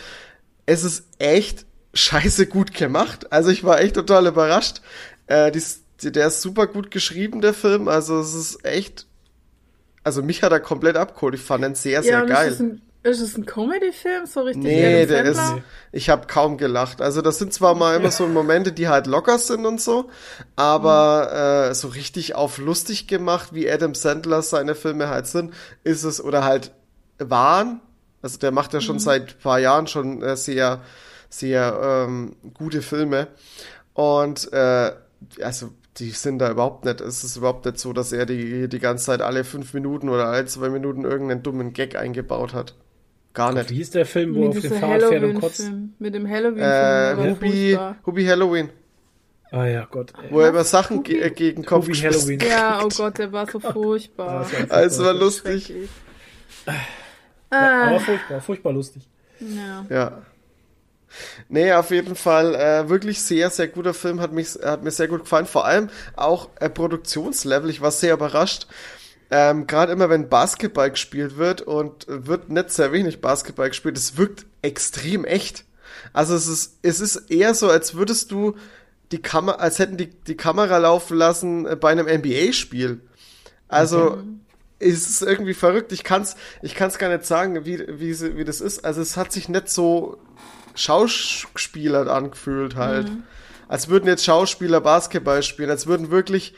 es ist echt scheiße gut gemacht. Also ich war echt total überrascht. Äh, dies, der ist super gut geschrieben, der Film. Also es ist echt, also mich hat er komplett abgeholt. Ich fand ihn sehr, sehr und geil. Ist es ein, ist es ein Comedy-Film? So richtig Nee, der ist, ich habe kaum gelacht. Also das sind zwar mal immer so Momente, die halt locker sind und so, aber äh, so richtig auf lustig gemacht, wie Adam Sandler seine Filme halt sind, ist es oder halt waren. Also der macht ja schon seit ein paar Jahren schon äh, sehr, sehr ähm, gute Filme und äh, also die sind da überhaupt nicht. Es ist überhaupt nicht so, dass er die die ganze Zeit alle fünf Minuten oder alle zwei Minuten irgendeinen dummen Gag eingebaut hat. Gar nicht. Wie hieß der Film, wo er Mit auf dem Fahrrad fährt und kotzt? Halloween-Film. Mit dem Halloween-Film. Äh, Hubi, Halloween, Ah ja, Gott. ey. wo er über Sachen ge äh, gegen Kopf Hubi Halloween. Ja, oh *laughs* Gott, der war so furchtbar. Das war einfach Also war lustig. Ja, Ah, aber furchtbar, furchtbar lustig. ja. Ja. Nee, auf jeden Fall äh, wirklich sehr, sehr guter Film, hat, mich, hat mir sehr gut gefallen. Vor allem auch äh, Produktionslevel, ich war sehr überrascht. Ähm, Gerade immer, wenn Basketball gespielt wird und wird nicht sehr wenig Basketball gespielt, es wirkt extrem echt. Also es ist, es ist eher so, als würdest du die Kamera, als hätten die die Kamera laufen lassen äh, bei einem NBA-Spiel. Also es ist irgendwie verrückt. Ich kann's, ich kann's gar nicht sagen, wie, wie, wie das ist. Also es hat sich nicht so Schauspielert angefühlt halt. Als würden jetzt Schauspieler Basketball spielen, als würden wirklich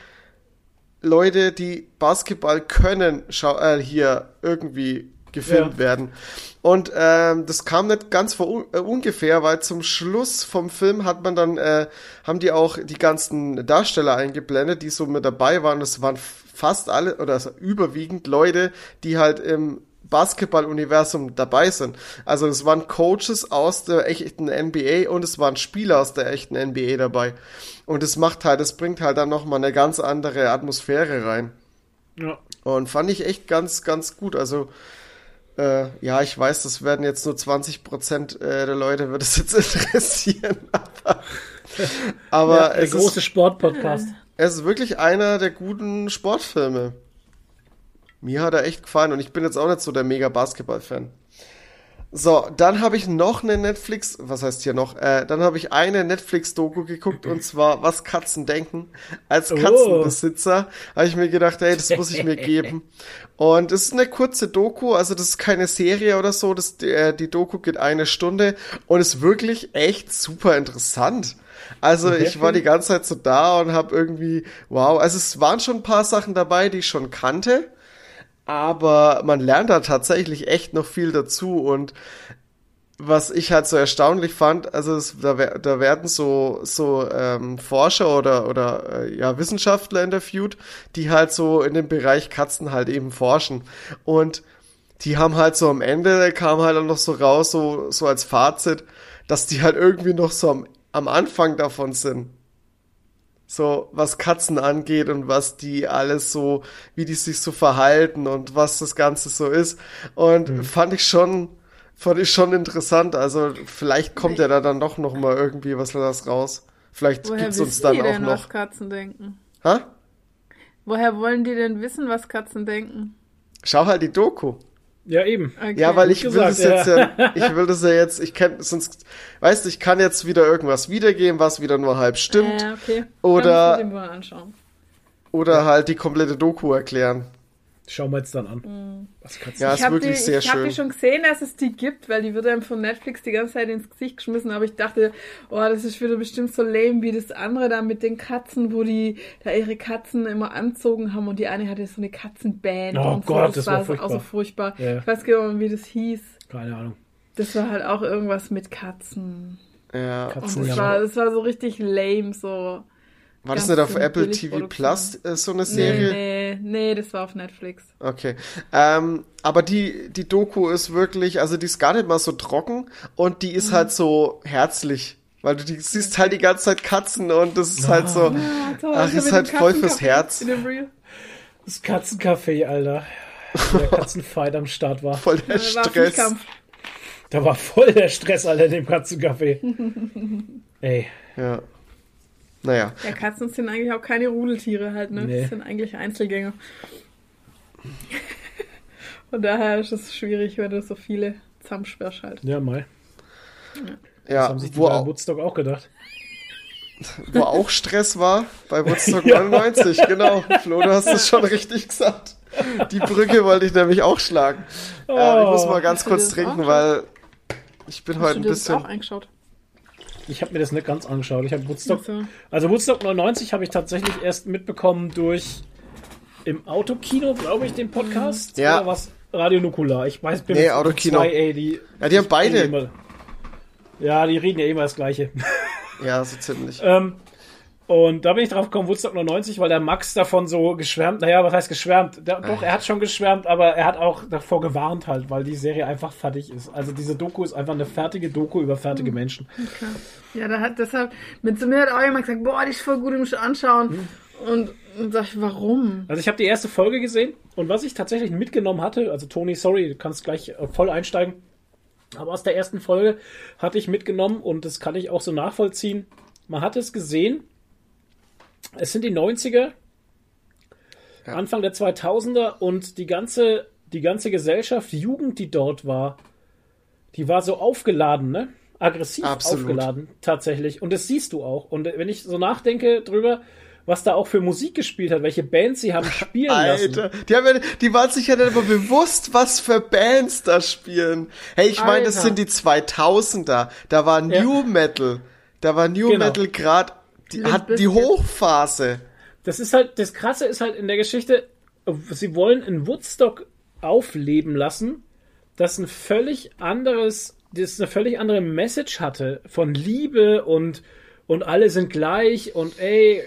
Leute, die Basketball können, schau äh, hier irgendwie gefilmt Ja. werden. Und ähm, das kam nicht ganz vor un äh, ungefähr, weil zum Schluss vom Film hat man dann, äh, haben die auch die ganzen Darsteller eingeblendet, die so mit dabei waren. Das waren fast alle oder also überwiegend Leute, die halt im Basketball-Universum dabei sind. Also es waren Coaches aus der echten NBA und es waren Spieler aus der echten NBA dabei. Und es macht halt, es bringt halt dann nochmal eine ganz andere Atmosphäre rein. Ja. Und fand ich echt ganz, ganz gut. Also, äh, ja, ich weiß, das werden jetzt nur 20 Prozent äh, der Leute, wird es jetzt *laughs* interessieren. Aber, aber ja, der es, große ist, Sportpodcast. es ist wirklich einer der guten Sportfilme. Mir hat er echt gefallen und ich bin jetzt auch nicht so der mega Basketball-Fan. So, dann habe ich noch eine Netflix, was heißt hier noch? Äh, dann habe ich eine Netflix-Doku geguckt und zwar Was Katzen denken. Als Oh. Katzenbesitzer habe ich mir gedacht, hey, das muss ich mir *laughs* geben. Und es ist eine kurze Doku, also das ist keine Serie oder so. Das, äh, die Doku geht eine Stunde und ist wirklich echt super interessant. Also ich war die ganze Zeit so da und habe irgendwie, wow, also es waren schon ein paar Sachen dabei, die ich schon kannte aber man lernt da tatsächlich echt noch viel dazu. Und was ich halt so erstaunlich fand, also es, da, da werden so so ähm, Forscher oder oder äh, ja Wissenschaftler interviewt, die halt so in dem Bereich Katzen halt eben forschen. Und die haben halt so am Ende kam halt dann noch so raus so so als Fazit, dass die halt irgendwie noch so am, am Anfang davon sind so was Katzen angeht und was die alles so, wie die sich so verhalten und was das Ganze so ist. Und fand ich schon, fand ich schon interessant. Also vielleicht kommt ja da dann doch noch mal irgendwie was das raus. Vielleicht Woher gibt's uns dann die auch denn, noch. was Katzen denken? Ha? Woher wollen die denn wissen, was Katzen denken? Schau halt die Doku. Ja, eben. Okay. Ja, weil ich Gut will das gesagt, jetzt ja, *laughs* ich will das ja jetzt, ich kann, sonst, weißt du, ich kann jetzt wieder irgendwas wiedergeben, was wieder nur halb stimmt. Ja, okay. Oder-. Oder halt die komplette Doku erklären. Schauen wir jetzt dann an. Was Katzen Ja, Ich ist habe wirklich die, sehr ich hab schön. die schon gesehen, dass es die gibt, weil die wird einem von Netflix die ganze Zeit ins Gesicht geschmissen. Aber ich dachte, oh, das ist wieder bestimmt so lame wie das andere da mit den Katzen, wo die da ihre Katzen immer anzogen haben und die eine hatte so eine Katzenband. Oh und so. Gott, das, das war war, so- auch so furchtbar. Ja. Ich weiß genau, wie das hieß. Keine Ahnung. Das war halt auch irgendwas mit Katzen. Ja. Und Katzen, das ja. war, das war so richtig lame, so. War das nicht auf Apple TV. Plus äh, so eine Nee, Serie? nee, nee, das war auf Netflix. Okay. Ähm, aber die, die Doku ist wirklich, also die ist gar nicht mal so trocken und die Mhm. ist halt so herzlich. Weil du die siehst halt die ganze Zeit Katzen und das ist halt so. Ah, toll, Ach, so ist halt voll fürs Herz. Das Katzencafé, Alter. Wo Der *laughs* Katzenfight am Start war. Voll der Stress. Da war voll der Stress, Alter, in dem Katzencafé. *laughs* Ey. Ja. Naja. Ja, Katzen sind eigentlich auch keine Rudeltiere halt, ne? Nee. Das sind eigentlich Einzelgänger. *laughs* Von daher ist es schwierig, wenn du so viele zusammensperrst halt. Ja, mal. Das Ja, haben sich die wo, bei Woodstock auch gedacht. wo auch Stress war, bei Woodstock *laughs* 99, genau. Flo, du hast es schon richtig gesagt. Die Brücke wollte ich nämlich auch schlagen. Äh, ich muss mal ganz kurz das trinken, weil ich bin Hast heute du ein das auch bisschen. eingeschaut? Ich habe mir das nicht ganz angeschaut. Ich habe Woodstock. Also, Also Woodstock 99 habe ich tatsächlich erst mitbekommen durch im Autokino, glaube ich, den Podcast. Ja. Oder was? Radio Nukular. Ich weiß, bin Nee, Autokino. Zwei, ey, die, Ja, die haben beide. Immer, ja, die reden ja immer das Gleiche. Ja, so ziemlich. ähm, und da bin ich drauf gekommen, Woodstock 99, weil der Max davon so geschwärmt, naja, was heißt geschwärmt? Der, doch, er hat schon geschwärmt, aber er hat auch davor gewarnt halt, weil die Serie einfach fertig ist. Also diese Doku ist einfach eine fertige Doku über fertige Hm. Menschen. ja, da hat deshalb, mit zu mir hat auch jemand gesagt, boah, die ist voll gut im Anschauen. Hm. Und, und sag ich, warum? Also ich habe die erste Folge gesehen und was ich tatsächlich mitgenommen hatte, also Toni, sorry, du kannst gleich äh, voll einsteigen, aber aus der ersten Folge hatte ich mitgenommen und das kann ich auch so nachvollziehen. Man hat es gesehen, es sind die 90er, Ja. Anfang der 2000er und die ganze, die ganze Gesellschaft, die Jugend, die dort war, die war so aufgeladen, ne? Aggressiv Absolut. aufgeladen, tatsächlich. Und das siehst du auch. Und wenn ich so nachdenke drüber, was da auch für Musik gespielt hat, welche Bands sie haben spielen lassen. Alter, die, haben ja, die waren sich ja nicht immer bewusst, was für Bands da spielen. Hey, ich meine, das sind die 2000er. Da war Ja. New Metal. Da war New Genau. Metal gerade, die hat die. Hochphase. Das ist halt, das Krasse ist halt in der Geschichte, sie wollen in Woodstock aufleben lassen, das ein völlig anderes, das eine völlig andere Message hatte von Liebe und, und alle sind gleich und ey,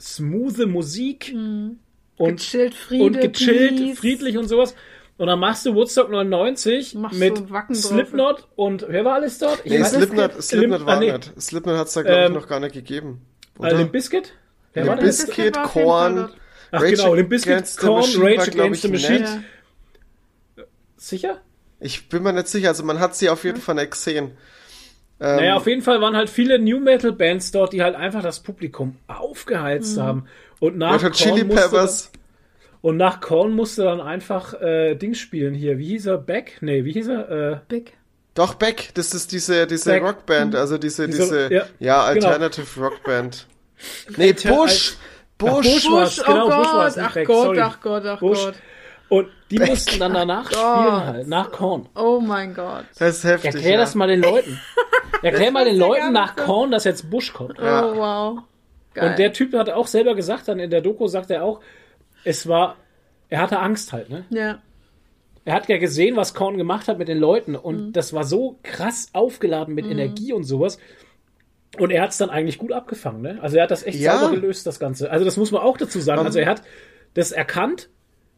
smooth Musik und, Gechillt, Friede, und gechillt, Peace. friedlich und sowas. Und dann machst du Woodstock 99 Machst mit Wacken drauf. Slipknot und wer war alles dort? Ich Nee, weiß- Slipknot, Slipknot Limp- war ah, nee, nicht. Slipknot hat's da, glaube ich, Ähm, noch gar nicht gegeben. Äh, Oder? Limp Bizkit? Wer war Limp? Bizkit Fall Korn. Ach Rage genau, Limp Bizkit, the Korn, Rage Against ich, the Machine. nett. Ja. Sicher? Ich bin mir nicht sicher, also man hat sie auf jeden Fall nicht gesehen. Ähm, Naja, auf jeden Fall waren halt viele New Metal Bands dort, die halt einfach das Publikum aufgeheizt haben. Und nach Red Hot Chili Peppers. Und nach Korn musste dann einfach äh, Dings spielen hier. Wie hieß er? Beck? Nee, wie hieß er? Äh, Big. Doch, Beck, das ist diese, diese Beck. Rockband, also diese, Diese- diese, ja, ja, genau. Alternative Rockband. *laughs* Nee, Bush! Bush! Bush war's, Bush, genau, oh Bush Gott, ach Beck, Gott, sorry. ach Gott, ach Bush. Gott. und die mussten dann danach spielen Gott. halt, nach Korn. Oh mein Gott. Das ist heftig. Erklär ja. das mal den Leuten. *laughs* Erklär mal den Leuten nach. Korn, dass jetzt Bush kommt. Ja. Oh wow. Geil. Und der Typ hat auch selber gesagt, dann in der Doku sagt er auch, es war, er hatte Angst halt, ne? ja. Er hat ja gesehen, was Korn gemacht hat mit den Leuten und Mhm. das war so krass aufgeladen mit Energie und sowas. Und er hat es dann eigentlich gut abgefangen, ne? Also er hat das echt Ja. sauber gelöst, das Ganze. Also das muss man auch dazu sagen. Also er hat das erkannt,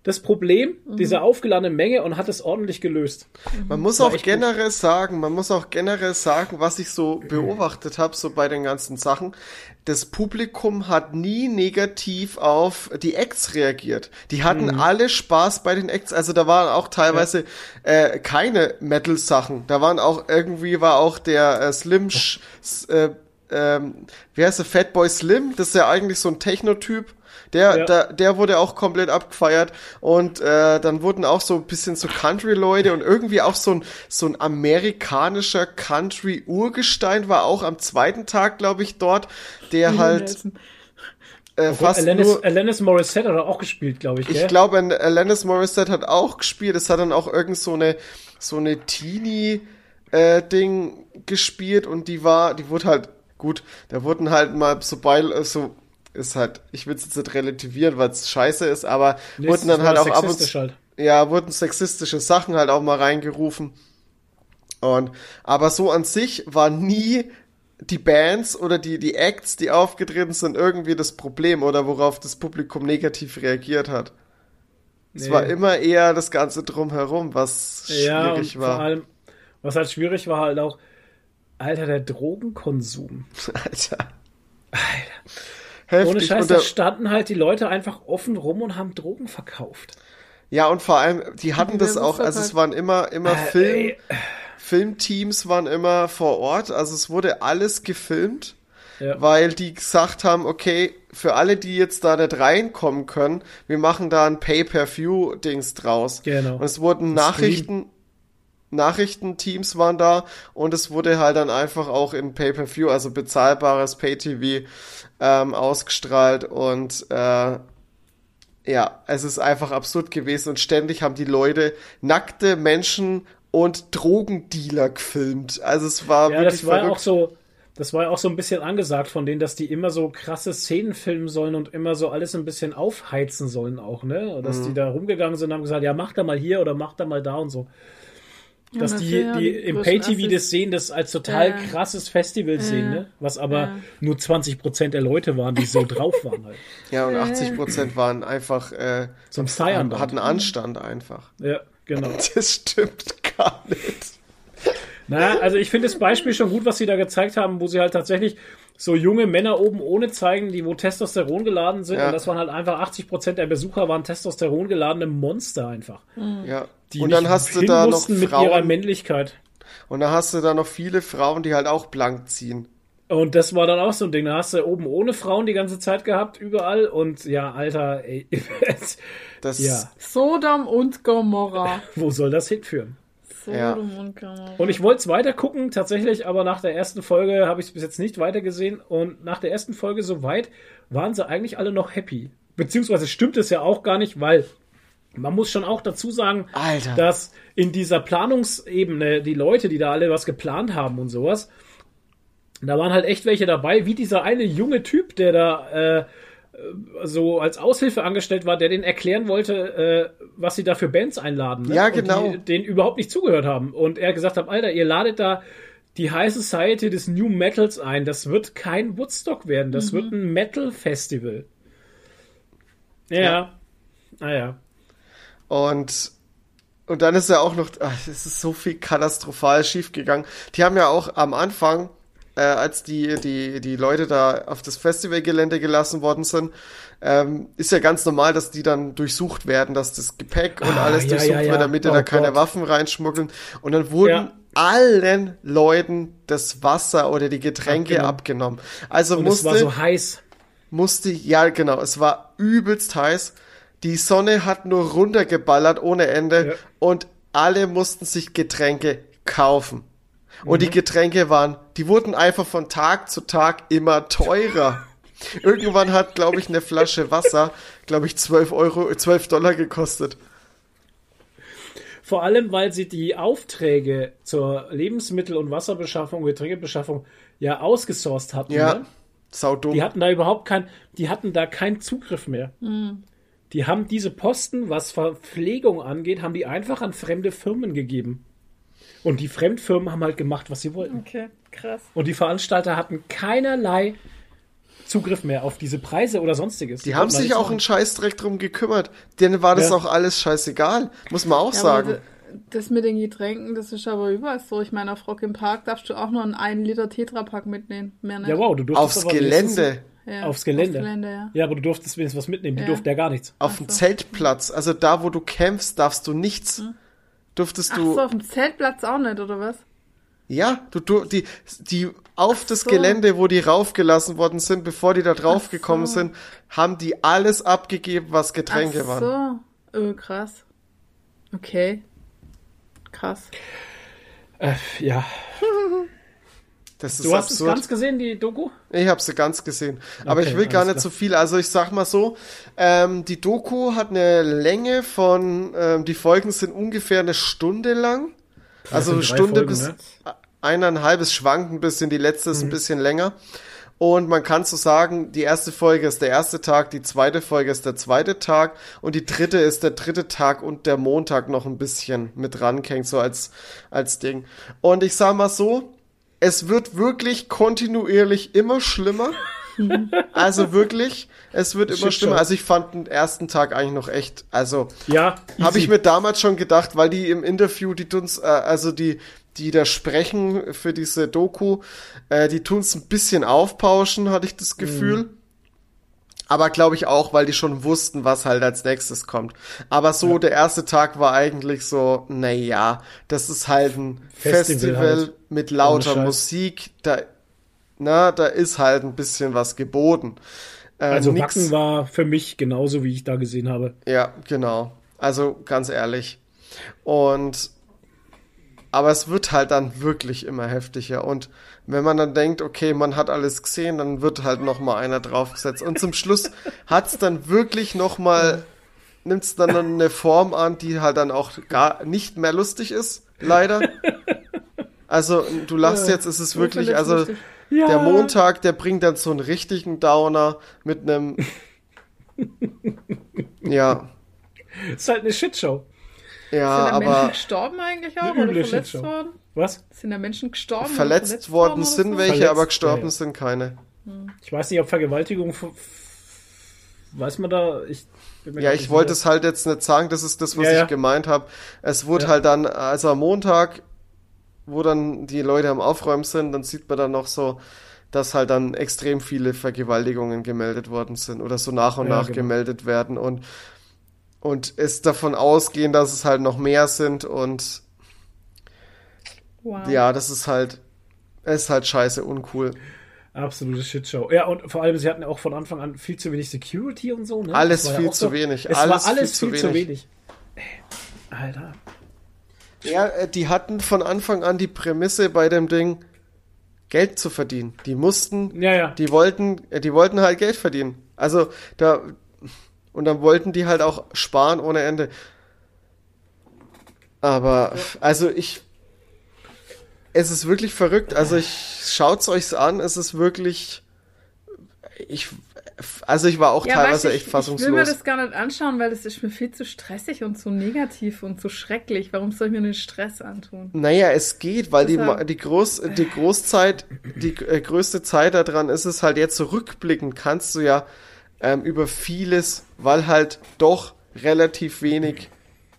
das Problem Mhm. dieser aufgeladenen Menge und hat es ordentlich gelöst. Man muss War auch echt gut. generell sagen, man muss auch generell sagen, was ich so beobachtet habe, so bei den ganzen Sachen. Das Publikum hat nie negativ auf die Acts reagiert. Die hatten Mhm. alle Spaß bei den Acts. Also da waren auch teilweise äh, keine Metal-Sachen. Da waren auch irgendwie war auch der äh, Slim, äh, ähm, wie heißt der Fatboy Slim? Das ist ja eigentlich so ein Techno-Typ. Der, Ja. der, der wurde auch komplett abgefeiert und äh, dann wurden auch so ein bisschen so Country-Leute und irgendwie auch so ein, so ein amerikanischer Country-Urgestein war auch am zweiten Tag, glaube ich, dort, der halt, äh, fast Alanis, nur. Alanis Morissette hat er auch gespielt, glaube ich. Ich gell? glaube, ein- Alanis Morissette hat auch gespielt. Es hat dann auch irgend so eine so eine Teenie äh, Ding gespielt und die war, die wurde halt gut. Da wurden halt mal so bei so ist halt. Ich will es jetzt nicht relativieren, weil es scheiße ist, aber Nee, wurden dann halt auch ab und zu halt. ja, wurden sexistische Sachen halt auch mal reingerufen. Und, aber so an sich war nie die Bands oder die, die Acts, die aufgetreten sind, irgendwie das Problem oder worauf das Publikum negativ reagiert hat. Es Nee. war immer eher das Ganze drumherum, was Ja, schwierig vor war. allem, was halt schwierig war, halt auch, Alter, der Drogenkonsum. *laughs* Alter. Ohne Heftig. Scheiß, Und da standen halt die Leute einfach offen rum und haben Drogen verkauft. ja, und vor allem, die hatten das auch, also es waren immer, immer Äh, Film, ey. Filmteams waren immer vor Ort, also es wurde alles gefilmt. Ja. weil die gesagt haben, okay, für alle, die jetzt da nicht reinkommen können, wir machen da ein Pay-per-View-Dings draus. Genau. Und es wurden Nachrichten, Nachrichtenteams waren da und es wurde halt dann einfach auch in Pay-per-View, also bezahlbares Pay-TV, ähm, ausgestrahlt und äh, ja, es ist einfach absurd gewesen und ständig haben die Leute nackte Menschen und Drogendealer gefilmt. Also es war Ja, wirklich das war ja verrückt. auch so, das war ja auch so ein bisschen angesagt von denen, dass die immer so krasse Szenen filmen sollen und immer so alles ein bisschen aufheizen sollen auch, ne? Und Dass Mhm. die da rumgegangen sind und haben gesagt, ja, mach da mal hier oder mach da mal da und so. Dass das die, ja die im Pay-TV das sehen, das als total Ja. krasses Festival sehen, ne? Was aber Ja. nur 20% der Leute waren, die so drauf waren halt. *laughs* Ja, und 80 Prozent waren einfach, äh, Zum Feiern. hatten Anstand einfach. Ja, genau. *laughs* Das stimmt gar nicht. Na, also ich finde das Beispiel schon gut, was sie da gezeigt haben, wo sie halt tatsächlich so junge Männer oben ohne zeigen, die wo Testosteron geladen sind. Ja. Und das waren halt einfach 80% der Besucher waren Testosteron geladene Monster einfach. Ja. Die und dann nicht hast du da noch mussten mit ihrer Frauen, Männlichkeit. und dann hast du da noch viele Frauen, die halt auch blank ziehen. Und das war dann auch so ein Ding. Da hast du oben ohne Frauen die ganze Zeit gehabt, überall. Und ja, Alter, ey, *laughs* Das, ja, Sodom und Gomorra. *laughs* wo soll das hinführen? Sodom Ja. und ich wollte es weiter gucken, tatsächlich, aber nach der ersten Folge habe ich es bis jetzt nicht weiter gesehen. Und nach der ersten Folge soweit waren sie eigentlich alle noch happy. Beziehungsweise stimmt es ja auch gar nicht, weil man muss schon auch dazu sagen, Alter. dass in dieser Planungsebene die Leute, die da alle was geplant haben und sowas, da waren halt echt welche dabei, wie dieser eine junge Typ, der da äh, so als Aushilfe angestellt war, der denen erklären wollte, äh, was sie da für Bands einladen. Ne? Ja, Und genau. Die, denen überhaupt nicht zugehört haben. Und er gesagt hat, Alter, ihr ladet da die High Society des New Metals ein. Das wird kein Woodstock werden. Das wird ein Metal Festival. Ja. Ja. Naja. Und, und dann ist ja auch noch, ach, es ist so viel katastrophal schiefgegangen. Die haben ja auch am Anfang, äh, als die, die, die Leute da auf das Festivalgelände gelassen worden sind, ähm, ist ja ganz normal, dass die dann durchsucht werden, dass das Gepäck und Ah, alles ja, durchsucht ja, ja. wird, damit Oh da keine Gott. Waffen reinschmuggeln. Und dann wurden allen Leuten das Wasser oder die Getränke Abgenommen. abgenommen. Also Und es musste war so heiß. musste, ja genau, es war übelst heiß. Die Sonne hat nur runtergeballert ohne Ende und alle mussten sich Getränke kaufen. Und Mhm. die Getränke waren, die wurden einfach von Tag zu Tag immer teurer. Irgendwann hat, glaube ich, eine Flasche Wasser, glaube ich, 12 Euro, 12 Dollar gekostet. Vor allem, weil sie die Aufträge zur Lebensmittel- und Wasserbeschaffung, Getränkebeschaffung ja ausgesourced hatten. Ja, Ne? sau dumm. Die hatten da überhaupt kein, die hatten da keinen Zugriff mehr. Die haben diese Posten, was Verpflegung angeht, haben die einfach an fremde Firmen gegeben. Und die Fremdfirmen haben halt gemacht, was sie wollten. Okay, krass. Und die Veranstalter hatten keinerlei Zugriff mehr auf diese Preise oder sonstiges. Die haben konnten da sich auch machen. einen Scheißdreck drum gekümmert. Denen war das Ja. auch alles scheißegal. Muss man auch Ja, sagen. das mit den Getränken, das ist aber überall so. Ich meine, auf Rock im Park darfst du auch nur einen 1 Liter Tetrapack mitnehmen. Mehr nicht. Ja, wow, du durftest Aufs Gelände. Ja, Aufs Gelände. Aufs Gelände, ja. Ja, aber du durftest wenigstens was mitnehmen. Die Ja. durften ja gar nichts. Auf dem Zeltplatz, also da, wo du kämpfst, darfst du nichts. Durftest. Ach du. so, auf dem Zeltplatz auch nicht, oder was? Ja, du, du die, die auf das so. Gelände, wo die raufgelassen worden sind, bevor die da drauf Ach gekommen so. sind, haben die alles abgegeben, was Getränke Ach waren. so. Oh, krass. Okay. Krass. Äh, ja. *laughs* Das ist Du hast es absurd. ganz gesehen, die Doku? Ich habe sie ganz gesehen. Aber Okay, ich will gar nicht klar. so viel. Also ich sag mal so, ähm, die Doku hat eine Länge von, ähm, die Folgen sind ungefähr eine Stunde lang. Also eine Stunde Folgen, bis ne? eineinhalb, es schwankt ein bisschen, die letzte Mhm. ist ein bisschen länger. Und man kann so sagen, die erste Folge ist der erste Tag, die zweite Folge ist der zweite Tag und die dritte ist der dritte Tag und der Montag noch ein bisschen mit ranhängt, so als, als Ding. Und ich sag mal so, es wird wirklich kontinuierlich immer schlimmer. Also wirklich, es wird immer schlimmer. Also ich fand den ersten Tag eigentlich noch echt, also Ja. habe ich mir damals schon gedacht, weil die im Interview, die tun's, äh, also die, die da sprechen für diese Doku, äh, die tun's ein bisschen aufpauschen, hatte ich das Gefühl. Aber glaube ich auch, weil die schon wussten, was halt als nächstes kommt. Aber so, der erste Tag war eigentlich so, na ja, das ist halt ein Festival Festival, halt. mit lauter. Musik, da, na, da ist halt ein bisschen was geboten. Ähm, Also nix- Wacken war für mich genauso, wie ich da gesehen habe. ja, genau. Also ganz ehrlich. Und aber es wird halt dann wirklich immer heftiger. Und wenn man dann denkt, okay, man hat alles gesehen, dann wird halt noch mal einer draufgesetzt. Und zum Schluss hat's dann wirklich noch mal nimmt's dann eine Form an, die halt dann auch gar nicht mehr lustig ist, leider. Also du lachst jetzt, es ist wirklich, also der Montag, der bringt dann so einen richtigen Downer mit einem, *laughs* ja, Ist halt eine Shitshow. ja, Sind da Menschen aber gestorben eigentlich auch oder verletzt worden? Was? Sind da Menschen gestorben? verletzt worden sind so? welche, Verletzt, aber gestorben ja, ja. sind keine. Ich weiß nicht, ob Vergewaltigung. Weiß man da? Ich bin mir Ja, ich wollte es halt jetzt nicht sagen, das ist das, was Ja, ja. ich gemeint habe. Es wurde Ja. halt dann, also am Montag, wo dann die Leute am Aufräumen sind, dann sieht man dann noch so, dass halt dann extrem viele Vergewaltigungen gemeldet worden sind oder so nach und Ja, nach genau. gemeldet werden und und es davon ausgehen, dass es halt noch mehr sind und Wow. ja, das ist halt, es ist halt scheiße uncool. Absolute Shitshow. Ja, und vor allem, sie hatten auch von Anfang an viel zu wenig Security und so, ne? Alles viel auch zu wenig. Es Alles war alles viel viel, zu zu wenig. wenig. Ey, Alter. Ja, äh, die hatten von Anfang an die Prämisse bei dem Ding, Geld zu verdienen. Die mussten, Ja, ja. die wollten, äh, die wollten halt Geld verdienen. Also da und dann wollten die halt auch sparen ohne Ende. Aber also ich, es ist wirklich verrückt. Also ich schaut's euch an. Es ist wirklich, ich, also ich war auch Ja, teilweise du, echt ich, ich will mir fassungslos. das gar nicht anschauen, weil das ist mir viel zu stressig und zu negativ und zu schrecklich. Warum soll ich mir den Stress antun? Naja, es geht, weil die, Deshalb- die, Groß, die Großzeit, die äh, größte Zeit daran ist es halt jetzt zurückblickend, kannst du ja ähm, über vieles, weil halt doch relativ wenig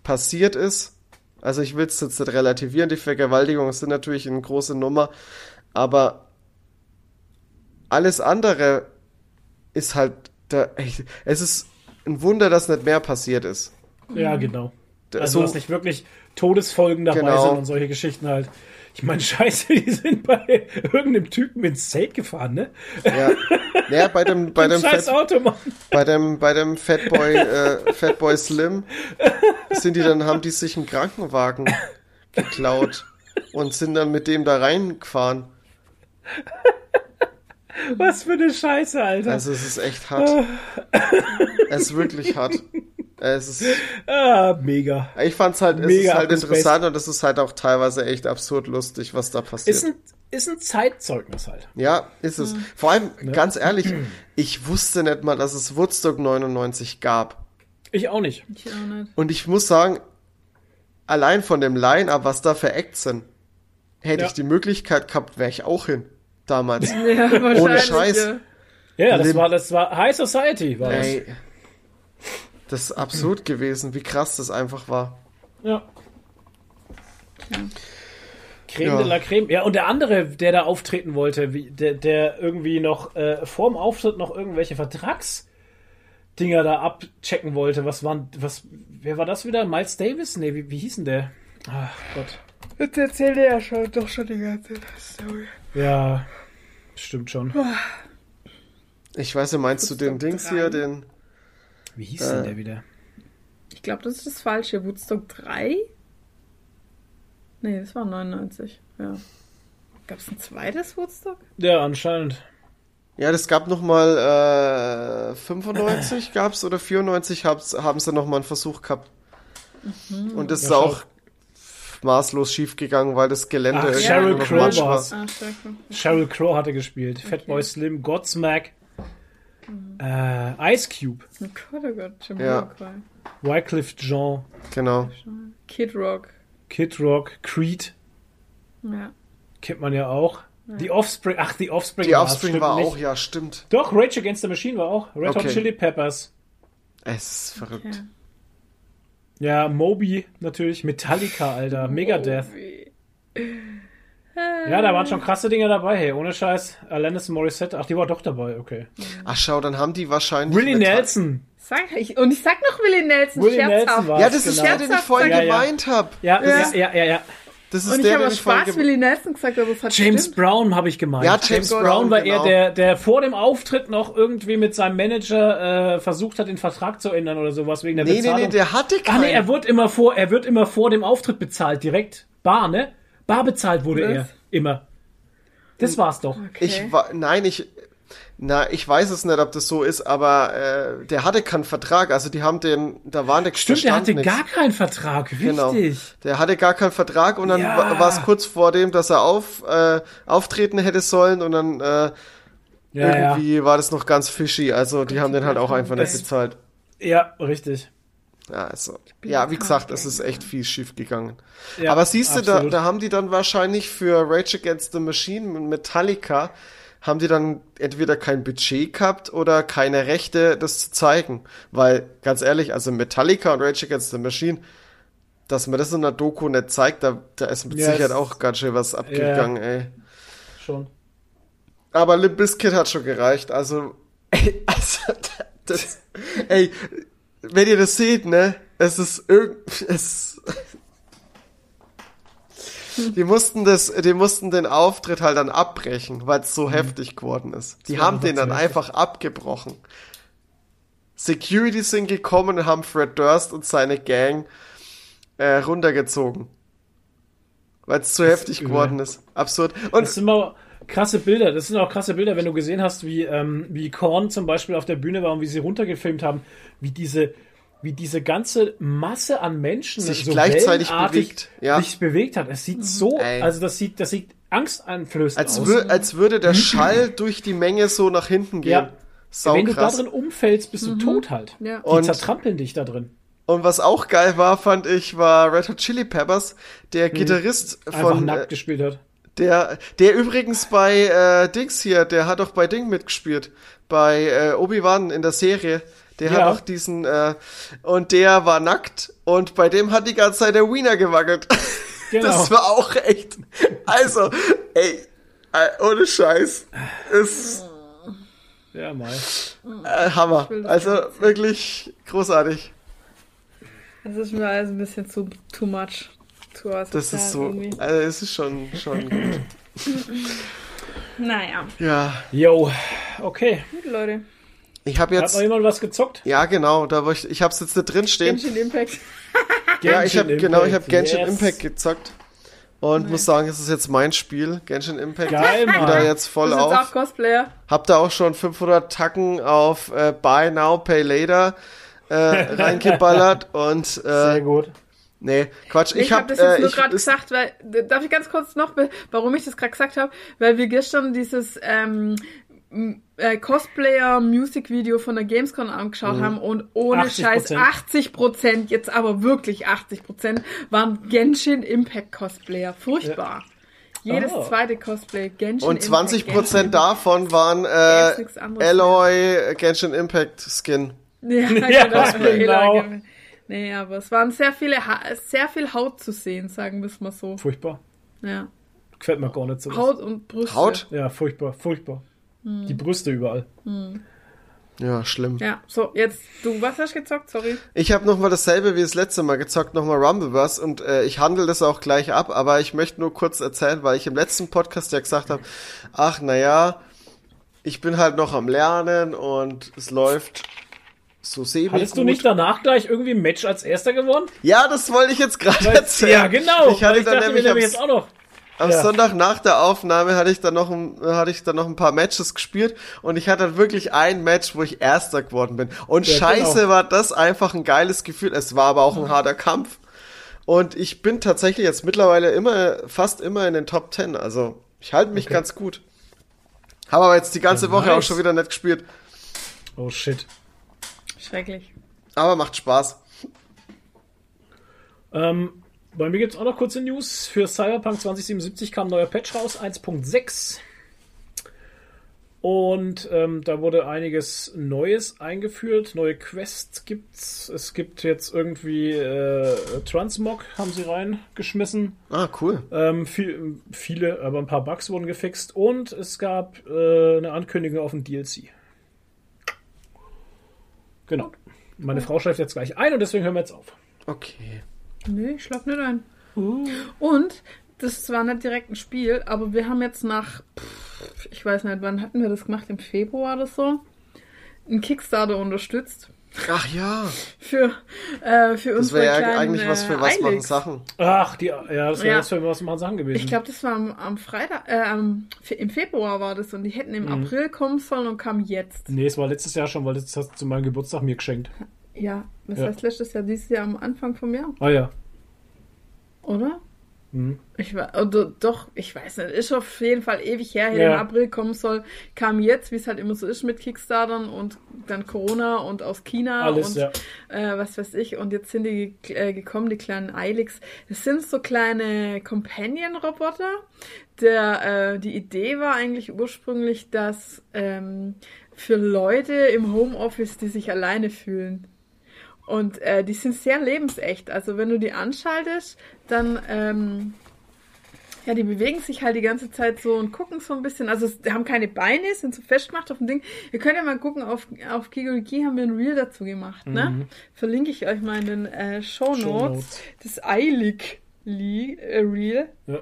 passiert ist. Also ich will es jetzt nicht relativieren, die Vergewaltigungen sind natürlich eine große Nummer, aber alles andere ist halt, da, echt, es ist ein Wunder, dass nicht mehr passiert ist. Ja, genau. Also, so- dass nicht wirklich Todesfolgen dabei Genau. sind und solche Geschichten halt. Ich meine, *laughs* scheiße, die sind bei irgendeinem Typen ins Zelt gefahren, ne? Ja, ja bei dem, *laughs* bei dem Fett, Auto, Mann. Bei dem, bei dem Fatboy, äh, Fatboy Slim sind die dann, haben die sich einen Krankenwagen geklaut und sind dann mit dem da reingefahren. Was für eine Scheiße, Alter. Also es ist echt hart. es ist wirklich hart. Es ist, ah, mega. ich fand's halt, es Mega ist halt interessant und es ist halt auch teilweise echt absurd lustig, was da passiert. Ist ein, ist ein Zeitzeugnis halt. Ja, ist es. Vor allem, ganz ehrlich, *clears throat* ich wusste nicht mal, dass es Woodstock 99 gab. Ich auch nicht. Ich auch nicht. Und ich muss sagen, allein von dem Line-Up, was da für Acts sind, hätte Ja. ich die Möglichkeit gehabt, wäre ich auch hin. Damals. Ja, wahrscheinlich, Scheiß. Ja. Ja, das Lim- war, das war High Society, war. Ey. Das ist absurd gewesen, wie krass das einfach war. Ja. Creme Ja. de la Creme. Ja, und der andere, der da auftreten wollte, wie, der, der irgendwie noch äh, vorm Auftritt noch irgendwelche Vertragsdinger da abchecken wollte. Was waren, was, wer war das wieder? Miles Davis? Nee, wie, wie hieß denn der? Ach Gott. Jetzt erzählt er ja schon, doch schon die ganze Story. Ja, stimmt schon. Ich weiß ja, meinst du den Dings drei. hier, den. Wie hieß Äh. denn der wieder? Ich glaube, das ist das Falsche. Woodstock 3? Nee, das war 99. Ja. Gab es ein zweites Woodstock? Ja, anscheinend. Ja, das gab noch mal äh, 95 *laughs* gab's oder 94 haben's, haben sie noch mal einen Versuch gehabt. Und das ist Ja, schau. auch maßlos schief gegangen, weil das Gelände Ach, irgendwie Sheryl noch Crow war's. Ah. Sheryl Crow hatte gespielt. Fatboy Slim, Godsmack, äh, Ice Cube, Oh Gott, oh Gott, Jim Ja. Wycliffe Jean, Genau. Kid Rock. Kid Rock, Creed, Ja. kennt man ja auch. Die Offspring, ach, die Offspring, Die Offspring war nicht. auch, ja, stimmt. Doch, Rage Against the Machine war auch. Red Hot Okay. Chili Peppers. Es ist verrückt. Okay. Ja, Moby natürlich, Metallica, Alter, Megadeth. Ja, da waren schon krasse Dinge dabei, hey, ohne Scheiß. Alanis Morissette, ach, die war doch dabei, okay. Ach schau, dann haben die wahrscheinlich... Willie Nelson. Sag ich. Und ich sag noch Willie Nelson, Willie scherzhaft. Nelson war Ja, das ist genau. der, den ich vorhin Ja, ja. gemeint habe. Ja, ja, ja, ja, ja. Das ist Und ich der, habe aus Spaß Willie Nelson gesagt, aber es hat James gestimmt. Brown habe ich gemeint. Ja, James Brown, war genau. eher der, der vor dem Auftritt noch irgendwie mit seinem Manager äh, versucht hat, den Vertrag zu ändern oder sowas wegen der Nee, nee, Bezahlung. nee, der hatte Ach keinen. nee, er wird immer vor, er wird immer vor dem Auftritt bezahlt, direkt. Bar, ne? Bar bezahlt wurde Was? er. Immer. Das war's doch. Okay. Ich war, nein, ich, na, ich weiß es nicht, ob das so ist, aber äh, der hatte keinen Vertrag, also die haben den, da war nix, Stimmt, er stand hatte nix. gar keinen Vertrag. Richtig. Genau. Der hatte gar keinen Vertrag und dann Ja. wa- war es kurz vor dem, dass er auf, äh, auftreten hätte sollen und dann äh, Ja, ja. irgendwie war das noch ganz fishy, also die haben den halt auch einfach nicht bezahlt. ja, richtig. Ja, also, ja, wie gesagt, es ist echt viel schief gegangen. Ja, Aber siehst du, da, da haben die dann wahrscheinlich für Rage Against the Machine mit Metallica, haben die dann entweder kein Budget gehabt oder keine Rechte, das zu zeigen. Weil, ganz ehrlich, also Metallica und Rage Against the Machine, dass man das in einer Doku nicht zeigt, da, da ist mit Ja, Sicherheit auch ganz schön was abgegangen, ey. Schon. Aber Limp Bizkit hat schon gereicht, also, ey, *laughs* also, das, *laughs* ey, wenn ihr das seht, ne, es ist irgend, *laughs* es, die mussten das, die mussten den Auftritt halt dann abbrechen, weil es so heftig geworden ist. Die haben den dann heftig. einfach abgebrochen. Security sind gekommen und haben Fred Durst und seine Gang äh, runtergezogen. Weil es zu heftig übel. geworden ist. Absurd. Und Das sind mal krasse Bilder. Das sind auch krasse Bilder, wenn du gesehen hast, wie, ähm, wie Korn zum Beispiel auf der Bühne war und wie sie runtergefilmt haben, wie diese, wie diese ganze Masse an Menschen Sich gleichzeitig bewegt, ja. sich bewegt hat. Es sieht so, Ey. also das sieht, das sieht angsteinflößend Als, aus. wür als würde der Schall durch die Menge so nach hinten gehen. Ja. Sau wenn du da krass. drin umfällst, bist du tot halt. Ja. Die Und- zertrampeln dich da drin. Und was auch geil war, fand ich, war Red Hot Chili Peppers, der Gitarrist Mhm. Einfach von nackt äh, gespielt hat. Der, der übrigens bei äh, Dings hier, der hat auch bei Ding mitgespielt, bei äh, Obi-Wan in der Serie. Der Ja. hat auch diesen äh, und der war nackt und bei dem hat die ganze Zeit der Wiener gewackelt. *laughs* Genau. Das war auch echt. Also, ey, äh, ohne Scheiß, ist Ja, mal. äh, Hammer. Also wirklich großartig. Das ist mir alles ein bisschen zu too much. Zu Das ist so, irgendwie. also es ist schon, schon gut. *laughs* Naja, Ja, Yo, okay. gut, Leute. ich habe Hat jetzt, noch jemand was gezockt? ja genau, da wo ich, ich habe es jetzt nicht drin stehen. Genshin Impact. *laughs* Ja, ich habe Genshin genau, ich habe Impact, Genshin yes. Impact gezockt und muss sagen, es ist jetzt mein Spiel, Genshin Impact. Geil, Mann. Wieder jetzt voll Du bist jetzt auch auf. Cosplayer. Hab da auch schon 500 Tacken auf äh, Buy Now Pay Later äh, *laughs* reingeballert und Sehr äh, gut. Nee, Quatsch, Ich, ich habe hab das jetzt äh, nur gerade gesagt, weil, darf ich ganz kurz noch, be- warum ich das gerade gesagt habe? Weil wir gestern dieses ähm, äh, Cosplayer-Music-Video von der Gamescom angeschaut Mhm. haben und ohne 80%. Scheiß 80%, jetzt aber wirklich 80%, waren Genshin Impact Cosplayer. Furchtbar. Jedes Oh. zweite Cosplay Genshin und 20 Impact, Genshin Prozent davon waren äh, Alloy Genshin Impact Skin. Ja, *laughs* Ja, genau. genau. Nee, aber es waren sehr viele, ha sehr viel Haut zu sehen, sagen wir es mal so. Furchtbar. Ja. Gefällt mir gar nicht so. Haut und Brüste. Haut? Ja, furchtbar, furchtbar. Hm. Die Brüste überall. Ja, schlimm. Ja, so, jetzt, du, was hast du gezockt? Sorry. Ich habe nochmal dasselbe wie das letzte Mal gezockt, nochmal Rumbleverse und äh, ich handle das auch gleich ab, aber ich möchte nur kurz erzählen, weil ich im letzten Podcast ja gesagt habe, ach naja, ich bin halt noch am Lernen und es läuft so semi Hattest du nicht danach gleich irgendwie ein Match als erster gewonnen? Ja, das wollte ich jetzt gerade erzählen. Ja, genau. Ich hatte ich dann dachte nämlich am, nämlich jetzt auch noch. am Ja. Sonntag nach der Aufnahme hatte ich dann noch ein, hatte ich dann noch ein paar Matches gespielt und ich hatte wirklich ein Match, wo ich Erster geworden bin. Und Ja, scheiße genau. war das einfach ein geiles Gefühl. Es war aber auch ein harter Kampf. Und ich bin tatsächlich jetzt mittlerweile immer, fast immer in den Top 10. Also ich halte mich Okay. ganz gut. Habe aber jetzt die ganze Ja, Woche auch nice. schon wieder nicht gespielt. Oh shit. Schrecklich. Aber macht Spaß. Ähm, bei mir gibt's auch noch kurze News. Für Cyberpunk 2077 kam ein neuer Patch raus, 1.6. Und ähm, da wurde einiges Neues eingeführt. Neue Quests gibt's. Es gibt jetzt irgendwie äh, Transmog, haben sie reingeschmissen. Ah, cool. Ähm, viel, viele, aber ein paar Bugs wurden gefixt. Und es gab äh, eine Ankündigung auf ein DLC. Genau. Meine Frau schläft jetzt gleich ein und deswegen hören wir jetzt auf. Okay. Nee, ich schlaf nicht ein. Und das ist zwar nicht direkt ein Spiel, aber wir haben jetzt nach, pff, ich weiß nicht, wann hatten wir das gemacht? Im Februar oder so? Einen Kickstarter unterstützt. Ach ja. Für, äh, für Das unsere wäre ja kleinen, eigentlich was für äh, was machen. Sachen. Ach, die, ja, das wäre Ja. das für was machen Sachen gewesen. Ich glaube, das war am, am Freitag, äh, im Februar war das und die hätten im Mhm. April kommen sollen und kamen jetzt. Nee, es war letztes Jahr schon, weil das hast du zu meinem Geburtstag mir geschenkt. Ja, was Ja. heißt letztes Jahr? Dieses Jahr am Anfang vom Jahr, Ah ja. oder? Mhm. Ich war, oder, doch, ich weiß nicht, ist auf jeden Fall ewig her, Ja. im April kommen soll, kam jetzt, wie es halt immer so ist mit Kickstartern und dann Corona und aus China Alles, und ja. äh, was weiß ich. Und jetzt sind die äh, gekommen, die kleinen Eilix. Das sind so kleine Companion-Roboter. Der, äh, die Idee war eigentlich ursprünglich, dass ähm, für Leute im Homeoffice, die sich alleine fühlen, und äh, die sind sehr lebensecht. Also wenn du die anschaltest, dann ähm, ja, die bewegen sich halt die ganze Zeit so und gucken so ein bisschen. Also die haben keine Beine, sind so festgemacht auf dem Ding. Ihr könnt ja mal gucken, auf, auf Kiguriki haben wir ein Reel dazu gemacht, ne? Verlinke ich euch mal in den äh, Show Notes. Shownotes. Das Eilig äh, Reel. Ja.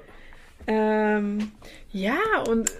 Ähm, ja, und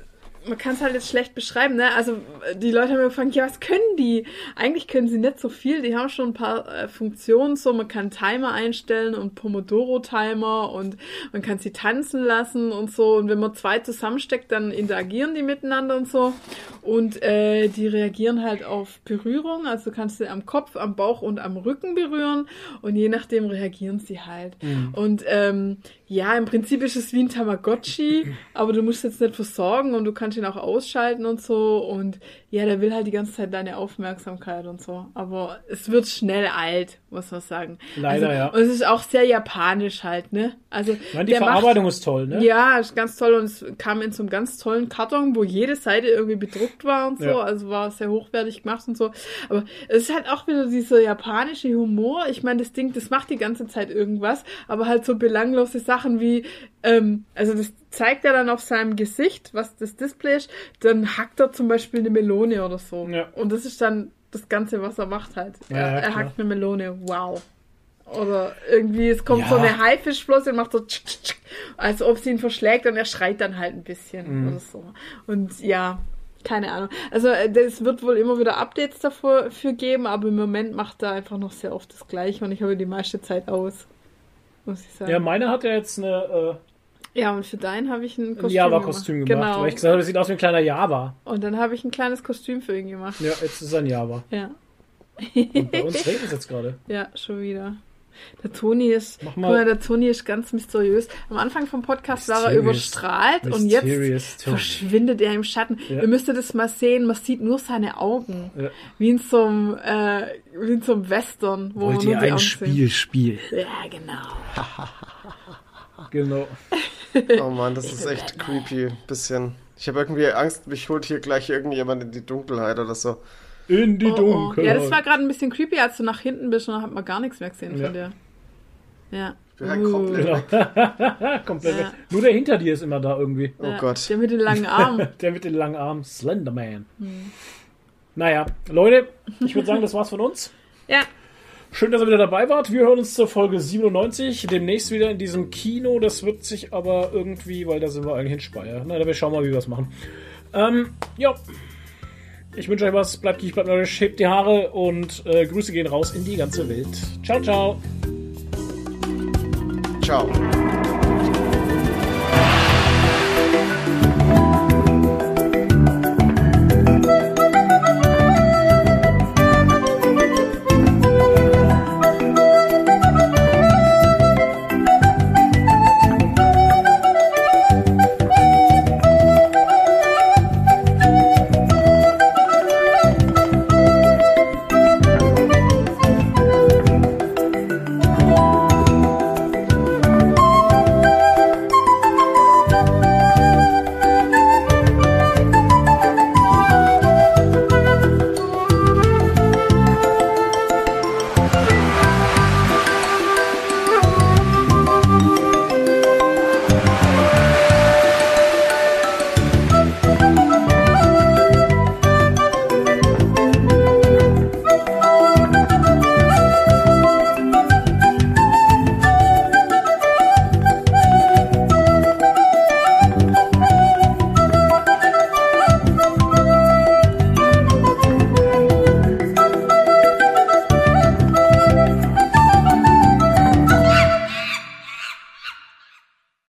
man kann es halt jetzt schlecht beschreiben, ne? Also die Leute haben gefragt, ja, was können die? Eigentlich können sie nicht so viel. Die haben schon ein paar äh, Funktionen, so man kann Timer einstellen und Pomodoro-Timer und man kann sie tanzen lassen und so. Und wenn man zwei zusammensteckt, dann interagieren die miteinander und so. Und äh, die reagieren halt auf Berührung. Also du kannst sie am Kopf, am Bauch und am Rücken berühren. Und je nachdem reagieren sie halt. Und ähm, ja, im Prinzip ist es wie ein Tamagotchi, aber du musst jetzt nicht versorgen und du kannst ihn auch ausschalten und so. Und ja, der will halt die ganze Zeit deine Aufmerksamkeit und so. Aber es wird schnell alt, muss man sagen. Leider, also, ja. Und es ist auch sehr japanisch halt, ne? Also Ich meine, die der macht- Verarbeitung ist toll, ne? ja, ist ganz toll und es kam in so einem ganz tollen Karton, wo jede Seite irgendwie bedruckt war und so, Ja. also war sehr hochwertig gemacht und so. Aber es ist halt auch wieder dieser japanische Humor. Ich meine, das Ding, das macht die ganze Zeit irgendwas, aber halt so belanglose Sachen wie, ähm, also das zeigt er dann auf seinem Gesicht, was das Display ist, dann hackt er zum Beispiel eine Melone oder so. Ja. Und das ist dann das Ganze, was er macht halt. Ja, er, er hackt eine Melone, wow. Oder irgendwie, es kommt Ja. so eine Haifischflosse und macht so tsch, tsch, tsch, als ob sie ihn verschlägt und er schreit dann halt ein bisschen Mhm. oder so. Und ja, keine Ahnung. Also äh, es wird wohl immer wieder Updates dafür für geben, aber im Moment macht er einfach noch sehr oft das Gleiche und ich habe die meiste Zeit aus. Muss ich sagen. Ja, meine hat ja jetzt eine, Ja, und für deinen habe ich ein äh, Kostüm Java-Kostüm gemacht, Genau. weil ich gesagt habe, das sieht aus wie ein kleiner Java. Und dann habe ich ein kleines Kostüm für ihn gemacht. Ja, jetzt ist es ein Java. Ja, Und bei uns regnet es jetzt gerade. *laughs* ja, schon wieder. Der Toni ist, mal- der Toni ist ganz mysteriös. Am Anfang vom Podcast war er Mysterious. überstrahlt und jetzt Tony. verschwindet er im Schatten. Ja. Ihr müsstet das mal sehen, man sieht nur seine Augen. Ja. Wie in so einem, äh, wie in so einem Western, wo man nur die Augen sieht. spielen? Ja, genau. *laughs* Genau. Oh man, das ist echt creepy. Bisschen. Ich habe irgendwie Angst, mich holt hier gleich irgendjemand in die Dunkelheit oder so. In die Oh, oh. Dunkelheit. Ja, das war gerade ein bisschen creepy, als du nach hinten bist und dann hat man gar nichts mehr gesehen Ja. von dir. Ja. bin halt komplett Uh, Genau. *laughs* Komplett. Ja. Nur der hinter dir ist immer da irgendwie. Oh ja. Gott. Der mit den langen Armen. *laughs* Der mit den langen Armen. Slenderman. Hm. Naja, Leute, ich würde sagen, das war's von uns. ja. Schön, dass ihr wieder dabei wart. Wir hören uns zur Folge 97. Demnächst wieder in diesem Kino. Das wird sich aber irgendwie, weil da sind wir eigentlich in Speyer. Na, wir schauen mal, wie wir es machen. Ähm, ja. Ich wünsche euch was. Bleibt kiech, bleibt nördisch, hebt die Haare und äh, Grüße gehen raus in die ganze Welt. Ciao, ciao. Ciao.